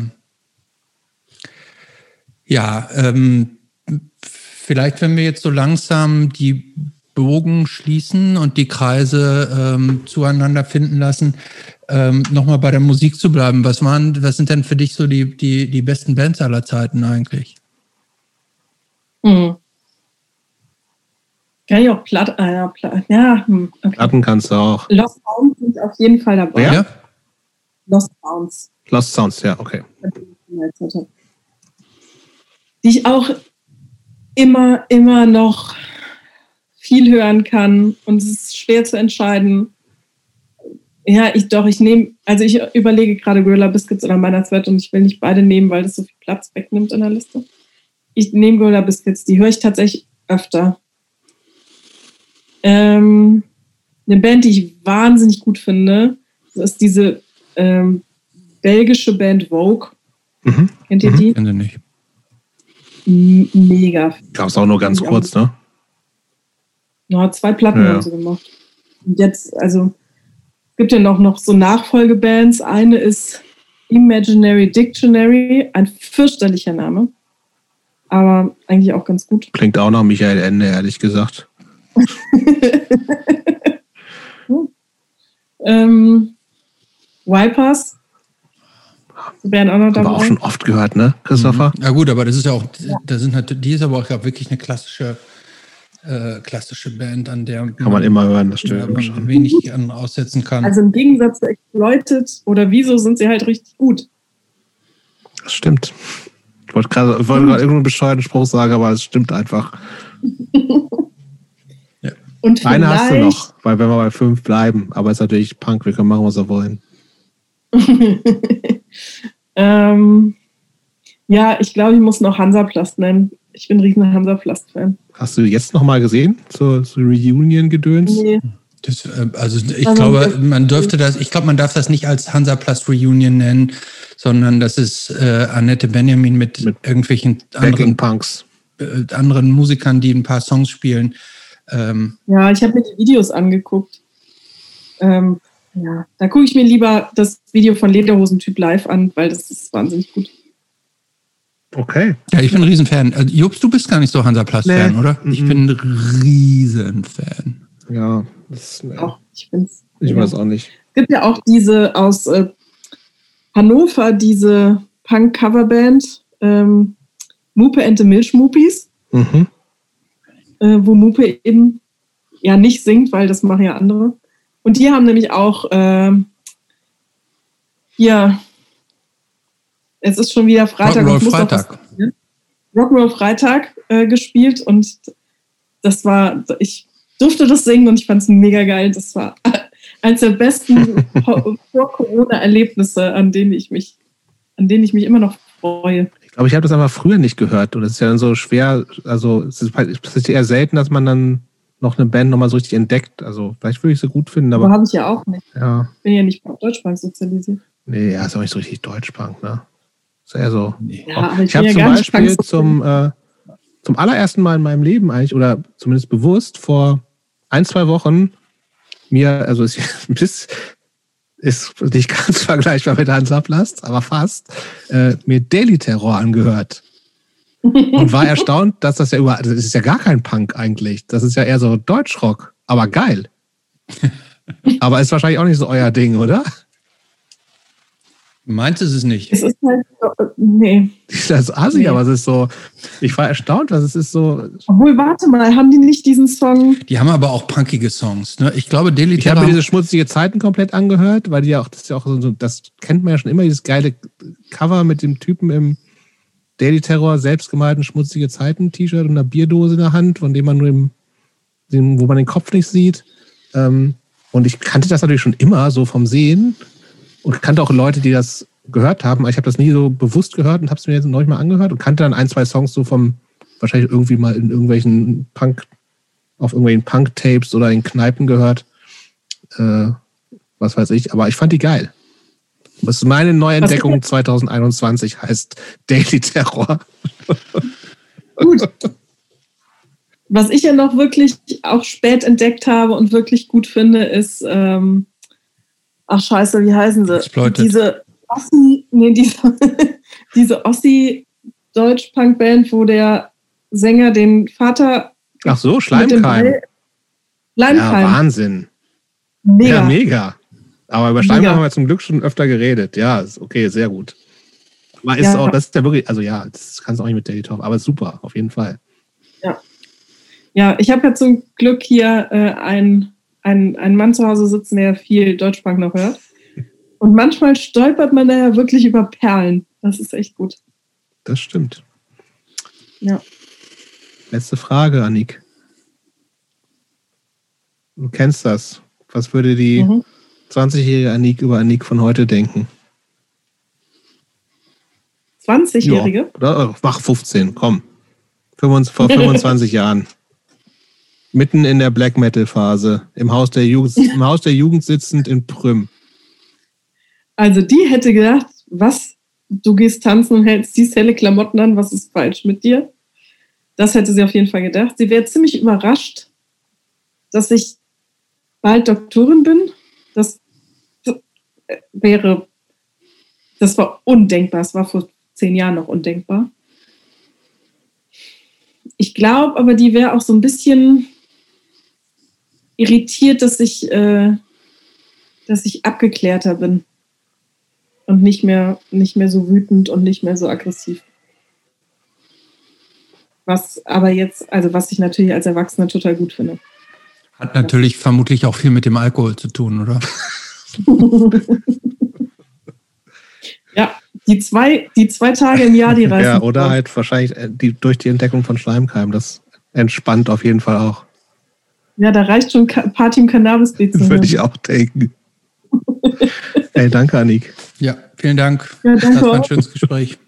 [SPEAKER 1] ja, ähm, vielleicht, wenn wir jetzt so langsam die Bogen schließen und die Kreise ähm, zueinander finden lassen, ähm, nochmal bei der Musik zu bleiben. Was waren, was sind denn für dich so die, die, die besten Bands aller Zeiten eigentlich?
[SPEAKER 3] Hm. Kann ich auch platt, äh, ja, platt, ja, hm, okay.
[SPEAKER 2] Platten kannst du auch.
[SPEAKER 3] Lost Sounds sind auf jeden Fall dabei.
[SPEAKER 2] Ja?
[SPEAKER 3] Lost Sounds.
[SPEAKER 2] Lost Sounds, ja, okay.
[SPEAKER 3] Die ich auch immer, immer noch viel hören kann und es ist schwer zu entscheiden. Ja, ich doch, ich nehme, also ich überlege gerade Gorilla Biscuits oder meiner Sweat und ich will nicht beide nehmen, weil das so viel Platz wegnimmt in der Liste. Ich nehme Gorilla Biscuits, die höre ich tatsächlich öfter. Ähm, eine Band, die ich wahnsinnig gut finde, das ist diese ähm, belgische Band Vogue.
[SPEAKER 2] Mhm.
[SPEAKER 3] Kennt ihr
[SPEAKER 2] Mhm.
[SPEAKER 3] die?
[SPEAKER 1] Sie nicht.
[SPEAKER 3] M mega.
[SPEAKER 2] Gab es auch nur ganz kurz, ne?
[SPEAKER 3] Ja, zwei Platten
[SPEAKER 2] Ja.
[SPEAKER 3] haben sie gemacht. Und jetzt, also, es gibt ja noch, noch so Nachfolgebands. Eine ist Imaginary Dictionary, ein fürchterlicher Name. Aber eigentlich auch ganz gut.
[SPEAKER 2] Klingt auch nach Michael Ende, ehrlich gesagt.
[SPEAKER 3] Ähm, Wipers wären auch noch
[SPEAKER 2] Haben wir
[SPEAKER 3] dabei.
[SPEAKER 2] auch schon oft gehört, ne, Christopher?
[SPEAKER 1] Ja gut, aber das ist ja auch, da sind natürlich, die ist aber auch glaub, wirklich eine klassische, äh, klassische Band, an der
[SPEAKER 2] Kann man immer hören, das
[SPEAKER 1] ja,
[SPEAKER 2] stimmt.
[SPEAKER 1] man
[SPEAKER 2] schon.
[SPEAKER 1] wenig an aussetzen kann.
[SPEAKER 3] Also im Gegensatz zu Exploited oder Wieso sind sie halt richtig gut.
[SPEAKER 2] Das stimmt. Ich wollte gerade ich wollte gerade irgendeinen bescheuerten Spruch sagen, aber es stimmt einfach.
[SPEAKER 3] Und
[SPEAKER 2] Eine hast du noch, weil wenn wir bei fünf bleiben, aber es ist natürlich Punk, wir können machen, was wir wollen.
[SPEAKER 3] ähm, ja, ich glaube, ich muss noch Hansaplast nennen. Ich bin ein riesen Hansaplast-Fan.
[SPEAKER 2] Hast du jetzt noch mal gesehen, zur, zur Reunion-Gedöns?
[SPEAKER 3] Nee.
[SPEAKER 1] Das, äh, also ich
[SPEAKER 3] Also,
[SPEAKER 1] glaube, man dürfte das, ich glaube, man darf das nicht als Hansaplast Reunion nennen, sondern das ist äh, Annette Benjamin mit,
[SPEAKER 2] Mit
[SPEAKER 1] irgendwelchen anderen,
[SPEAKER 2] Punks.
[SPEAKER 1] äh, anderen Musikern, die ein paar Songs spielen. Ähm,
[SPEAKER 3] Ja, ich habe mir die Videos angeguckt. Ähm, ja, da gucke ich mir lieber das Video von Lederhosen-Typ live an, weil das ist wahnsinnig gut.
[SPEAKER 2] Okay.
[SPEAKER 1] ja, ich bin ein Riesenfan. Also, Jobst, du bist gar nicht so Hansaplast-Fan,
[SPEAKER 2] Nee.
[SPEAKER 1] oder? Ich
[SPEAKER 2] Mhm.
[SPEAKER 1] bin ein Riesenfan.
[SPEAKER 2] Ja, das, ja.
[SPEAKER 3] Auch, ich bin's.
[SPEAKER 2] ich
[SPEAKER 3] ja.
[SPEAKER 2] weiß auch nicht.
[SPEAKER 3] Es gibt ja auch diese aus äh, Hannover, diese Punk-Coverband, ähm, Mupe and the Milchmupis,
[SPEAKER 2] Mhm.
[SPEAKER 3] äh, wo Mupe eben ja nicht singt, weil das machen ja andere. Und die haben nämlich auch ähm, hier, es ist schon wieder Freitag.
[SPEAKER 1] Rock'n'Roll Freitag.
[SPEAKER 3] Rock'n'Roll Freitag äh, gespielt und das war, ich durfte das singen und ich fand es mega geil. Das war eines der besten Vor-Corona-Erlebnisse, an denen ich mich, an denen ich mich immer noch freue.
[SPEAKER 2] Ich glaube, ich habe das einfach früher nicht gehört. Und es ist ja dann so schwer, also es ist, halt- es eher selten, dass man dann noch eine Band nochmal so richtig entdeckt. Also vielleicht würde ich sie gut finden,
[SPEAKER 3] Aber
[SPEAKER 2] aber
[SPEAKER 3] habe ich ja auch nicht.
[SPEAKER 2] ja,
[SPEAKER 3] Bin ja nicht auf Deutschbank sozialisiert.
[SPEAKER 2] nee, ja, ist auch nicht so richtig Deutschpunk, ne? Ist eher so.
[SPEAKER 1] Nee.
[SPEAKER 3] Ja, ich,
[SPEAKER 2] Ich habe
[SPEAKER 3] ja
[SPEAKER 2] zum Beispiel zum, äh, zum allerersten Mal in meinem Leben eigentlich, oder zumindest bewusst, vor ein, zwei Wochen mir, also es ist, ist nicht ganz vergleichbar mit Hansaplast, aber fast, äh, mir Daily Terror angehört. Und war erstaunt, dass das ja überall, das ist ja gar kein Punk eigentlich. Das ist ja eher so Deutschrock, aber geil. aber ist wahrscheinlich auch nicht so euer Ding, oder?
[SPEAKER 1] Meint es es nicht?
[SPEAKER 3] Es ist halt, nee.
[SPEAKER 2] Das ist assi, nee. aber es ist so, ich war erstaunt, dass es ist so.
[SPEAKER 3] Obwohl, warte mal, haben die nicht diesen Song?
[SPEAKER 1] Die haben aber auch punkige Songs, ne? Ich glaube, Daily
[SPEAKER 2] Ich habe mir diese schmutzige Zeiten komplett angehört, weil die ja auch, das ist ja auch so, das kennt man ja schon immer, dieses geile Cover mit dem Typen im Daily Terror selbstgemalten schmutzige Zeiten T-Shirt und einer Bierdose in der Hand, von dem man nur im, dem, wo man den Kopf nicht sieht. Ähm, und ich kannte das natürlich schon immer so vom Sehen und kannte auch Leute, die das gehört haben. Aber ich habe das nie so bewusst gehört und habe es mir jetzt neulich mal angehört und kannte dann ein, zwei Songs so vom, wahrscheinlich irgendwie mal in irgendwelchen Punk, auf irgendwelchen Punk-Tapes oder in Kneipen gehört. Äh, was weiß ich, aber ich fand die geil. Das ist meine Neuentdeckung 2021, heißt Daily Terror.
[SPEAKER 3] Gut. Was ich ja noch wirklich auch spät entdeckt habe und wirklich gut finde, ist ähm, ach scheiße, wie heißen sie?
[SPEAKER 1] Exploited.
[SPEAKER 3] Diese Ossi, nee, diese, diese Ossi-Deutsch-Punk-Band, wo der Sänger den Vater.
[SPEAKER 2] Ach so, Schleimkeim.
[SPEAKER 3] Schleimkeim.
[SPEAKER 2] Ja, Wahnsinn.
[SPEAKER 3] Mega.
[SPEAKER 2] Ja, mega. Aber über Schleimkeim haben wir zum Glück schon öfter geredet. Ja, ist okay, sehr gut. Aber ist ja. auch, das ist ja wirklich, also ja, das kannst du auch nicht mit Daily Talk, aber super, auf jeden Fall.
[SPEAKER 3] Ja. Ja, ich habe ja zum Glück hier äh, ein ein, ein Mann zu Hause sitzen, der viel Deutschbank noch hört. Und manchmal stolpert man da ja wirklich über Perlen. Das ist echt gut.
[SPEAKER 2] Das stimmt.
[SPEAKER 3] Ja.
[SPEAKER 2] Letzte Frage, Annik. Du kennst das. Was würde die mhm. 20-jährige Annik über Annik von heute denken?
[SPEAKER 3] 20-jährige?
[SPEAKER 2] Ja, mach 15, komm. vor 25 Jahren mitten in der Black Metal Phase, im Haus der Jugend, im Haus der Jugend sitzend in Prüm.
[SPEAKER 3] Also die hätte gedacht, was, du gehst tanzen und hältst die helle Klamotten an, was ist falsch mit dir? Das hätte sie auf jeden Fall gedacht. Sie wäre ziemlich überrascht, dass ich bald Doktorin bin. Das wäre, das war undenkbar. Das war vor zehn Jahren noch undenkbar. Ich glaube aber, die wäre auch so ein bisschen irritiert, dass ich, äh, dass ich abgeklärter bin und nicht mehr, nicht mehr so wütend und nicht mehr so aggressiv. Was aber jetzt, also was ich natürlich als Erwachsener total gut finde.
[SPEAKER 1] Hat natürlich vermutlich auch viel mit dem Alkohol zu tun, oder?
[SPEAKER 3] ja, die zwei, die zwei Tage im Jahr, die reißen.
[SPEAKER 2] Ja, oder halt wahrscheinlich äh, die, durch die Entdeckung von Schleimkeim. Das entspannt auf jeden Fall auch.
[SPEAKER 3] Ja, da reicht schon Party im cannabis
[SPEAKER 2] Würde ich auch denken. Ey, danke, Annik.
[SPEAKER 1] Ja, vielen Dank. Ja, danke das war ein schönes Gespräch.